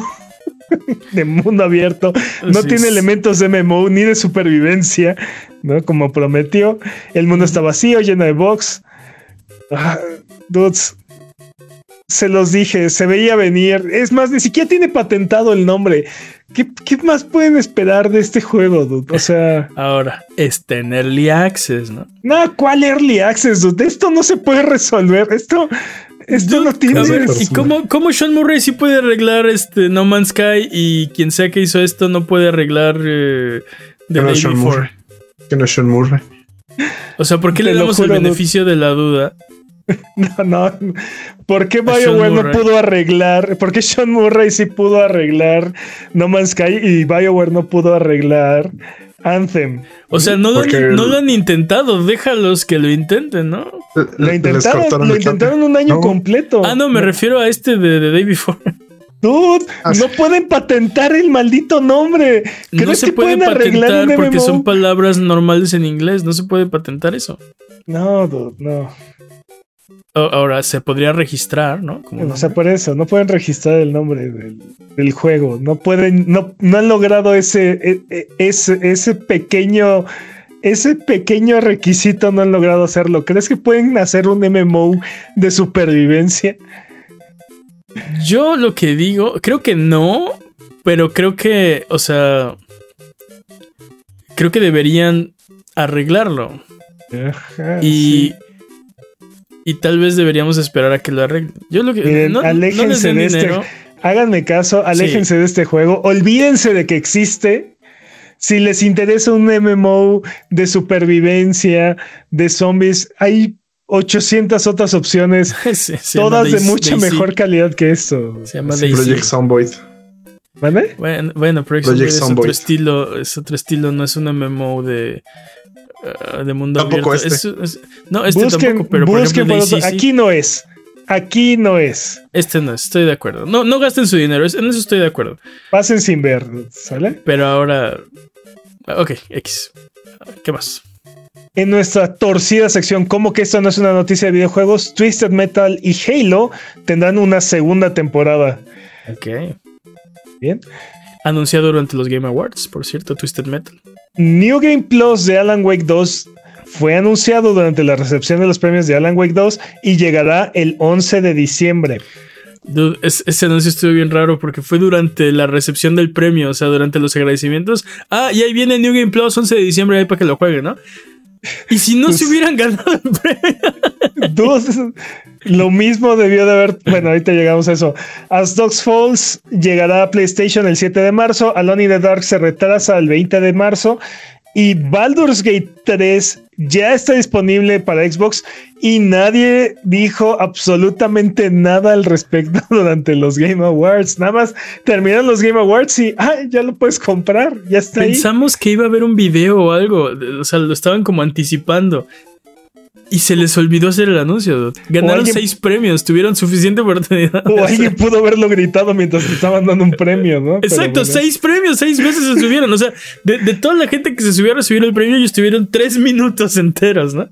de mundo abierto, no tiene elementos de MMO ni de supervivencia, ¿no? Como prometió. El mundo está vacío, lleno de box. Ah, dudes, se los dije, se veía venir. Es más, ni siquiera tiene patentado el nombre. ¿Qué, más pueden esperar de este juego, dude? O sea. Ahora, está en Early Access, ¿no? No, ¿cuál Early Access, dude? Esto no se puede resolver. Esto, esto no tiene. ¿Y cómo, cómo, Sean Murray sí puede arreglar este No Man's Sky y quien sea que hizo esto no puede arreglar eh, The Day Before? Que no es Sean Murray. O sea, ¿por qué le damos el beneficio de la duda? No, no. ¿Por qué BioWare no pudo arreglar? ¿Por qué Sean Murray sí pudo arreglar No Man's Sky y BioWare no pudo arreglar Anthem? O sea, no, lo, han intentado. Déjalos que lo intenten, ¿no? Lo intentaron, lo intentaron un año completo. Ah, no, me refiero a este de, de Day Before. Dude, ah, no pueden patentar el maldito nombre. no se puede patentar porque son palabras normales en inglés. No se puede patentar eso. No, dude, no. Ahora se podría registrar, ¿no? o sea, por eso, no pueden registrar el nombre del, juego. No pueden, no, no han logrado ese, e, e, ese, ese pequeño ese pequeño requisito no han logrado hacerlo. ¿Crees que pueden hacer un MMO de supervivencia? Yo lo que digo, creo que no, pero creo que, o sea, creo que deberían arreglarlo. y, y tal vez deberíamos esperar a que lo arreglen. Yo lo que Miren, no, aléjense de este. Háganme caso, aléjense de este juego, olvídense de que existe. Si les interesa un MMO de supervivencia, de zombies, hay 800 otras opciones, todas de mucha mejor calidad que esto. Se llama Project Zomboid. ¿Vale? Bueno, bueno Project, es otro estilo, es otro estilo, no es un MMO de uh, de mundo tampoco abierto. Este. no, este tampoco, pero por ejemplo, aquí no es. Aquí no es. Este no es, estoy de acuerdo. No, no gasten su dinero, en eso estoy de acuerdo. Pasen sin ver, ¿sale? Pero ahora. Ok, X. ¿Qué más? En nuestra torcida sección, como que esto no es una noticia de videojuegos, Twisted Metal y Halo tendrán una segunda temporada. Ok. Bien. Anunciado durante los Game Awards, por cierto, Twisted Metal. New Game Plus de Alan Wake 2 fue anunciado durante la recepción de los premios de Alan Wake 2 y llegará el 11 de diciembre. ese anuncio estuvo bien raro porque fue durante la recepción del premio, o sea, durante los agradecimientos. Ah, y ahí viene New Game Plus 11 de diciembre ahí para que lo jueguen, ¿no? Y si no se pues, hubieran ganado el premio. lo mismo debió de haber. Bueno, ahorita llegamos a eso. As Dogs Falls llegará a PlayStation el 7 de marzo. Alone in the Dark se retrasa el 20 de marzo. Y Baldur's Gate 3 ya está disponible para Xbox y nadie dijo absolutamente nada al respecto durante los Game Awards. Nada más terminaron los Game Awards y ya lo puedes comprar, ya está. Pensamos que iba a haber un video o algo, o sea, lo estaban como anticipando. Y se les olvidó hacer el anuncio. Ganaron seis premios, tuvieron suficiente oportunidad. O alguien pudo haberlo gritado mientras estaban dando un premio, ¿no? Exacto, seis premios, seis veces se subieron. O sea, de, toda la gente que se subió a recibir el premio, ellos tuvieron tres minutos enteros, ¿no?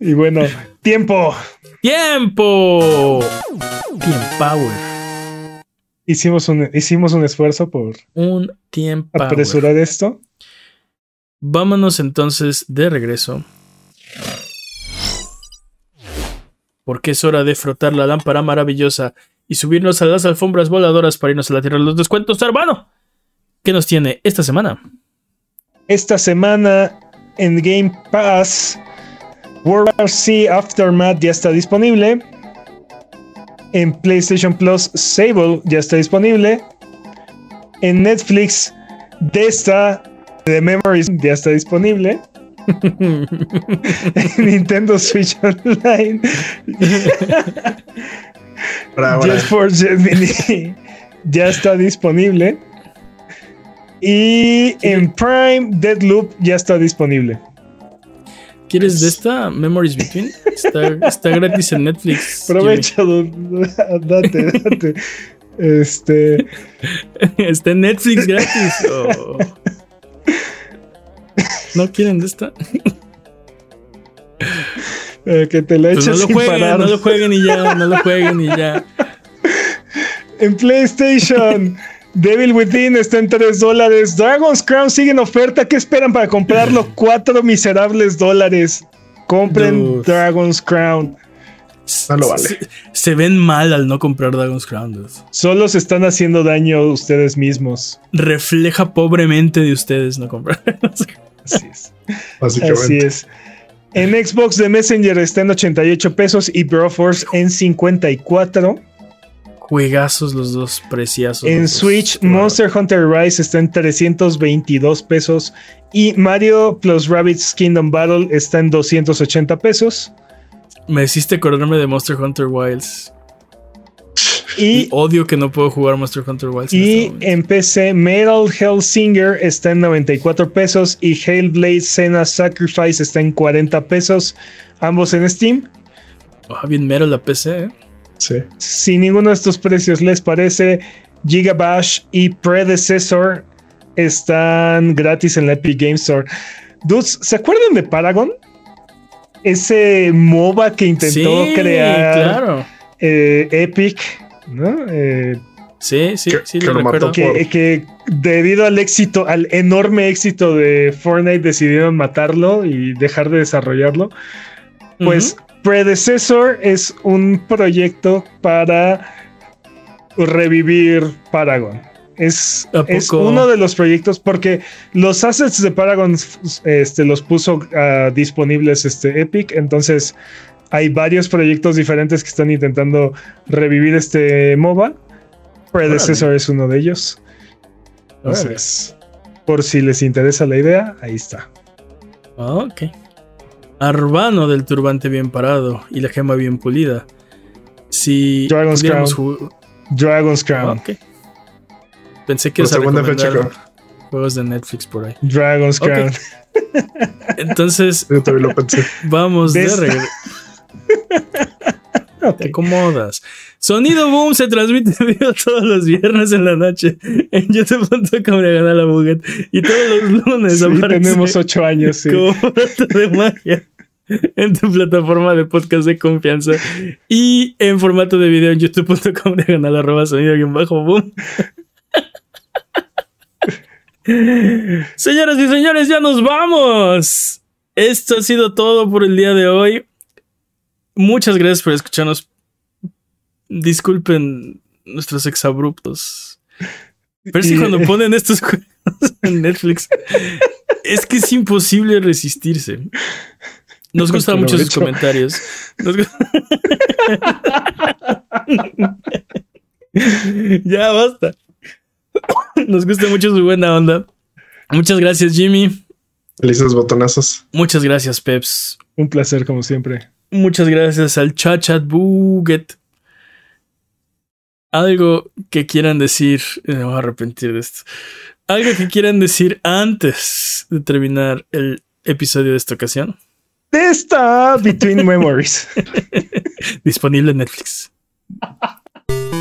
y bueno, tiempo. ¡Tiempo! Team Power. Hicimos un, hicimos un esfuerzo por un tiempo apresurar esto. Vámonos entonces de regreso. Porque es hora de frotar la lámpara maravillosa y subirnos a las alfombras voladoras para irnos a la tierra de los descuentos, hermano. ¿Qué nos tiene esta semana? Esta semana en Game Pass, World War C Aftermath ya está disponible. En PlayStation Plus, Sable ya está disponible. En Netflix, Desta de Memories ya está disponible. Nintendo Switch Online. Just for Gemini ya está disponible. Y en Prime, Deadloop ya está disponible. ¿Quieres de esta? Memories Between. Está, gratis en Netflix. Aprovecha, date, date. Este. Está en Netflix gratis. Oh. ¿No quieren de esta? Eh, que te la pues eches no lo jueguen, No lo jueguen y ya, no lo jueguen y ya. En PlayStation, Devil Within está en 3 dólares. Dragon's Crown sigue en oferta. ¿Qué esperan para comprarlo? 4 miserables dólares. Compren Dragon's Crown. No lo vale. Se, ven mal al no comprar Dragon's Crown. Solo se están haciendo daño ustedes mismos. Refleja pobremente de ustedes no comprar. Así es. Así es. En Xbox de Messenger está en 88 pesos y Broforce en 54. Juegazos los dos, preciosos. En Switch, Monster Hunter Rise está en 322 pesos y Mario plus Rabbids Kingdom Battle está en 280 pesos. Me hiciste acordarme de Monster Hunter Wilds. Y, odio que no puedo jugar Monster Hunter Wilds. Y este en, PC, Metal Hellsinger está en 94 pesos y Hellblade Senna Sacrifice está en 40 pesos, ambos en Steam. Ah, bien mero la PC, ¿eh? Si ninguno de estos precios les parece, Gigabash y Predecessor están gratis en la Epic Game Store. Dudes, ¿se acuerdan de Paragon? Ese MOBA que intentó crear eh, Epic, ¿no? Eh, sí, sí, sí, lo recuerdo. Que, debido al éxito, al enorme éxito de Fortnite, decidieron matarlo y dejar de desarrollarlo. Pues Predecessor es un proyecto para revivir Paragon. Es, es, uno de los proyectos porque los assets de Paragon este, los puso ah, disponibles este Epic, entonces hay varios proyectos diferentes que están intentando revivir este MOBA. Predecessor es uno de ellos. Entonces, por si les interesa la idea, ahí está. Ok. Arbano del turbante bien parado y la gema bien pulida. Si Dragon's Crown. Dragon's Crown. Pensé que era recomendar juegos de Netflix por ahí. Dragon's Crown. Entonces, vamos de regreso. Te acomodas. Sonido Boom se transmite todos los viernes en la noche en youtube.com la buget y todos los lunes sí, Tenemos ocho años, sí. Como de magia en tu plataforma de podcast de confianza y en formato de video en youtube.com diagonal arroba sonido bajo boom. Señoras y señores, ya nos vamos. Esto ha sido todo por el día de hoy. Muchas gracias por escucharnos. Disculpen nuestros exabruptos. Pero si cuando ponen estos juegos en Netflix, es que es imposible resistirse. Nos gustan mucho sus comentarios. ya basta. Nos gusta mucho su buena onda. Muchas gracias, Jimmy. Felices botonazos. Muchas gracias, Peps. Un placer, como siempre. Muchas gracias al Chachat Buget. Algo que quieran decir. Me voy a arrepentir de esto. Algo que quieran decir antes de terminar el episodio de esta ocasión. Está Between Memories. Disponible en Netflix.